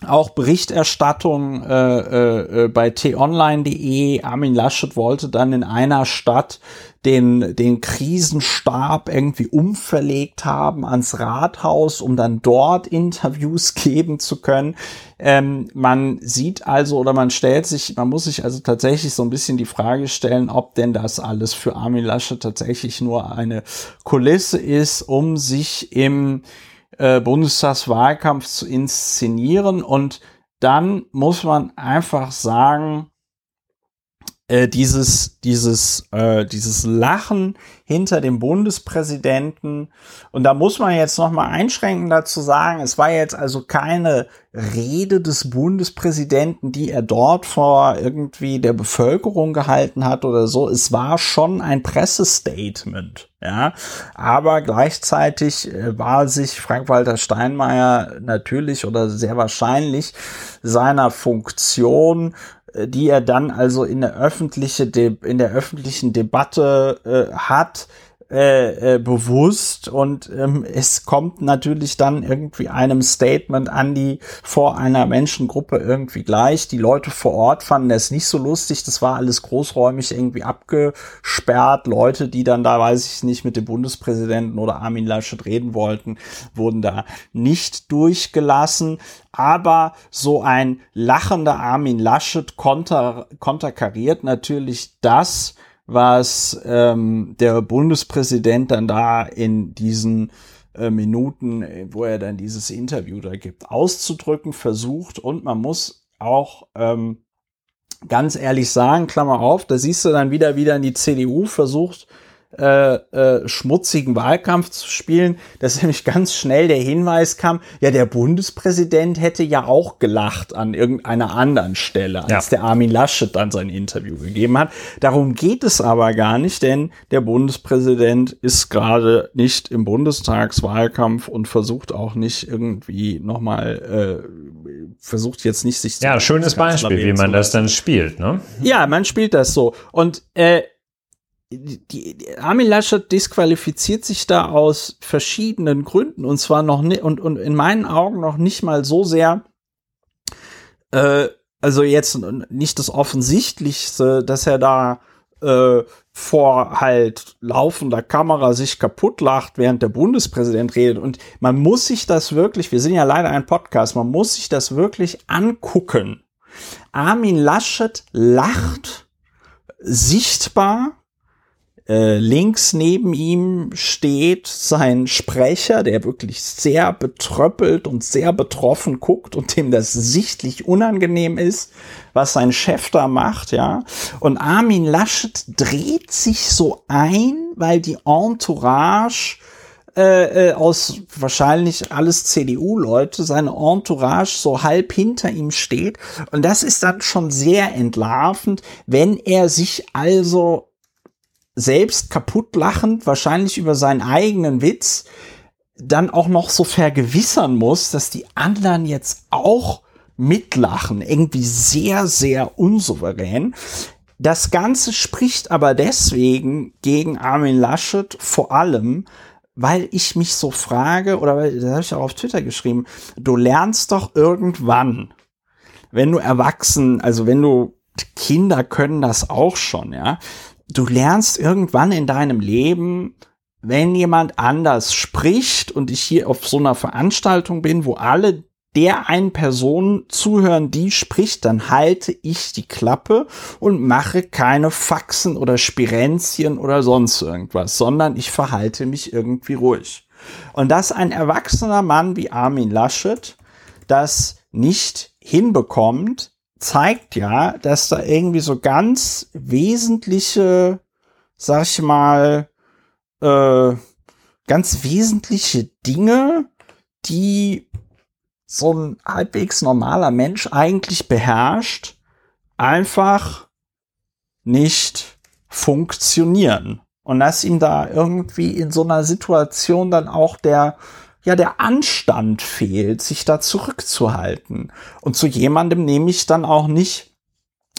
A: auch Berichterstattung äh, äh, bei t-online.de. Armin Laschet wollte dann in einer Stadt den, den Krisenstab irgendwie umverlegt haben ans Rathaus, um dann dort Interviews geben zu können. Ähm, man sieht also oder man stellt sich, man muss sich also tatsächlich so ein bisschen die Frage stellen, ob denn das alles für Armin Laschet tatsächlich nur eine Kulisse ist, um sich im äh, Bundestagswahlkampf zu inszenieren. Und dann muss man einfach sagen, äh, dieses, dieses, äh, dieses Lachen hinter dem Bundespräsidenten. Und da muss man jetzt noch mal einschränken dazu sagen, es war jetzt also keine Rede des Bundespräsidenten, die er dort vor irgendwie der Bevölkerung gehalten hat oder so. Es war schon ein Pressestatement. Ja, aber gleichzeitig äh, war sich Frank-Walter Steinmeier natürlich oder sehr wahrscheinlich seiner Funktion die er dann also in der öffentliche De in der öffentlichen Debatte äh, hat, äh, äh, bewusst und ähm, es kommt natürlich dann irgendwie einem Statement an die vor einer Menschengruppe irgendwie gleich. Die Leute vor Ort fanden es nicht so lustig, das war alles großräumig irgendwie abgesperrt. Leute, die dann da, weiß ich nicht, mit dem Bundespräsidenten oder Armin Laschet reden wollten, wurden da nicht durchgelassen. Aber so ein lachender Armin Laschet konter, konterkariert natürlich das, was ähm, der Bundespräsident dann da in diesen äh, Minuten, wo er dann dieses Interview da gibt, auszudrücken versucht. Und man muss auch ähm, ganz ehrlich sagen, Klammer auf, da siehst du dann wieder, wieder in die CDU versucht, äh, äh, schmutzigen Wahlkampf zu spielen, dass nämlich ganz schnell der Hinweis kam, ja, der Bundespräsident hätte ja auch gelacht an irgendeiner anderen Stelle, als ja. der Armin Laschet dann sein Interview gegeben hat. Darum geht es aber gar nicht, denn der Bundespräsident ist gerade nicht im Bundestagswahlkampf und versucht auch nicht irgendwie nochmal, äh, versucht jetzt nicht sich
B: Ja, schönes Beispiel, wie man das dann spielt, ne?
A: Ja, man spielt das so. Und äh, die, die, Armin Laschet disqualifiziert sich da aus verschiedenen Gründen und zwar noch nicht und, und in meinen Augen noch nicht mal so sehr, äh, also jetzt nicht das Offensichtlichste, dass er da äh, vor halt laufender Kamera sich kaputt lacht, während der Bundespräsident redet. Und man muss sich das wirklich, wir sind ja leider ein Podcast, man muss sich das wirklich angucken. Armin Laschet lacht sichtbar äh, links neben ihm steht sein Sprecher, der wirklich sehr betröppelt und sehr betroffen guckt und dem das sichtlich unangenehm ist, was sein Chef da macht, ja. Und Armin Laschet dreht sich so ein, weil die Entourage äh, äh aus wahrscheinlich alles CDU-Leute, seine Entourage so halb hinter ihm steht. Und das ist dann schon sehr entlarvend, wenn er sich also selbst kaputt lachend, wahrscheinlich über seinen eigenen Witz, dann auch noch so vergewissern muss, dass die anderen jetzt auch mitlachen. Irgendwie sehr, sehr unsouverän. Das Ganze spricht aber deswegen gegen Armin Laschet vor allem, weil ich mich so frage, oder das habe ich auch auf Twitter geschrieben, du lernst doch irgendwann, wenn du erwachsen, also wenn du Kinder können das auch schon, ja, du lernst irgendwann in deinem Leben, wenn jemand anders spricht und ich hier auf so einer Veranstaltung bin, wo alle der einen Person zuhören, die spricht, dann halte ich die Klappe und mache keine Faxen oder Spirenzien oder sonst irgendwas, sondern ich verhalte mich irgendwie ruhig. Und dass ein erwachsener Mann wie Armin Laschet das nicht hinbekommt, zeigt ja, dass da irgendwie so ganz wesentliche, sag ich mal, äh, ganz wesentliche Dinge, die so ein halbwegs normaler Mensch eigentlich beherrscht, einfach nicht funktionieren. Und dass ihm da irgendwie in so einer Situation dann auch der ja der Anstand fehlt, sich da zurückzuhalten. Und zu jemandem nehme ich dann auch nicht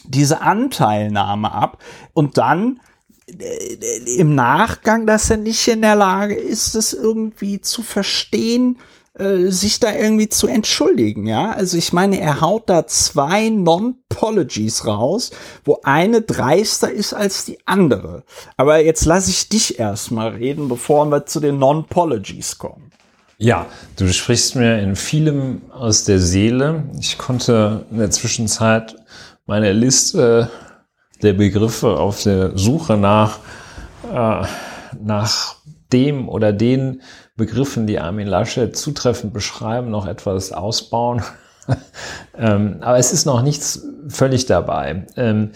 A: diese Anteilnahme ab und dann äh, im Nachgang, dass er nicht in der Lage ist, es irgendwie zu verstehen, äh, sich da irgendwie zu entschuldigen, ja. Also ich meine, er haut da zwei Non-Pologies raus, wo eine dreister ist als die andere. Aber jetzt lasse ich dich erstmal reden, bevor wir zu den Non-Pologies kommen.
B: Ja, du sprichst mir in vielem aus der Seele. Ich konnte in der Zwischenzeit meine Liste der Begriffe auf der Suche nach, äh, nach dem oder den Begriffen, die Armin Laschet zutreffend beschreiben, noch etwas ausbauen. ähm, aber es ist noch nichts völlig dabei. Ähm,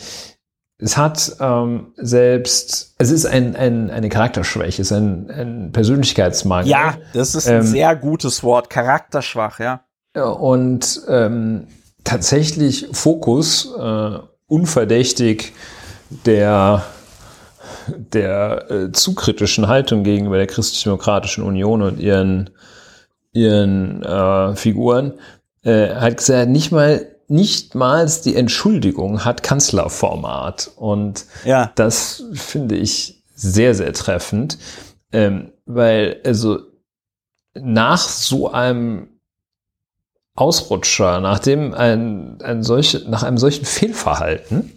B: es hat ähm, selbst, es ist ein, ein, eine Charakterschwäche, es ist ein, ein Persönlichkeitsmangel.
A: Ja, das ist ein ähm, sehr gutes Wort, charakterschwach, ja.
B: Und ähm, tatsächlich Fokus, äh, unverdächtig der, der äh, zu kritischen Haltung gegenüber der Christlich-Demokratischen Union und ihren, ihren äh, Figuren, äh, hat gesagt, nicht mal nichtmals die Entschuldigung hat Kanzlerformat. Und ja. das finde ich sehr, sehr treffend, ähm, weil also nach so einem Ausrutscher, nachdem ein, ein solche, nach einem solchen Fehlverhalten,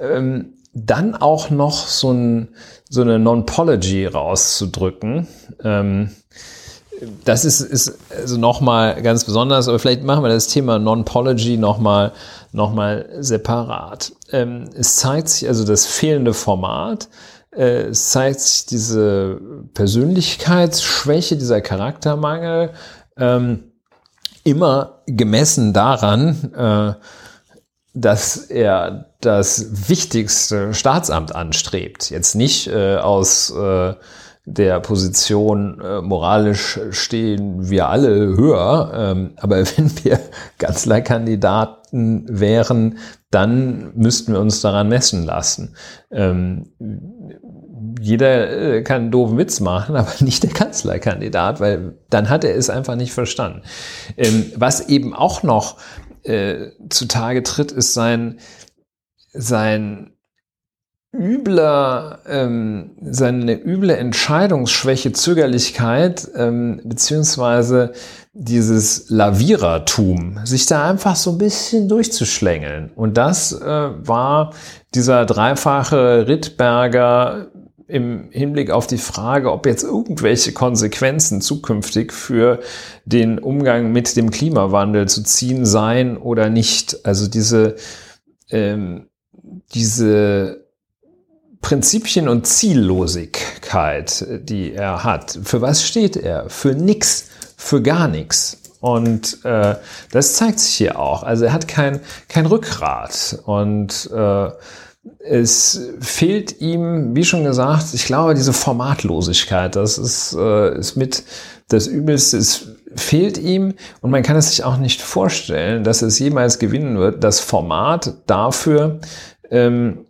B: ähm, dann auch noch so, ein, so eine Non-Pology rauszudrücken, ähm, das ist, ist also nochmal ganz besonders, aber vielleicht machen wir das Thema Non-Pology nochmal noch mal separat. Ähm, es zeigt sich also das fehlende Format, äh, es zeigt sich diese Persönlichkeitsschwäche, dieser Charaktermangel, ähm, immer gemessen daran, äh, dass er das wichtigste Staatsamt anstrebt. Jetzt nicht äh, aus äh, der Position äh, moralisch stehen wir alle höher. Ähm, aber wenn wir Kanzlerkandidaten wären, dann müssten wir uns daran messen lassen. Ähm, jeder äh, kann einen doofen Witz machen, aber nicht der Kanzlerkandidat, weil dann hat er es einfach nicht verstanden. Ähm, was eben auch noch äh, zutage tritt, ist sein, sein übler, ähm, seine üble Entscheidungsschwäche, Zögerlichkeit, ähm, beziehungsweise dieses Lavierertum, sich da einfach so ein bisschen durchzuschlängeln. Und das äh, war dieser dreifache Rittberger im Hinblick auf die Frage, ob jetzt irgendwelche Konsequenzen zukünftig für den Umgang mit dem Klimawandel zu ziehen seien oder nicht. Also diese, ähm, diese Prinzipien und Ziellosigkeit, die er hat. Für was steht er? Für nix, für gar nichts. Und äh, das zeigt sich hier auch. Also er hat kein, kein Rückgrat. Und äh, es fehlt ihm, wie schon gesagt, ich glaube, diese Formatlosigkeit, das ist, äh, ist mit das Übelste. Es fehlt ihm und man kann es sich auch nicht vorstellen, dass es jemals gewinnen wird, das Format dafür, ähm,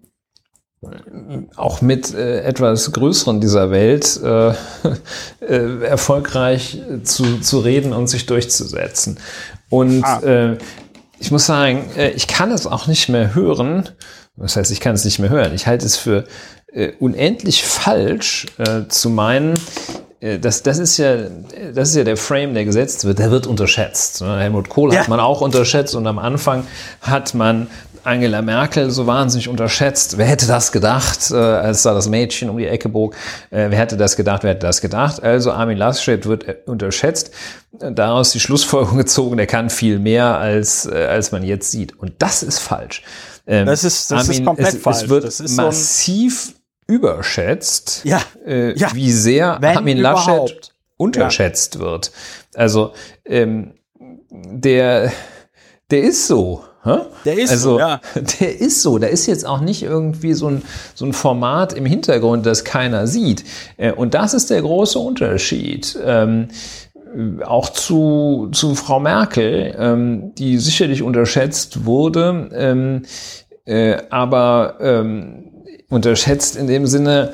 B: auch mit äh, etwas Größeren dieser Welt äh, äh, erfolgreich zu, zu reden und sich durchzusetzen. Und ah. äh, ich muss sagen, äh, ich kann es auch nicht mehr hören. Das heißt, ich kann es nicht mehr hören. Ich halte es für äh, unendlich falsch zu meinen, das, das, ist ja, das ist ja der Frame, der gesetzt wird, der wird unterschätzt. Ne? Helmut Kohl ja. hat man auch unterschätzt und am Anfang hat man Angela Merkel so wahnsinnig unterschätzt. Wer hätte das gedacht, äh, als da das Mädchen um die Ecke bog? Äh, wer hätte das gedacht? Wer hätte das gedacht? Also Armin Laschet wird äh, unterschätzt. Daraus die Schlussfolgerung gezogen, der kann viel mehr, als, äh, als man jetzt sieht. Und das ist falsch.
A: Ähm, das ist, das Armin, ist komplett
B: es,
A: falsch.
B: Es wird massiv so überschätzt,
A: ja,
B: äh,
A: ja,
B: wie sehr Armin Laschet unterschätzt ja. wird. Also ähm, der, der ist so.
A: Der ist
B: also,
A: so, ja.
B: Der ist so. Da ist jetzt auch nicht irgendwie so ein, so ein Format im Hintergrund, das keiner sieht. Äh, und das ist der große Unterschied. Ähm, auch zu, zu Frau Merkel, ähm, die sicherlich unterschätzt wurde, ähm, äh, aber ähm, unterschätzt in dem Sinne,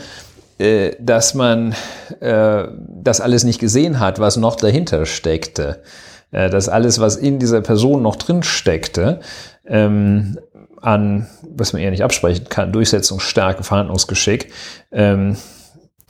B: äh, dass man äh, das alles nicht gesehen hat, was noch dahinter steckte. Äh, dass alles, was in dieser Person noch drin steckte, ähm, an, was man eher nicht absprechen kann, Durchsetzungsstärke, Verhandlungsgeschick, ähm,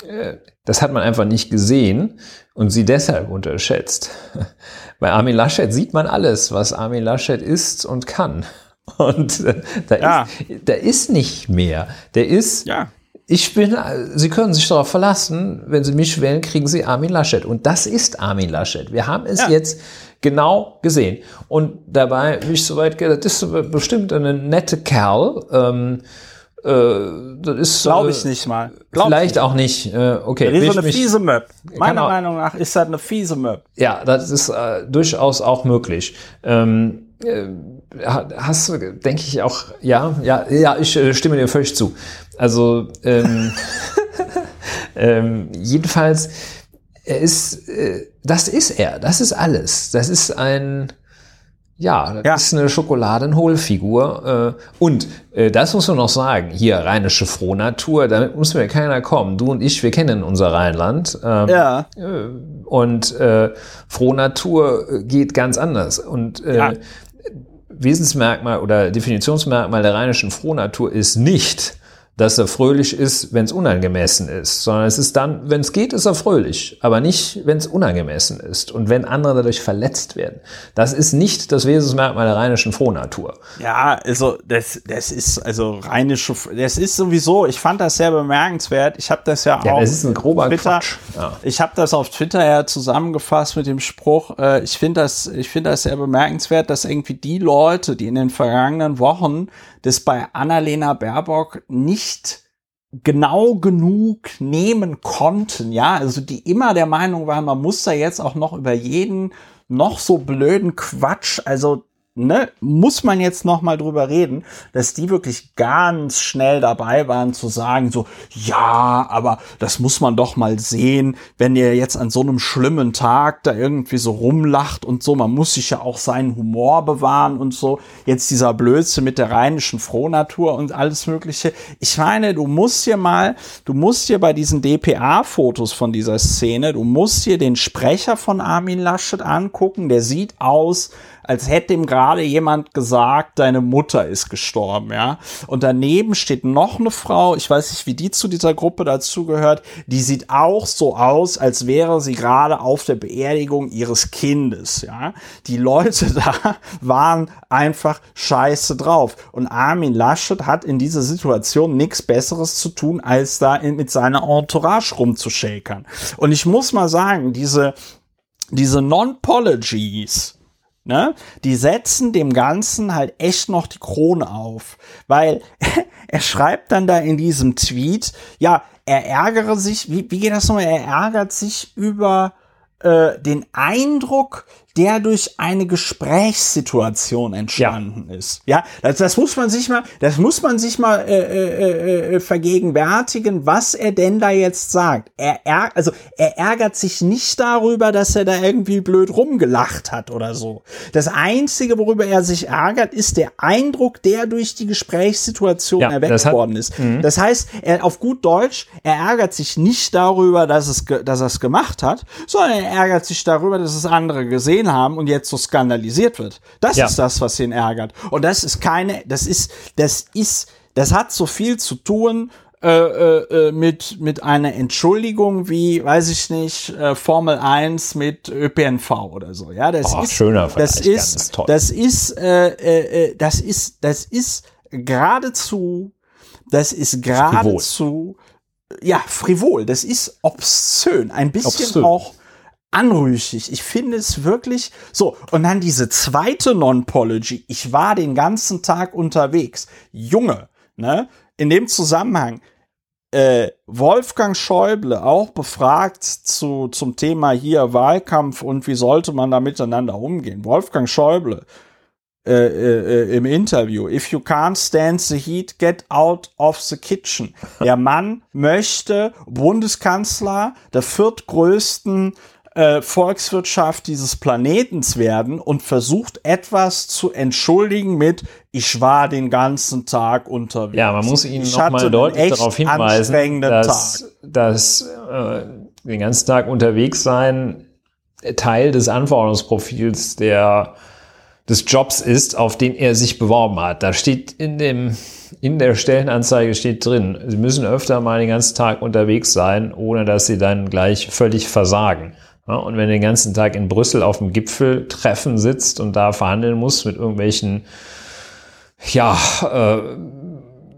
B: äh, das hat man einfach nicht gesehen. und sie deshalb unterschätzt. Bei Armin Laschet sieht man alles, was Armin Laschet ist und kann. Und äh, da, ja. ist, da ist nicht mehr. Der ist,
A: ja.
B: Ich bin, Sie können sich darauf verlassen, wenn Sie mich wählen, kriegen Sie Armin Laschet. Und das ist Armin Laschet. Wir haben es ja. jetzt genau gesehen. Und dabei, wie ich soweit gedacht, das ist bestimmt eine nette Kerl. Ähm,
A: äh, das ist glaube ich nicht mal.
B: Glaub vielleicht nicht. auch nicht. Äh, okay.
A: Das ist so eine fiese Map. Meiner Meinung nach ist das eine fiese Map.
B: Ja, das ist äh, durchaus auch möglich. Ähm, äh, hast du, denke ich auch, ja, ja, ja, ich äh, stimme dir völlig zu. Also ähm, ähm, jedenfalls, er ist, äh, das ist er, das ist alles. Das ist ein ja, das ja. ist eine Schokoladenhohlfigur. Äh, und äh, das muss man noch sagen, hier rheinische Frohnatur, damit muss mir keiner kommen. Du und ich, wir kennen unser Rheinland.
A: Ähm, ja.
B: Äh, und Frohnatur geht ganz anders. Und ja. Wesensmerkmal oder Definitionsmerkmal der rheinischen Frohnatur ist nicht, dass er fröhlich ist, wenn es unangemessen ist, sondern es ist dann, wenn es geht, ist er fröhlich, aber nicht, wenn es unangemessen ist und wenn andere dadurch verletzt werden. Das ist nicht das Wesensmerkmal der rheinischen Frohnatur.
A: Ja, also das, das ist also rheinische, das ist sowieso, ich fand das sehr bemerkenswert. Ich habe das ja auch. Ja,
B: das ist ein grober
A: Twitter,
B: Quatsch.
A: Ja. Ich habe das auf Twitter ja zusammengefasst mit dem Spruch. Äh, ich finde das, ich finde das sehr bemerkenswert, dass irgendwie die Leute, die in den vergangenen Wochen das bei Annalena Baerbock nicht genau genug nehmen konnten, ja, also die immer der Meinung waren, man muss da jetzt auch noch über jeden noch so blöden Quatsch, also ne, muss man jetzt noch mal drüber reden, dass die wirklich ganz schnell dabei waren zu sagen so, ja, aber das muss man doch mal sehen, wenn ihr jetzt an so einem schlimmen Tag da irgendwie so rumlacht und so, man muss sich ja auch seinen Humor bewahren und so. Jetzt dieser Blödsinn mit der rheinischen Frohnatur und alles mögliche. Ich meine, du musst hier mal, du musst hier bei diesen DPA-Fotos von dieser Szene, du musst hier den Sprecher von Armin Laschet angucken, der sieht aus, als hätte ihm gerade jemand gesagt, deine Mutter ist gestorben, ja. Und daneben steht noch eine Frau, ich weiß nicht, wie die zu dieser Gruppe dazugehört, die sieht auch so aus, als wäre sie gerade auf der Beerdigung ihres Kindes, ja. Die Leute da waren einfach scheiße drauf. Und Armin Laschet hat in dieser Situation nichts Besseres zu tun, als da mit seiner Entourage rumzuschäkern. Und ich muss mal sagen, diese, diese Non-Pologies, Ne? Die setzen dem Ganzen halt echt noch die Krone auf, weil er schreibt dann da in diesem Tweet, ja, er ärgere sich, wie, wie geht das nochmal? Er ärgert sich über äh, den Eindruck, der durch eine Gesprächssituation entstanden ja. ist. Ja, das, das, muss man sich mal, das muss man sich mal äh, äh, äh, vergegenwärtigen, was er denn da jetzt sagt. Er, er, also er ärgert sich nicht darüber, dass er da irgendwie blöd rumgelacht hat oder so. Das einzige, worüber er sich ärgert, ist der Eindruck, der durch die Gesprächssituation ja, erweckt hat, worden ist. Mh. Das heißt, er auf gut Deutsch, er ärgert sich nicht darüber, dass es, dass er es gemacht hat, sondern er ärgert sich darüber, dass es andere gesehen gesehen haben und jetzt so skandalisiert wird. Das ja. ist das, was ihn ärgert. Und das ist keine, das ist, das ist, das hat so viel zu tun äh, äh, mit, mit einer Entschuldigung wie, weiß ich nicht, äh, Formel 1 mit ÖPNV oder so. Ja, das
B: oh,
A: ist,
B: schöner
A: das ist, das ist, äh, äh, äh, das ist, das ist geradezu, das ist geradezu, ja, frivol. Das ist obszön. Ein bisschen obszön. auch anrüchig. Ich finde es wirklich so. Und dann diese zweite Non-Pology. Ich war den ganzen Tag unterwegs. Junge, ne? In dem Zusammenhang, äh, Wolfgang Schäuble auch befragt zu, zum Thema hier Wahlkampf und wie sollte man da miteinander umgehen. Wolfgang Schäuble äh, äh, äh im Interview, if you can't stand the heat, get out of the kitchen. Der Mann möchte Bundeskanzler der viertgrößten äh, Volkswirtschaft dieses Planetens werden und versucht etwas zu entschuldigen mit ich war den ganzen Tag unterwegs.
B: Ja, man muss Ihnen nochmal deutlich darauf hinweisen, dass, dass äh, den ganzen Tag unterwegs sein Teil des Anforderungsprofils der des Jobs ist, auf den er sich beworben hat. Da steht in dem in der Stellenanzeige steht drin, Sie müssen öfter mal den ganzen Tag unterwegs sein, ohne dass Sie dann gleich völlig versagen. Ja, und wenn du den ganzen Tag in Brüssel auf dem Gipfeltreffen sitzt und da verhandeln musst mit irgendwelchen, ja, äh,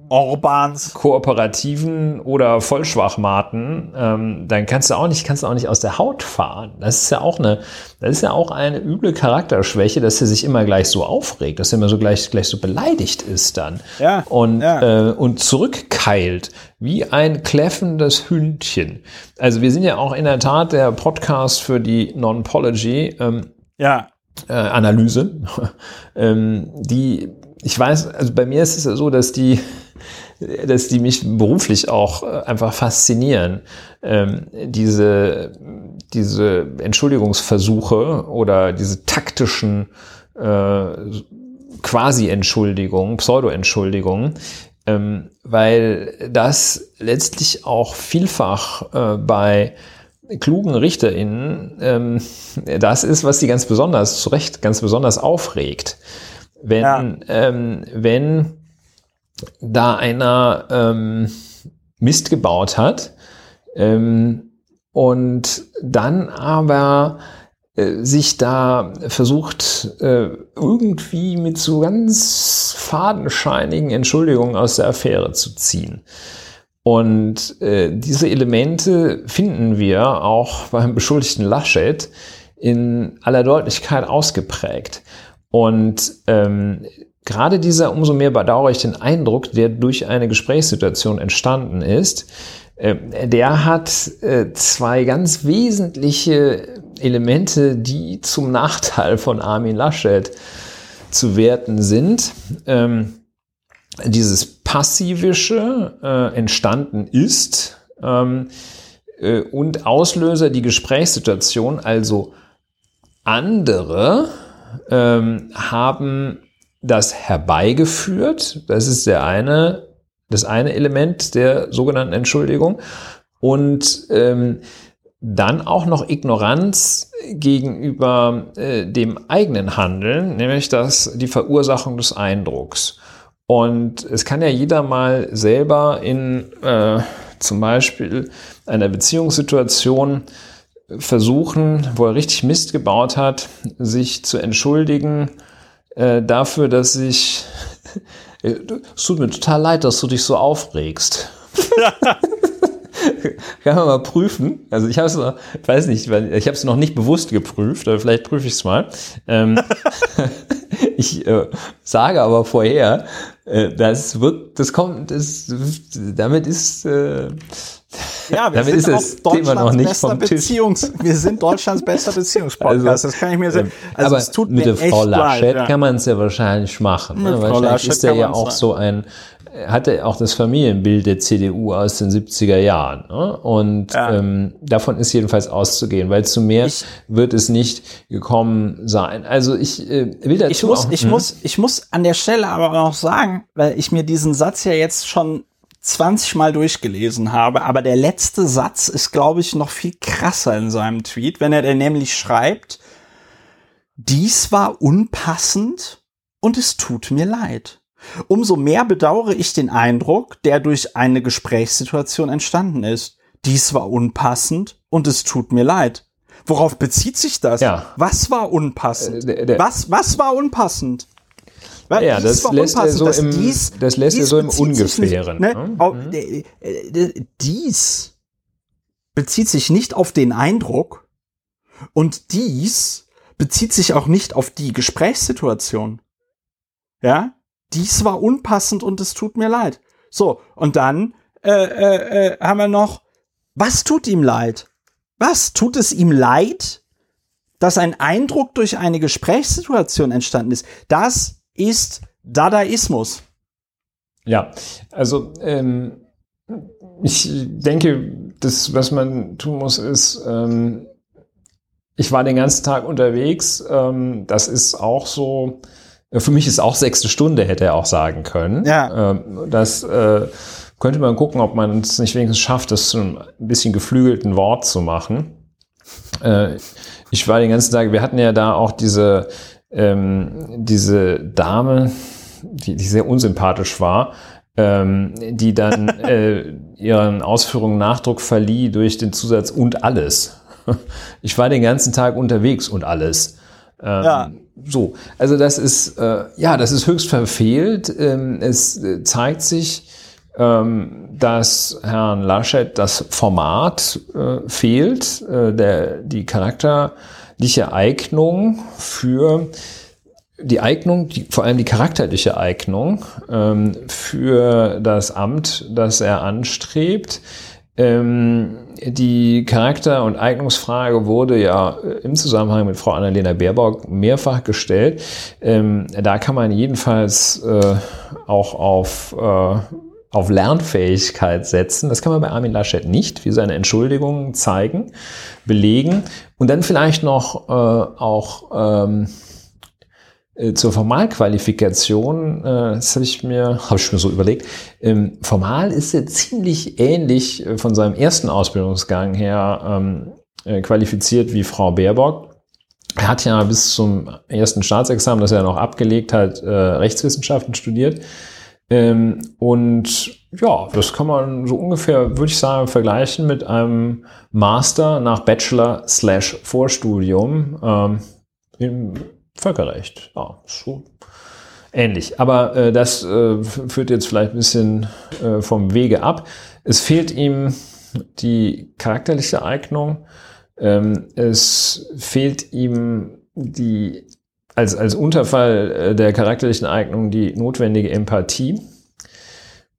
A: Orbans.
B: Kooperativen oder Vollschwachmaten, ähm, dann kannst du auch nicht, kannst du auch nicht aus der Haut fahren. Das ist ja auch eine, das ist ja auch eine üble Charakterschwäche, dass er sich immer gleich so aufregt, dass er immer so gleich, gleich so beleidigt ist dann.
A: Ja,
B: Und,
A: ja.
B: äh, und zurückkeilt wie ein kläffendes Hündchen. Also wir sind ja auch in der Tat der Podcast für die Non-Pology. Ähm,
A: Ja.
B: äh, Analyse, ähm, die, ich weiß, also bei mir ist es ja so, dass die, dass die mich beruflich auch äh, einfach faszinieren. Ähm, diese, diese Entschuldigungsversuche oder diese taktischen äh, Quasi-Entschuldigungen, Pseudo-Entschuldigungen, ähm, weil das letztlich auch vielfach äh, bei klugen RichterInnen ähm, das ist, was die ganz besonders, zu Recht ganz besonders aufregt. Wenn,
A: Ja.
B: ähm, wenn da einer ähm, Mist gebaut hat ähm, und dann aber äh, sich da versucht, äh, irgendwie mit so ganz fadenscheinigen Entschuldigungen aus der Affäre zu ziehen. Und äh, diese Elemente finden wir auch beim beschuldigten Laschet in aller Deutlichkeit ausgeprägt. Und ähm, gerade dieser umso mehr bedauere ich den Eindruck, der durch eine Gesprächssituation entstanden ist, äh, der hat äh, zwei ganz wesentliche Elemente, die zum Nachteil von Armin Laschet zu werten sind. Ähm, dieses Passivische äh, entstanden ist ähm, äh, und Auslöser die Gesprächssituation, also andere ähm, haben das herbeigeführt. Das ist der eine, das eine Element der sogenannten Entschuldigung. Und ähm, dann auch noch Ignoranz gegenüber äh, dem eigenen Handeln, nämlich das, die Verursachung des Eindrucks. Und es kann ja jeder mal selber in äh, zum Beispiel einer Beziehungssituation versuchen, wo er richtig Mist gebaut hat, sich zu entschuldigen äh, dafür, dass ich es tut mir total leid, dass du dich so aufregst. Kann man mal prüfen. Also ich habe es noch, weiß nicht, weil ich habe es noch nicht bewusst geprüft, aber vielleicht prüfe ich es mal. Ähm, ich äh, sage aber vorher, äh, das wird, das kommt, das, damit ist äh,
A: Ja, wir
B: Damit
A: sind
B: ist
A: auch
B: das Thema noch nicht
A: bester
B: vom Tisch.
A: Beziehungs wir sind Deutschlands bester Beziehungspodcast.
B: Also,
A: das kann ich mir sagen.
B: Ähm,
A: Also
B: aber
A: es tut
B: mit
A: mir
B: der Frau Laschet
A: leid, ja.
B: kann man es ja wahrscheinlich machen. Ne?
A: Frau
B: Wahrscheinlich
A: Laschet
B: ist er ja auch
A: sagen.
B: so ein, hatte auch das Familienbild der CDU aus den 70er Jahren. Ne? Und
A: Ja.
B: ähm, davon ist jedenfalls auszugehen, weil zu mehr
A: Ich-
B: wird es nicht gekommen sein. Also ich äh, will dazu
A: Ich muss,
B: auch,
A: ich
B: hm?
A: muss, ich muss an der Stelle aber auch sagen, weil ich mir diesen Satz ja jetzt schon 20 Mal durchgelesen habe, aber der letzte Satz ist, glaube ich, noch viel krasser in seinem Tweet, wenn er denn nämlich schreibt, dies war unpassend und es tut mir leid. Umso mehr bedauere ich den Eindruck, der durch eine Gesprächssituation entstanden ist. Dies war unpassend und es tut mir leid. Worauf bezieht sich das?
B: Ja.
A: Was war unpassend?
B: Äh, der- der-
A: was, was war unpassend? Weil
B: Ja,
A: dies
B: das lässt er so im- das lässt er
A: dies
B: so im Ungefähren,
A: Nicht,
B: ne?
A: ne? auf, äh, äh, dies bezieht sich nicht auf den Eindruck und dies bezieht sich auch nicht auf die Gesprächssituation. Ja? Dies war unpassend und es tut mir leid. So, und dann äh, äh, äh, haben wir noch, was tut ihm leid? Was tut es ihm leid, dass ein Eindruck durch eine Gesprächssituation entstanden ist? Das ist Dadaismus.
B: Ja, also ähm, ich denke, das, was man tun muss, ist, ähm, ich war den ganzen Tag unterwegs. Ähm, das ist auch so, äh, für mich ist auch sechste Stunde, hätte er auch sagen können.
A: Ja.
B: Ähm, das äh, könnte man gucken, ob man es nicht wenigstens schafft, das zu einem bisschen geflügelten Wort zu machen. Äh, ich war den ganzen Tag, wir hatten ja da auch diese, ähm, diese Dame, die, die sehr unsympathisch war, ähm, die dann äh, ihren Ausführungen Nachdruck verlieh durch den Zusatz und alles. ich war den ganzen Tag unterwegs und alles. Ähm, ja. So, also das ist, äh, ja, das ist höchst verfehlt. Ähm, es äh, zeigt sich, ähm, dass Herrn Laschet das Format äh, fehlt, äh, der, die charakterliche Eignung für die Eignung, die, vor allem die charakterliche Eignung ähm, für das Amt, das er anstrebt. Ähm, die Charakter- und Eignungsfrage wurde ja im Zusammenhang mit Frau Annalena Baerbock mehrfach gestellt. Ähm, da kann man jedenfalls äh, auch auf, äh, auf Lernfähigkeit setzen. Das kann man bei Armin Laschet nicht, wie seine Entschuldigungen zeigen, belegen. Und dann vielleicht noch äh, auch ähm, äh, zur Formalqualifikation, äh, das habe ich mir, habe ich mir so überlegt. Ähm, formal ist er ziemlich ähnlich äh, von seinem ersten Ausbildungsgang her ähm, äh, qualifiziert wie Frau Baerbock. Er hat ja bis zum ersten Staatsexamen, das er noch abgelegt hat, Rechtswissenschaften studiert. Ähm, und ja, das kann man so ungefähr, würde ich sagen, vergleichen mit einem Master nach Bachelor slash Vorstudium. Ähm, Völkerrecht. Ja, so ähnlich. Aber äh, das äh, führt jetzt vielleicht ein bisschen äh, vom Wege ab. Es fehlt ihm die charakterliche Eignung. Ähm, es fehlt ihm die als, als Unterfall äh, der charakterlichen Eignung die notwendige Empathie.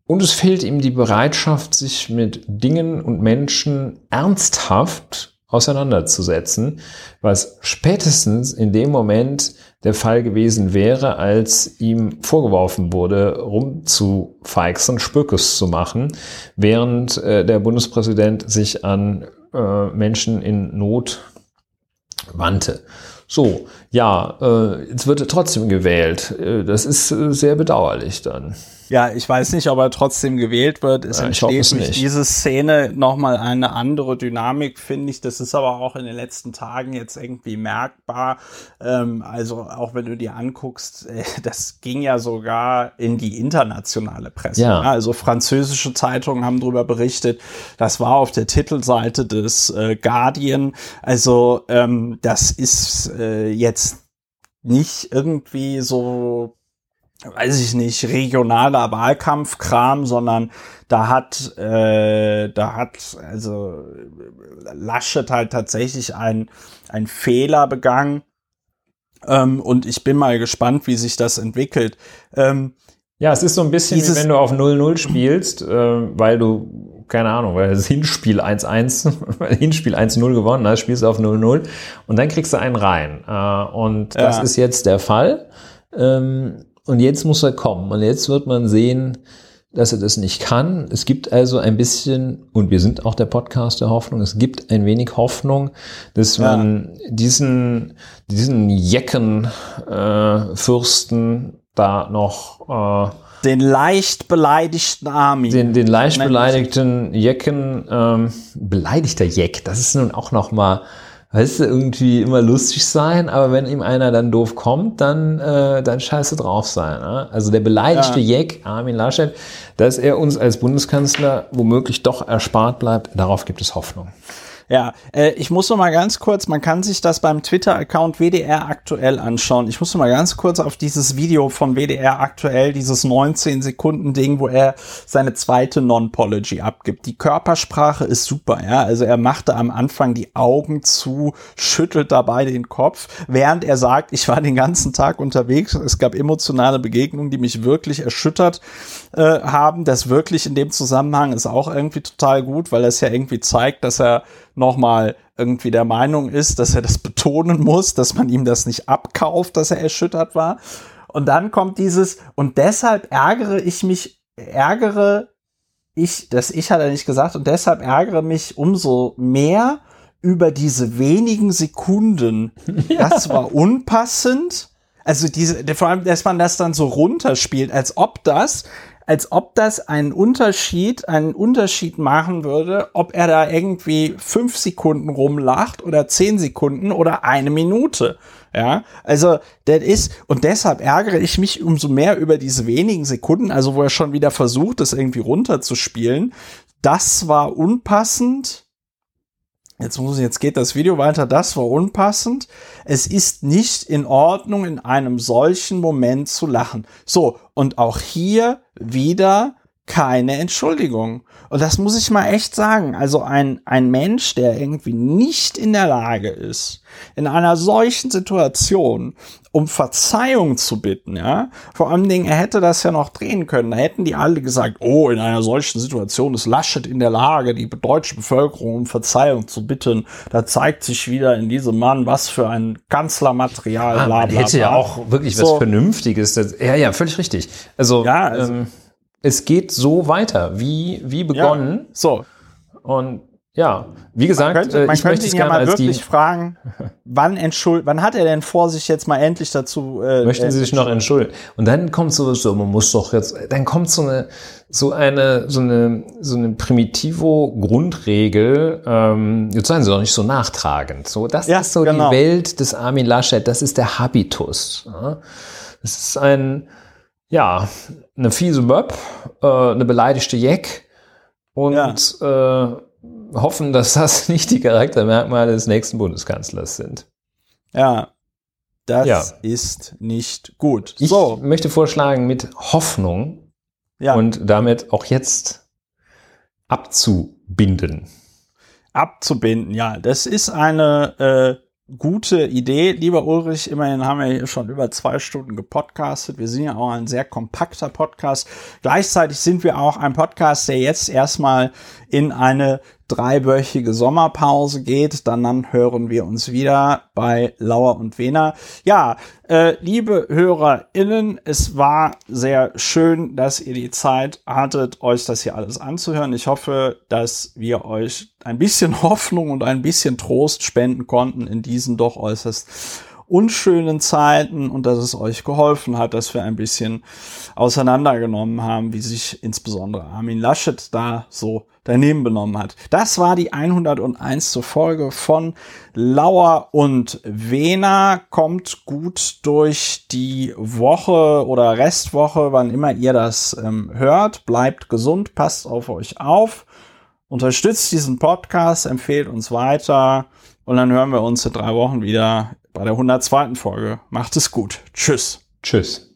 B: Und es fehlt ihm die Bereitschaft, sich mit Dingen und Menschen ernsthaft auseinanderzusetzen, was spätestens in dem Moment der Fall gewesen wäre, als ihm vorgeworfen wurde, rumzufeixen, Spökes zu machen, während äh, der Bundespräsident sich an äh, Menschen in Not wandte. So, ja, äh, jetzt wird er trotzdem gewählt. Äh, das ist äh, sehr bedauerlich dann.
A: Ja, ich weiß nicht, ob er trotzdem gewählt wird. Es ja, entsteht durch diese Szene nochmal eine andere Dynamik, finde ich. Das ist aber auch in den letzten Tagen jetzt irgendwie merkbar. Ähm, also auch wenn du dir anguckst, äh, das ging ja sogar in die internationale Presse. Ja. Ne? Also französische Zeitungen haben darüber berichtet. Das war auf der Titelseite des äh, Guardian. Also ähm, das ist äh, jetzt nicht irgendwie so weiß ich nicht, regionaler Wahlkampfkram, sondern da hat, äh, da hat, also Laschet halt tatsächlich ein, ein Fehler begangen. Ähm, und ich bin mal gespannt, wie sich das entwickelt. Ähm,
B: ja, es ist so ein bisschen wie wenn du auf 0-0 spielst, äh, weil du, keine Ahnung, weil das Hinspiel 1-1, Hinspiel 1-0 gewonnen hast, spielst du auf 0-0 und dann kriegst du einen rein. Äh, und das ja. ist jetzt der Fall. Ähm, und jetzt muss er kommen. Und jetzt wird man sehen, dass er das nicht kann. Es gibt also ein bisschen, und wir sind auch der Podcast der Hoffnung, es gibt ein wenig Hoffnung, dass ja. man diesen, diesen Jecken-Fürsten äh, da noch
A: äh, den leicht beleidigten Armin.
B: Den, den leicht beleidigten Jecken, ähm, beleidigter Jeck, das ist nun auch noch mal weißt du, irgendwie immer lustig sein, aber wenn ihm einer dann doof kommt, dann, äh, dann scheiße drauf sein. Ne? Also der beleidigte ja. Jeck, Armin Laschet, dass er uns als Bundeskanzler womöglich doch erspart bleibt, darauf gibt es Hoffnung.
A: Ja, äh, ich muss noch mal ganz kurz, man kann sich das beim Twitter-Account WDR aktuell anschauen. Ich muss noch mal ganz kurz auf dieses Video von WDR aktuell, dieses 19 Sekunden Ding, wo er seine zweite Non-Pology abgibt. Die Körpersprache ist super, ja. Also er machte am Anfang die Augen zu, schüttelt dabei den Kopf, während er sagt, ich war den ganzen Tag unterwegs. Es gab emotionale Begegnungen, die mich wirklich erschüttert äh, haben. Das wirklich in dem Zusammenhang ist auch irgendwie total gut, weil es ja irgendwie zeigt, dass er nochmal irgendwie der Meinung ist, dass er das betonen muss, dass man ihm das nicht abkauft, dass er erschüttert war. Und dann kommt dieses, und deshalb ärgere ich mich, ärgere ich, das ich hat er nicht gesagt, und deshalb ärgere mich umso mehr über diese wenigen Sekunden. Ja. Das war unpassend. Also diese, vor allem, dass man das dann so runterspielt, als ob das als ob das einen Unterschied, einen Unterschied machen würde, ob er da irgendwie fünf Sekunden rumlacht oder zehn Sekunden oder eine Minute. Ja, also das ist, und deshalb ärgere ich mich umso mehr über diese wenigen Sekunden, also wo er schon wieder versucht, das irgendwie runterzuspielen. Das war unpassend. Jetzt muss, jetzt geht das Video weiter. Das war unpassend. Es ist nicht in Ordnung, in einem solchen Moment zu lachen. So. Und auch hier wieder keine Entschuldigung. Und das muss ich mal echt sagen. Also ein, ein Mensch, der irgendwie nicht in der Lage ist, in einer solchen Situation um Verzeihung zu bitten, ja. Vor allem Dingen, er hätte das ja noch drehen können. Da hätten die alle gesagt, oh, in einer solchen Situation ist Laschet in der Lage, die deutsche Bevölkerung um Verzeihung zu bitten. Da zeigt sich wieder in diesem Mann, was für ein Kanzlermaterial.
B: Ah, bla, bla, bla. hätte ja auch wirklich was so. Vernünftiges. Ja, ja, völlig richtig. Also, ja, also ähm, es geht so weiter, wie, wie begonnen.
A: Ja, so.
B: Und ja, wie gesagt,
A: man könnte, man ich könnte ihn ja mal wirklich fragen, wann entschuld, wann hat er denn vor, sich jetzt mal endlich dazu?
B: Äh, Möchten Sie sich noch entschuldigen? Und dann kommt so, so, man muss doch jetzt, dann kommt so eine, so eine, so eine, so eine Primitivo-Grundregel. Ähm, jetzt seien Sie doch nicht so nachtragend. So, das ja, ist so genau. die Welt des Armin Laschet. Das ist der Habitus. Ja? Das ist ein ja, eine fiese Möb, äh, eine beleidigte Jeck und ja. äh, hoffen, dass das nicht die Charaktermerkmale des nächsten Bundeskanzlers sind.
A: Ja, das ja. ist nicht gut.
B: Ich so. möchte vorschlagen, mit Hoffnung ja. und damit auch jetzt abzubinden.
A: Abzubinden, ja. Das ist eine äh, gute Idee, lieber Ulrich. Immerhin haben wir hier schon über zwei Stunden gepodcastet. Wir sind ja auch ein sehr kompakter Podcast. Gleichzeitig sind wir auch ein Podcast, der jetzt erstmal in eine dreiwöchige Sommerpause geht. Dann, hören wir uns wieder bei Lauer und Wena. Ja, äh, liebe HörerInnen, es war sehr schön, dass ihr die Zeit hattet, euch das hier alles anzuhören. Ich hoffe, dass wir euch ein bisschen Hoffnung und ein bisschen Trost spenden konnten in diesen doch äußerst unschönen Zeiten und dass es euch geholfen hat, dass wir ein bisschen auseinandergenommen haben, wie sich insbesondere Armin Laschet da so daneben benommen hat. Das war die 101. Folge von Lauer und Wena. Kommt gut durch die Woche oder Restwoche, wann immer ihr das ähm, hört. Bleibt gesund, passt auf euch auf. Unterstützt diesen Podcast, empfehlt uns weiter und dann hören wir uns in drei Wochen wieder bei der 102. Folge. Macht es gut. Tschüss.
B: Tschüss.